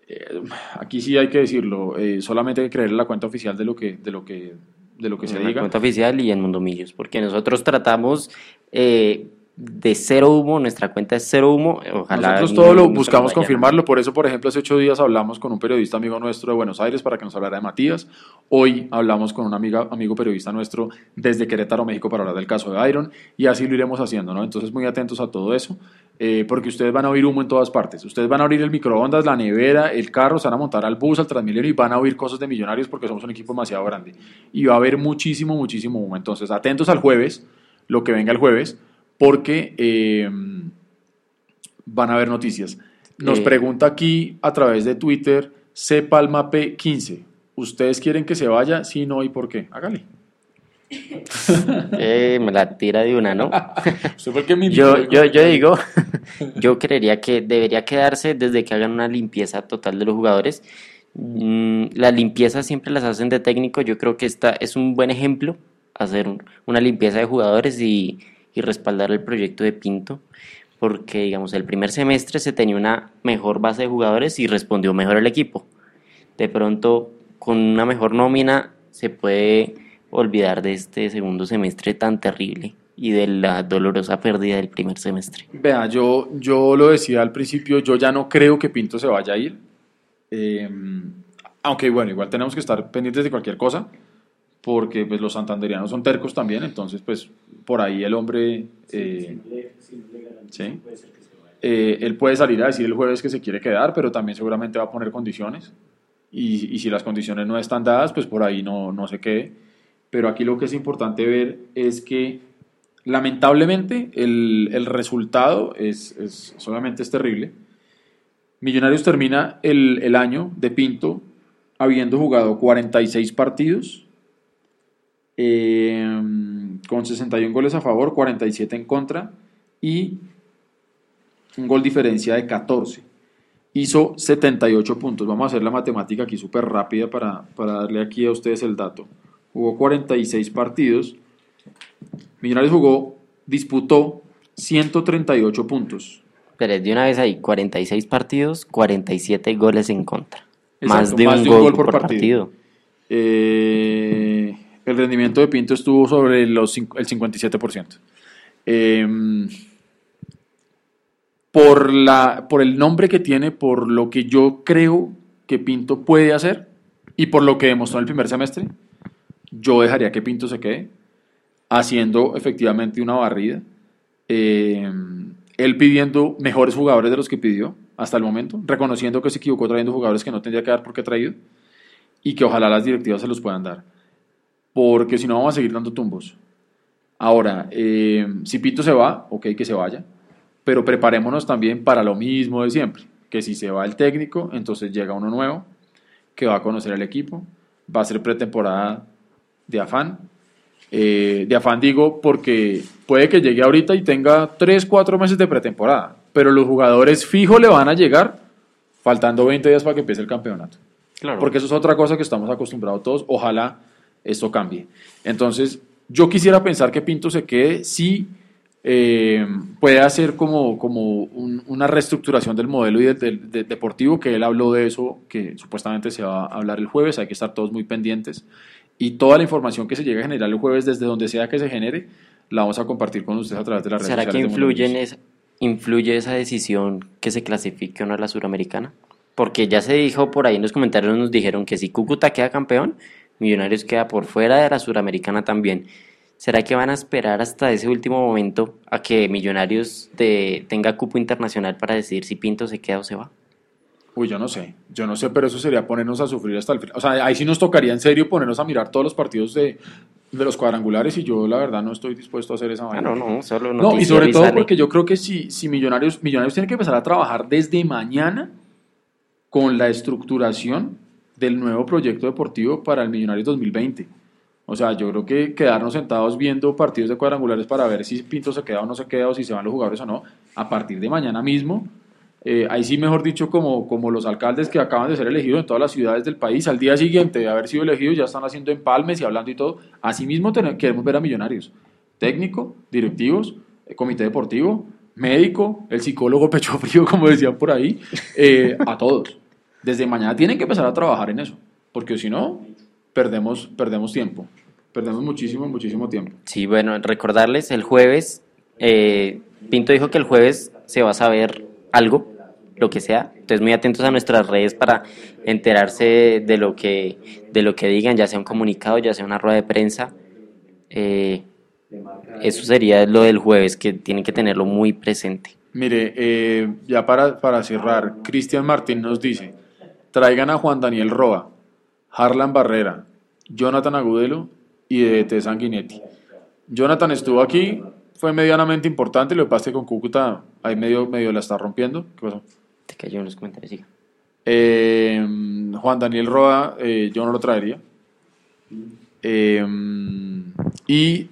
Eh, aquí sí hay que decirlo, eh, solamente hay que creer en la cuenta oficial de lo que, de lo que, de lo que se en diga. La cuenta oficial y en Mundo Millos, porque nosotros tratamos eh, de cero humo, nuestra cuenta es cero humo. Ojalá Nosotros todo lo buscamos confirmarlo, por eso, por ejemplo, hace ocho días hablamos con un periodista amigo nuestro de Buenos Aires para que nos hablara de Matías. Hoy hablamos con un amiga, amigo periodista nuestro desde Querétaro, México, para hablar del caso de Iron, y así lo iremos haciendo, ¿no? Entonces, muy atentos a todo eso, eh, porque ustedes van a oír humo en todas partes. Ustedes van a abrir el microondas, la nevera, el carro, se van a montar al bus, al Transmilenio y van a oír cosas de millonarios porque somos un equipo demasiado grande. Y va a haber muchísimo, muchísimo humo. Entonces, atentos al jueves, lo que venga el jueves porque eh, van a haber noticias. Nos Eh. pregunta aquí a través de Twitter, C Palma P15. ¿Ustedes quieren que se vaya? Sí, no, ¿y por qué? Hágale. Eh, me la tira de una, ¿no? ¿Usted fue el que me Yo, yo, yo digo, yo creería que debería quedarse desde que hagan una limpieza total de los jugadores. Mm, Las limpiezas siempre las hacen de técnico. Yo creo que esta es un buen ejemplo, hacer un- una limpieza de jugadores y, y respaldar el proyecto de Pinto. Porque, digamos, el primer semestre se tenía una mejor base de jugadores y respondió mejor el equipo. De pronto, con una mejor nómina, se puede olvidar de este segundo semestre tan terrible y de la dolorosa pérdida del primer semestre. Vea, yo, yo lo decía al principio, yo ya no creo que Pinto se vaya a ir. Eh, aunque bueno, igual tenemos que estar pendientes de cualquier cosa, porque pues, los santanderianos son tercos también, entonces pues por ahí el hombre... eh, ¿sí? Eh, él puede salir a decir el jueves que se quiere quedar, pero también seguramente va a poner condiciones. Y, y si las condiciones no están dadas, pues por ahí no, no se quede. Pero aquí lo que es importante ver es que lamentablemente el, el resultado es, es, solamente es terrible. Millonarios termina el, el año de Pinto habiendo jugado 46 partidos, eh, con 61 goles a favor, 47 en contra y un gol diferencia de 14. Hizo 78 puntos. Vamos a hacer la matemática aquí súper rápida para, para darle aquí a ustedes el dato. Jugó 46 partidos. Millonarios jugó, disputó 138 puntos. Pero de una vez ahí, 46 partidos, 47 goles en contra. más de un, gol, por, partido. Eh, el rendimiento de Pinto estuvo sobre los, el 57%. Eh, por, la, por el nombre que tiene, por lo que yo creo que Pinto puede hacer y por lo que demostró en el primer semestre, yo dejaría que Pinto se quede haciendo efectivamente una barrida. Eh, él pidiendo mejores jugadores de los que pidió hasta el momento, reconociendo que se equivocó trayendo jugadores que no tendría que dar porque ha traído y que ojalá las directivas se los puedan dar. Porque si no vamos a seguir dando tumbos. Ahora, eh, si Pinto se va, ok, que se vaya, pero preparémonos también para lo mismo de siempre, que si se va el técnico, entonces llega uno nuevo, que va a conocer el equipo, va a ser pretemporada de afán. Eh, de afán digo porque puede que llegue ahorita y tenga 3, 4 meses de pretemporada, pero los jugadores fijo le van a llegar faltando 20 días para que empiece el campeonato. Claro. Porque eso es otra cosa que estamos acostumbrados todos. Ojalá esto cambie. Entonces, yo quisiera pensar que Pinto se quede si eh, puede hacer como, como un- una reestructuración del modelo y del, del- del deportivo, que él habló de eso, que supuestamente se va a hablar el jueves. Hay que estar todos muy pendientes. Y toda la información que se llegue a generar el jueves, desde donde sea que se genere, la vamos a compartir con ustedes a través de las redes ¿Será que sociales de Mundo influye, en esa, influye esa decisión que se clasifique o no a la suramericana? Porque ya se dijo por ahí en los comentarios, nos dijeron que si Cúcuta queda campeón, Millonarios queda por fuera de la Suramericana también. ¿Será que van a esperar hasta ese último momento a que Millonarios tenga cupo internacional para decidir si Pinto se queda o se va? Uy, yo no sé, yo no sé, pero eso sería ponernos a sufrir hasta el final. O sea, ahí sí nos tocaría en serio ponernos a mirar todos los partidos de, los cuadrangulares y yo la verdad no estoy dispuesto a hacer esa vaina. no, no, solo No, y sobre todo porque yo creo que si, si Millonarios, Millonarios tiene que empezar a trabajar desde mañana con la estructuración del nuevo proyecto deportivo para el Millonarios 2020. O sea, yo creo que quedarnos sentados viendo partidos de cuadrangulares para ver si Pinto se queda o no se queda, o si se van los jugadores o no, a partir de mañana mismo. Eh, ahí sí, mejor dicho, como, como los alcaldes que acaban de ser elegidos en todas las ciudades del país, al día siguiente de haber sido elegidos ya están haciendo empalmes y hablando y todo. Así mismo tenemos, queremos ver a millonarios. Técnico, directivos, eh, comité deportivo, médico, el psicólogo pecho frío, como decían por ahí, eh, a todos. Desde mañana tienen que empezar a trabajar en eso, porque si no, perdemos, perdemos tiempo. Perdemos muchísimo, muchísimo tiempo. Sí, bueno, recordarles, el jueves, Pinto dijo que el jueves se va a saber algo, lo que sea. Entonces, muy atentos a nuestras redes para enterarse de lo que, de lo que digan, ya sea un comunicado, ya sea una rueda de prensa. Eh, eso sería lo del jueves, que tienen que tenerlo muy presente. Mire, eh, ya para, para cerrar, Cristian Martín nos dice, traigan a Juan Daniel Roa, Harlan Barrera, Jonathan Agudelo y de. Sanguinetti. Jonathan estuvo aquí, fue medianamente importante, lo que con Cúcuta ahí medio, medio la está rompiendo. ¿Qué pasó? Te cayó los comentarios, eh, Juan Daniel Roa, eh, yo no lo traería. Eh, y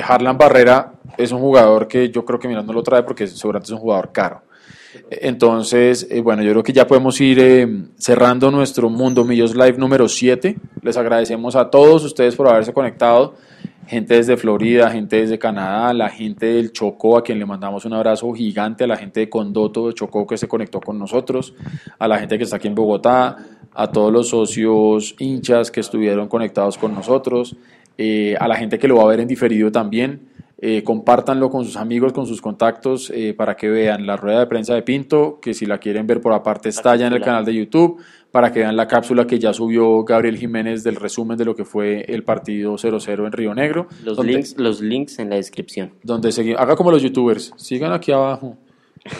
Harlan Barrera es un jugador que yo creo que mira, no lo trae porque seguramente es un jugador caro. Entonces, bueno, yo creo que ya podemos ir cerrando nuestro Mundo Millos Live número 7. Les agradecemos a todos ustedes por haberse conectado. Gente desde Florida, gente desde Canadá, la gente del Chocó, a quien le mandamos un abrazo gigante, a la gente de Condoto de Chocó que se conectó con nosotros, a la gente que está aquí en Bogotá, a todos los socios hinchas que estuvieron conectados con nosotros, eh, a la gente que lo va a ver en diferido también. Eh, compártanlo con sus amigos, con sus contactos, eh, para que vean la rueda de prensa de Pinto, que si la quieren ver por aparte está ya en el canal de YouTube, para que vean la cápsula que ya subió Gabriel Jiménez del resumen de lo que fue el partido 0-0 en Río Negro. Los, links, los links en la descripción. Donde haga como los youtubers, sigan aquí abajo.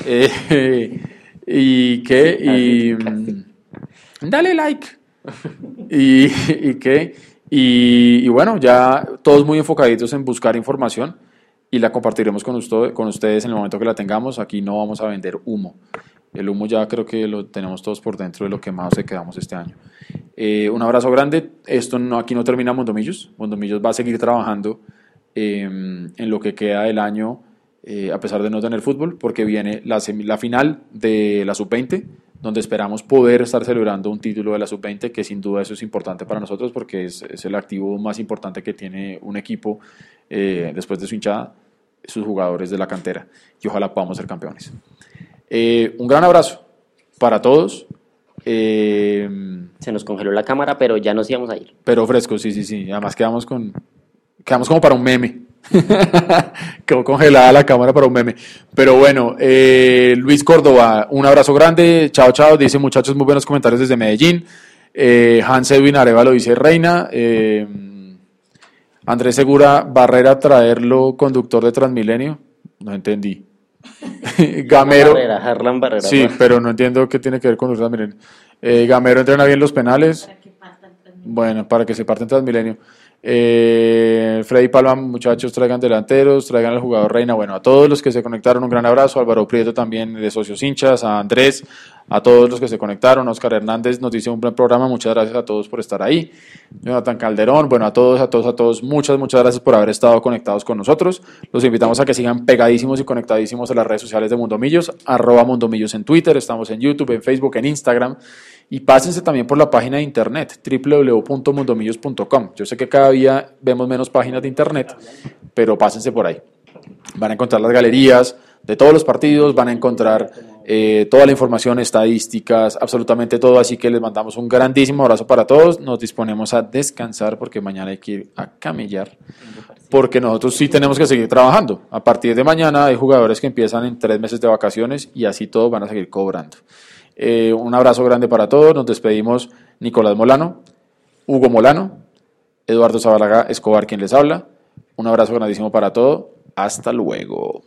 Eh, y que, y, mm, dale like. y, y que, y, bueno, ya todos muy enfocaditos en buscar información y la compartiremos con, usted, con ustedes en el momento que la tengamos. Aquí no vamos a vender humo. El humo ya creo que lo tenemos todos por dentro de lo que más se quedamos este año. Eh, un abrazo grande. Esto no, aquí no termina Mondomillos. Mondomillos va a seguir trabajando em, en lo que queda del año, eh, a pesar de no tener fútbol, porque viene la, la final de la sub-20, donde esperamos poder estar celebrando un título de la sub-20, que sin duda eso es importante para nosotros, porque es, es el activo más importante que tiene un equipo eh, después de su hinchada, sus jugadores de la cantera. Y ojalá podamos ser campeones. Eh, un gran abrazo para todos. Eh, Se nos congeló la cámara, pero ya nos íbamos a ir. Pero fresco, sí, sí, sí. Además quedamos con. Quedamos como para un meme. Quedó congelada la cámara para un meme. Pero bueno, Luis Córdoba, un abrazo grande. Chao, chao. Dice muchachos, muy buenos comentarios desde Medellín. Hans Edwin Arevalo dice Reina. Andrés Segura, Barrera traerlo conductor de Transmilenio. No entendí. Gamero. Barrera, Sí, pero no entiendo qué tiene que ver con Transmilenio. Eh, Gamero entrena bien los penales. Bueno, para que se parten Transmilenio. Eh, Freddy Palma, muchachos, traigan delanteros, traigan al jugador Reina. Bueno, a todos los que se conectaron, un gran abrazo. Álvaro Prieto también de Socios Hinchas, a Andrés, a todos los que se conectaron. Oscar Hernández nos dice un buen programa. Muchas gracias a todos por estar ahí. Jonathan Calderón, bueno, a todos, a todos, a todos, muchas, muchas gracias por haber estado conectados con nosotros. Los invitamos a que sigan pegadísimos y conectadísimos a las redes sociales de Mundomillos, arroba Mundomillos en Twitter, estamos en YouTube, en Facebook, en Instagram. Y pásense también por la página de internet, www.mundomillos.com. Yo sé que cada día vemos menos páginas de internet, pero pásense por ahí. Van a encontrar las galerías de todos los partidos, van a encontrar eh, toda la información, estadísticas, absolutamente todo. Así que les mandamos un grandísimo abrazo para todos. Nos disponemos a descansar porque mañana hay que ir a camellar. Porque nosotros sí tenemos que seguir trabajando. A partir de mañana hay jugadores que empiezan en tres meses de vacaciones y así todos van a seguir cobrando. Eh, un abrazo grande para todos. Nos despedimos Nicolás Molano, Hugo Molano, Eduardo Zabalaga Escobar quien les habla. Un abrazo grandísimo para todo. Hasta luego.